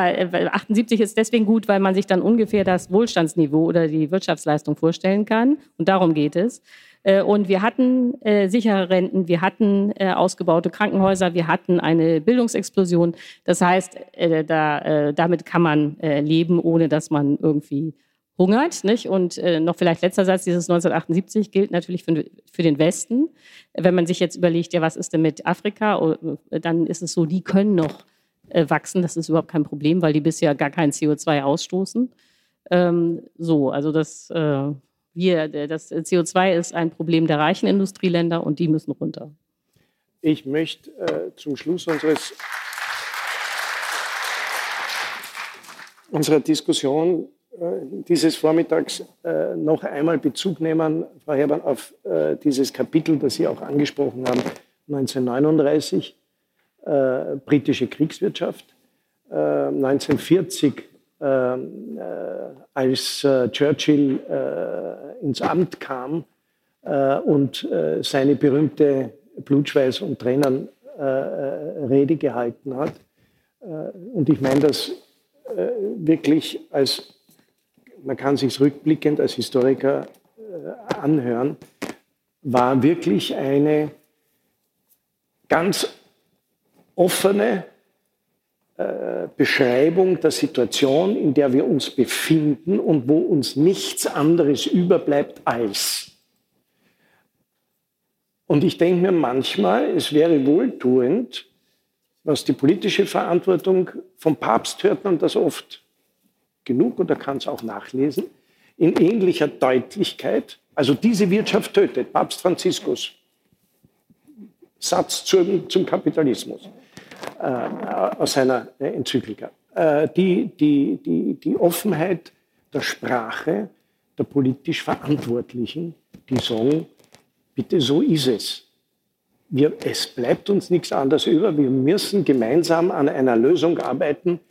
78 ist deswegen gut, weil man sich dann ungefähr das Wohlstandsniveau oder die Wirtschaftsleistung vorstellen kann. Und darum geht es. Äh, und wir hatten äh, sichere Renten, wir hatten äh, ausgebaute Krankenhäuser, wir hatten eine Bildungsexplosion. Das heißt, äh, da, äh, damit kann man äh, leben, ohne dass man irgendwie hungert. Nicht? Und noch vielleicht letzter Satz, dieses 1978 gilt natürlich für, für, den Westen. Wenn man sich jetzt überlegt, ja, was ist denn mit Afrika, oh, dann ist es so, die können noch wachsen. Das ist überhaupt kein Problem, weil die bisher gar kein CO2 ausstoßen. Ähm, so, also das wir, das CO2 ist ein Problem der reichen Industrieländer und die müssen runter. Ich möchte äh, zum Schluss unseres, unserer Diskussion äh, dieses Vormittags äh, noch einmal Bezug nehmen, Frau Herrmann, auf äh, dieses Kapitel, das Sie auch angesprochen haben, 1939, äh, britische Kriegswirtschaft, 1940 ähm, äh, als äh, Churchill äh, ins Amt kam und seine berühmte Blutschweiß und Tränen Rede gehalten hat. und ich meine das wirklich als, man kann sich rückblickend als Historiker anhören, war wirklich eine ganz offene, äh, Beschreibung der Situation, in der wir uns befinden und wo uns nichts anderes überbleibt als. Und ich denke mir manchmal, es wäre wohltuend, was die politische Verantwortung vom Papst hört man das oft genug oder kann es auch nachlesen, in ähnlicher Deutlichkeit. Also diese Wirtschaft tötet, Papst Franziskus. Satz zum, zum Kapitalismus. Äh, aus seiner Enzyklika. Äh, die, die, die, die Offenheit der Sprache der politisch Verantwortlichen, die sagen, bitte so ist es. Wir, es bleibt uns nichts anderes über. Wir müssen gemeinsam an einer Lösung arbeiten,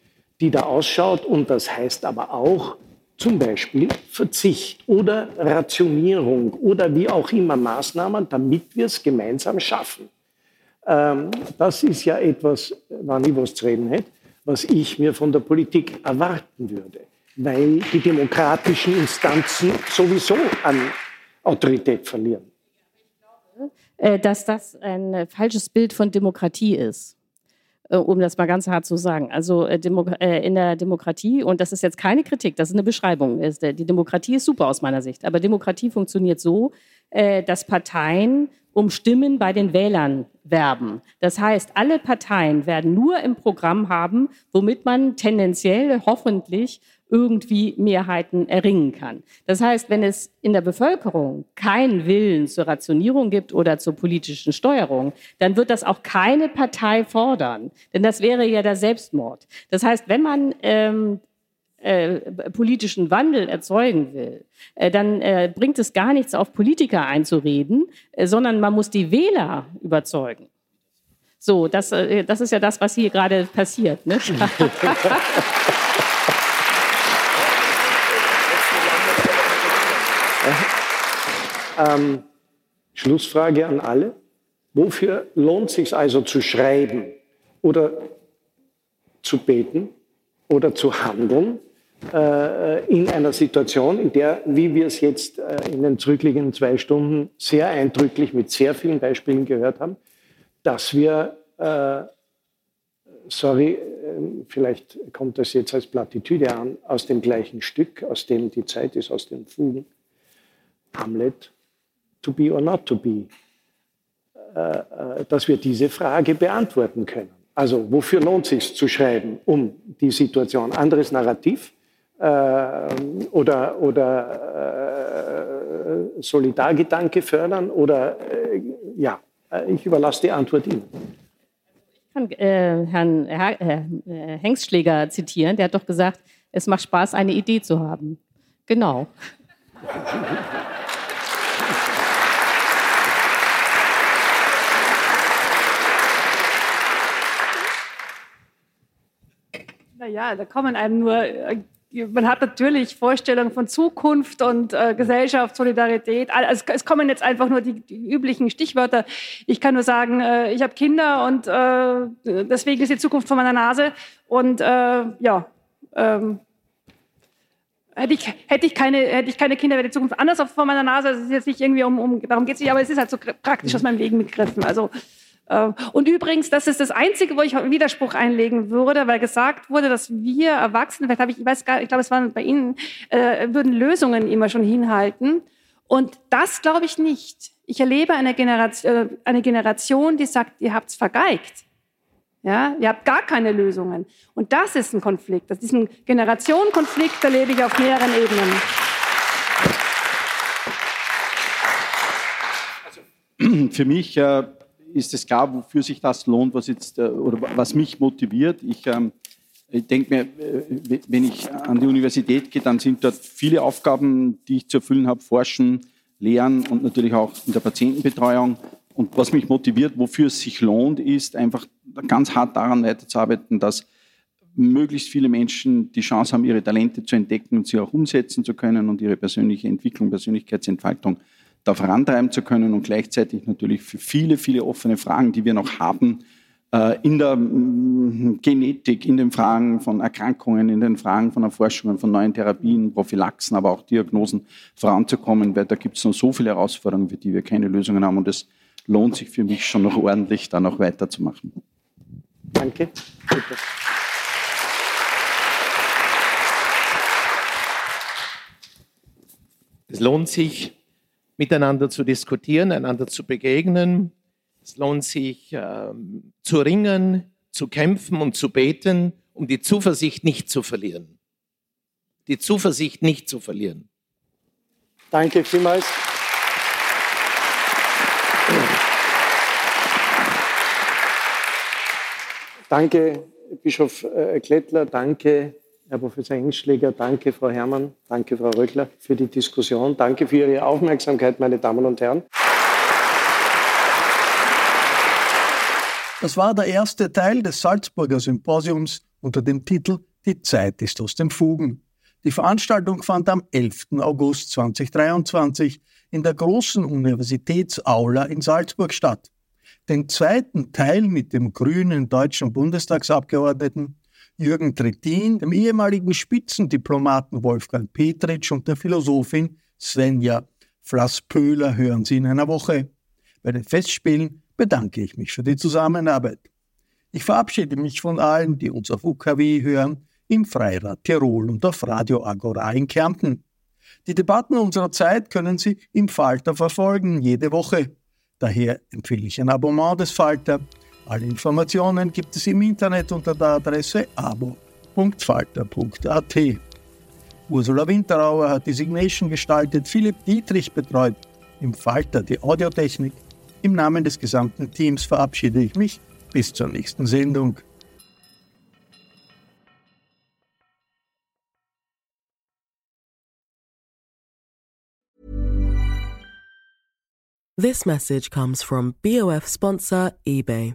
die da ausschaut. Und das heißt aber auch zum Beispiel Verzicht oder Rationierung oder wie auch immer Maßnahmen, damit wir es gemeinsam schaffen. Ähm, das ist ja etwas, wenn ich was zu reden hätte, was ich mir von der Politik erwarten würde, weil die demokratischen Instanzen sowieso an Autorität verlieren. Äh, dass das ein falsches Bild von Demokratie ist äh, um das mal ganz hart zu sagen. Also äh, in der Demokratie, und das ist jetzt keine Kritik, das ist eine Beschreibung, die Demokratie ist super aus meiner Sicht, aber Demokratie funktioniert so, äh, dass Parteien um Stimmen bei den Wählern werben. Das heißt, alle Parteien werden nur im Programm haben, womit man tendenziell hoffentlich irgendwie Mehrheiten erringen kann. Das heißt, wenn es in der Bevölkerung keinen Willen zur Rationierung gibt oder zur politischen Steuerung, dann wird das auch keine Partei fordern. Denn das wäre ja der Selbstmord. Das heißt, wenn man ähm, äh, politischen Wandel erzeugen will, äh, dann äh, bringt es gar nichts, auf Politiker einzureden, äh, sondern man muss die Wähler überzeugen. So, das, äh, das ist ja das, was hier gerade passiert. Ne? ähm, Schlussfrage an alle. Wofür lohnt es sich also zu schreiben oder zu beten oder zu handeln äh, in einer Situation, in der, wie wir es jetzt äh, in den zurückliegenden zwei Stunden sehr eindrücklich mit sehr vielen Beispielen gehört haben, dass wir, äh, sorry, äh, vielleicht kommt das jetzt als Plattitüde an, aus dem gleichen Stück, aus dem die Zeit ist, aus den Fugen, Hamlet, to be or not to be, äh, äh, dass wir diese Frage beantworten können. Also wofür lohnt es sich zu schreiben, um die Situation? Anderes Narrativ äh, oder, oder äh, Solidargedanke fördern oder äh, ja, ich überlasse die Antwort Ihnen. Ich kann äh, Herrn Hengstschläger zitieren, der hat doch gesagt, es macht Spaß, eine Idee zu haben. Genau. Naja, da kommen einem nur, äh, man hat natürlich Vorstellungen von Zukunft und äh, Gesellschaft, Solidarität. Also es kommen jetzt einfach nur die, die üblichen Stichwörter. Ich kann nur sagen, äh, ich habe Kinder und äh, deswegen ist die Zukunft vor meiner Nase. Und äh, ja, ähm, hätte ich, hätte, ich keine, hätte ich keine Kinder, wäre die Zukunft anders vor meiner Nase. Es ist jetzt nicht irgendwie um, um darum geht es nicht, aber es ist halt so praktisch aus meinem Leben begriffen. Also und übrigens, das ist das Einzige, wo ich Widerspruch einlegen würde, weil gesagt wurde, dass wir Erwachsene, vielleicht habe ich, ich weiß gar, ich glaube, es waren bei Ihnen, äh, würden Lösungen immer schon hinhalten. Und das glaube ich nicht. Ich erlebe eine Generation, äh, eine Generation, die sagt, ihr habt's vergeigt. Ja, ihr habt gar keine Lösungen. Und das ist ein Konflikt. Das ist ein Generationenkonflikt, erlebe ich auf mehreren Ebenen. Also, für mich äh, ist es klar, wofür sich das lohnt, was jetzt äh, oder was mich motiviert. Ich, ähm, ich denke mir, äh, wenn ich an die Universität gehe, dann sind dort viele Aufgaben, die ich zu erfüllen habe: Forschen, Lehren und natürlich auch in der Patientenbetreuung. Und was mich motiviert, wofür es sich lohnt, ist einfach ganz hart daran weiterzuarbeiten, dass möglichst viele Menschen die Chance haben, ihre Talente zu entdecken und sie auch umsetzen zu können und ihre persönliche Entwicklung, Persönlichkeitsentfaltung da vorantreiben zu können und gleichzeitig natürlich für viele, viele offene Fragen, die wir noch haben, äh, in der mm, Genetik, in den Fragen von Erkrankungen, in den Fragen von Erforschungen, von neuen Therapien, Prophylaxen, aber auch Diagnosen voranzukommen, weil da gibt es noch so viele Herausforderungen, für die wir keine Lösungen haben und es lohnt sich für mich schon noch ordentlich, da noch weiterzumachen. Danke. Bitte. Es lohnt sich, miteinander zu diskutieren, einander zu begegnen. Es lohnt sich ähm, zu ringen, zu kämpfen und zu beten, um die Zuversicht nicht zu verlieren. Die Zuversicht nicht zu verlieren. Danke vielmals. Danke, Bischof äh, Klettler. Danke, Herr Professor Engschläger, danke, Frau Herrmann, danke, Frau Röckler, für die Diskussion. Danke für Ihre Aufmerksamkeit, meine Damen und Herren. Das war der erste Teil des Salzburger Symposiums unter dem Titel Die Zeit ist aus den Fugen. Die Veranstaltung fand am 11. August 2023 in der großen Universitätsaula in Salzburg statt. Den zweiten Teil mit dem grünen deutschen Bundestagsabgeordneten Jürgen Trittin, dem ehemaligen Spitzendiplomaten Wolfgang Petritsch und der Philosophin Svenja Flasspöhler hören Sie in einer Woche. Bei den Festspielen bedanke ich mich für die Zusammenarbeit. Ich verabschiede mich von allen, die uns auf UKW hören, im Freirad Tirol und auf Radio Agora in Kärnten. Die Debatten unserer Zeit können Sie im Falter verfolgen, jede Woche. Daher empfehle ich ein Abonnement des Falter. Alle Informationen gibt es im Internet unter der Adresse abo.falter.at. Ursula Winterauer hat die Signation gestaltet, Philipp Dietrich betreut im Falter die Audiotechnik. Im Namen des gesamten Teams verabschiede ich mich bis zur nächsten Sendung. This message comes from BOF sponsor eBay.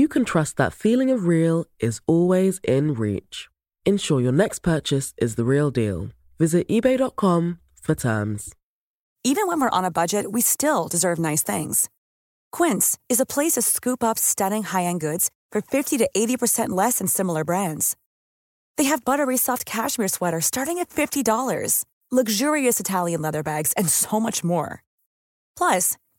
you can trust that feeling of real is always in reach. Ensure your next purchase is the real deal. Visit eBay.com for terms. Even when we're on a budget, we still deserve nice things. Quince is a place to scoop up stunning high end goods for 50 to 80% less than similar brands. They have buttery soft cashmere sweaters starting at $50, luxurious Italian leather bags, and so much more. Plus,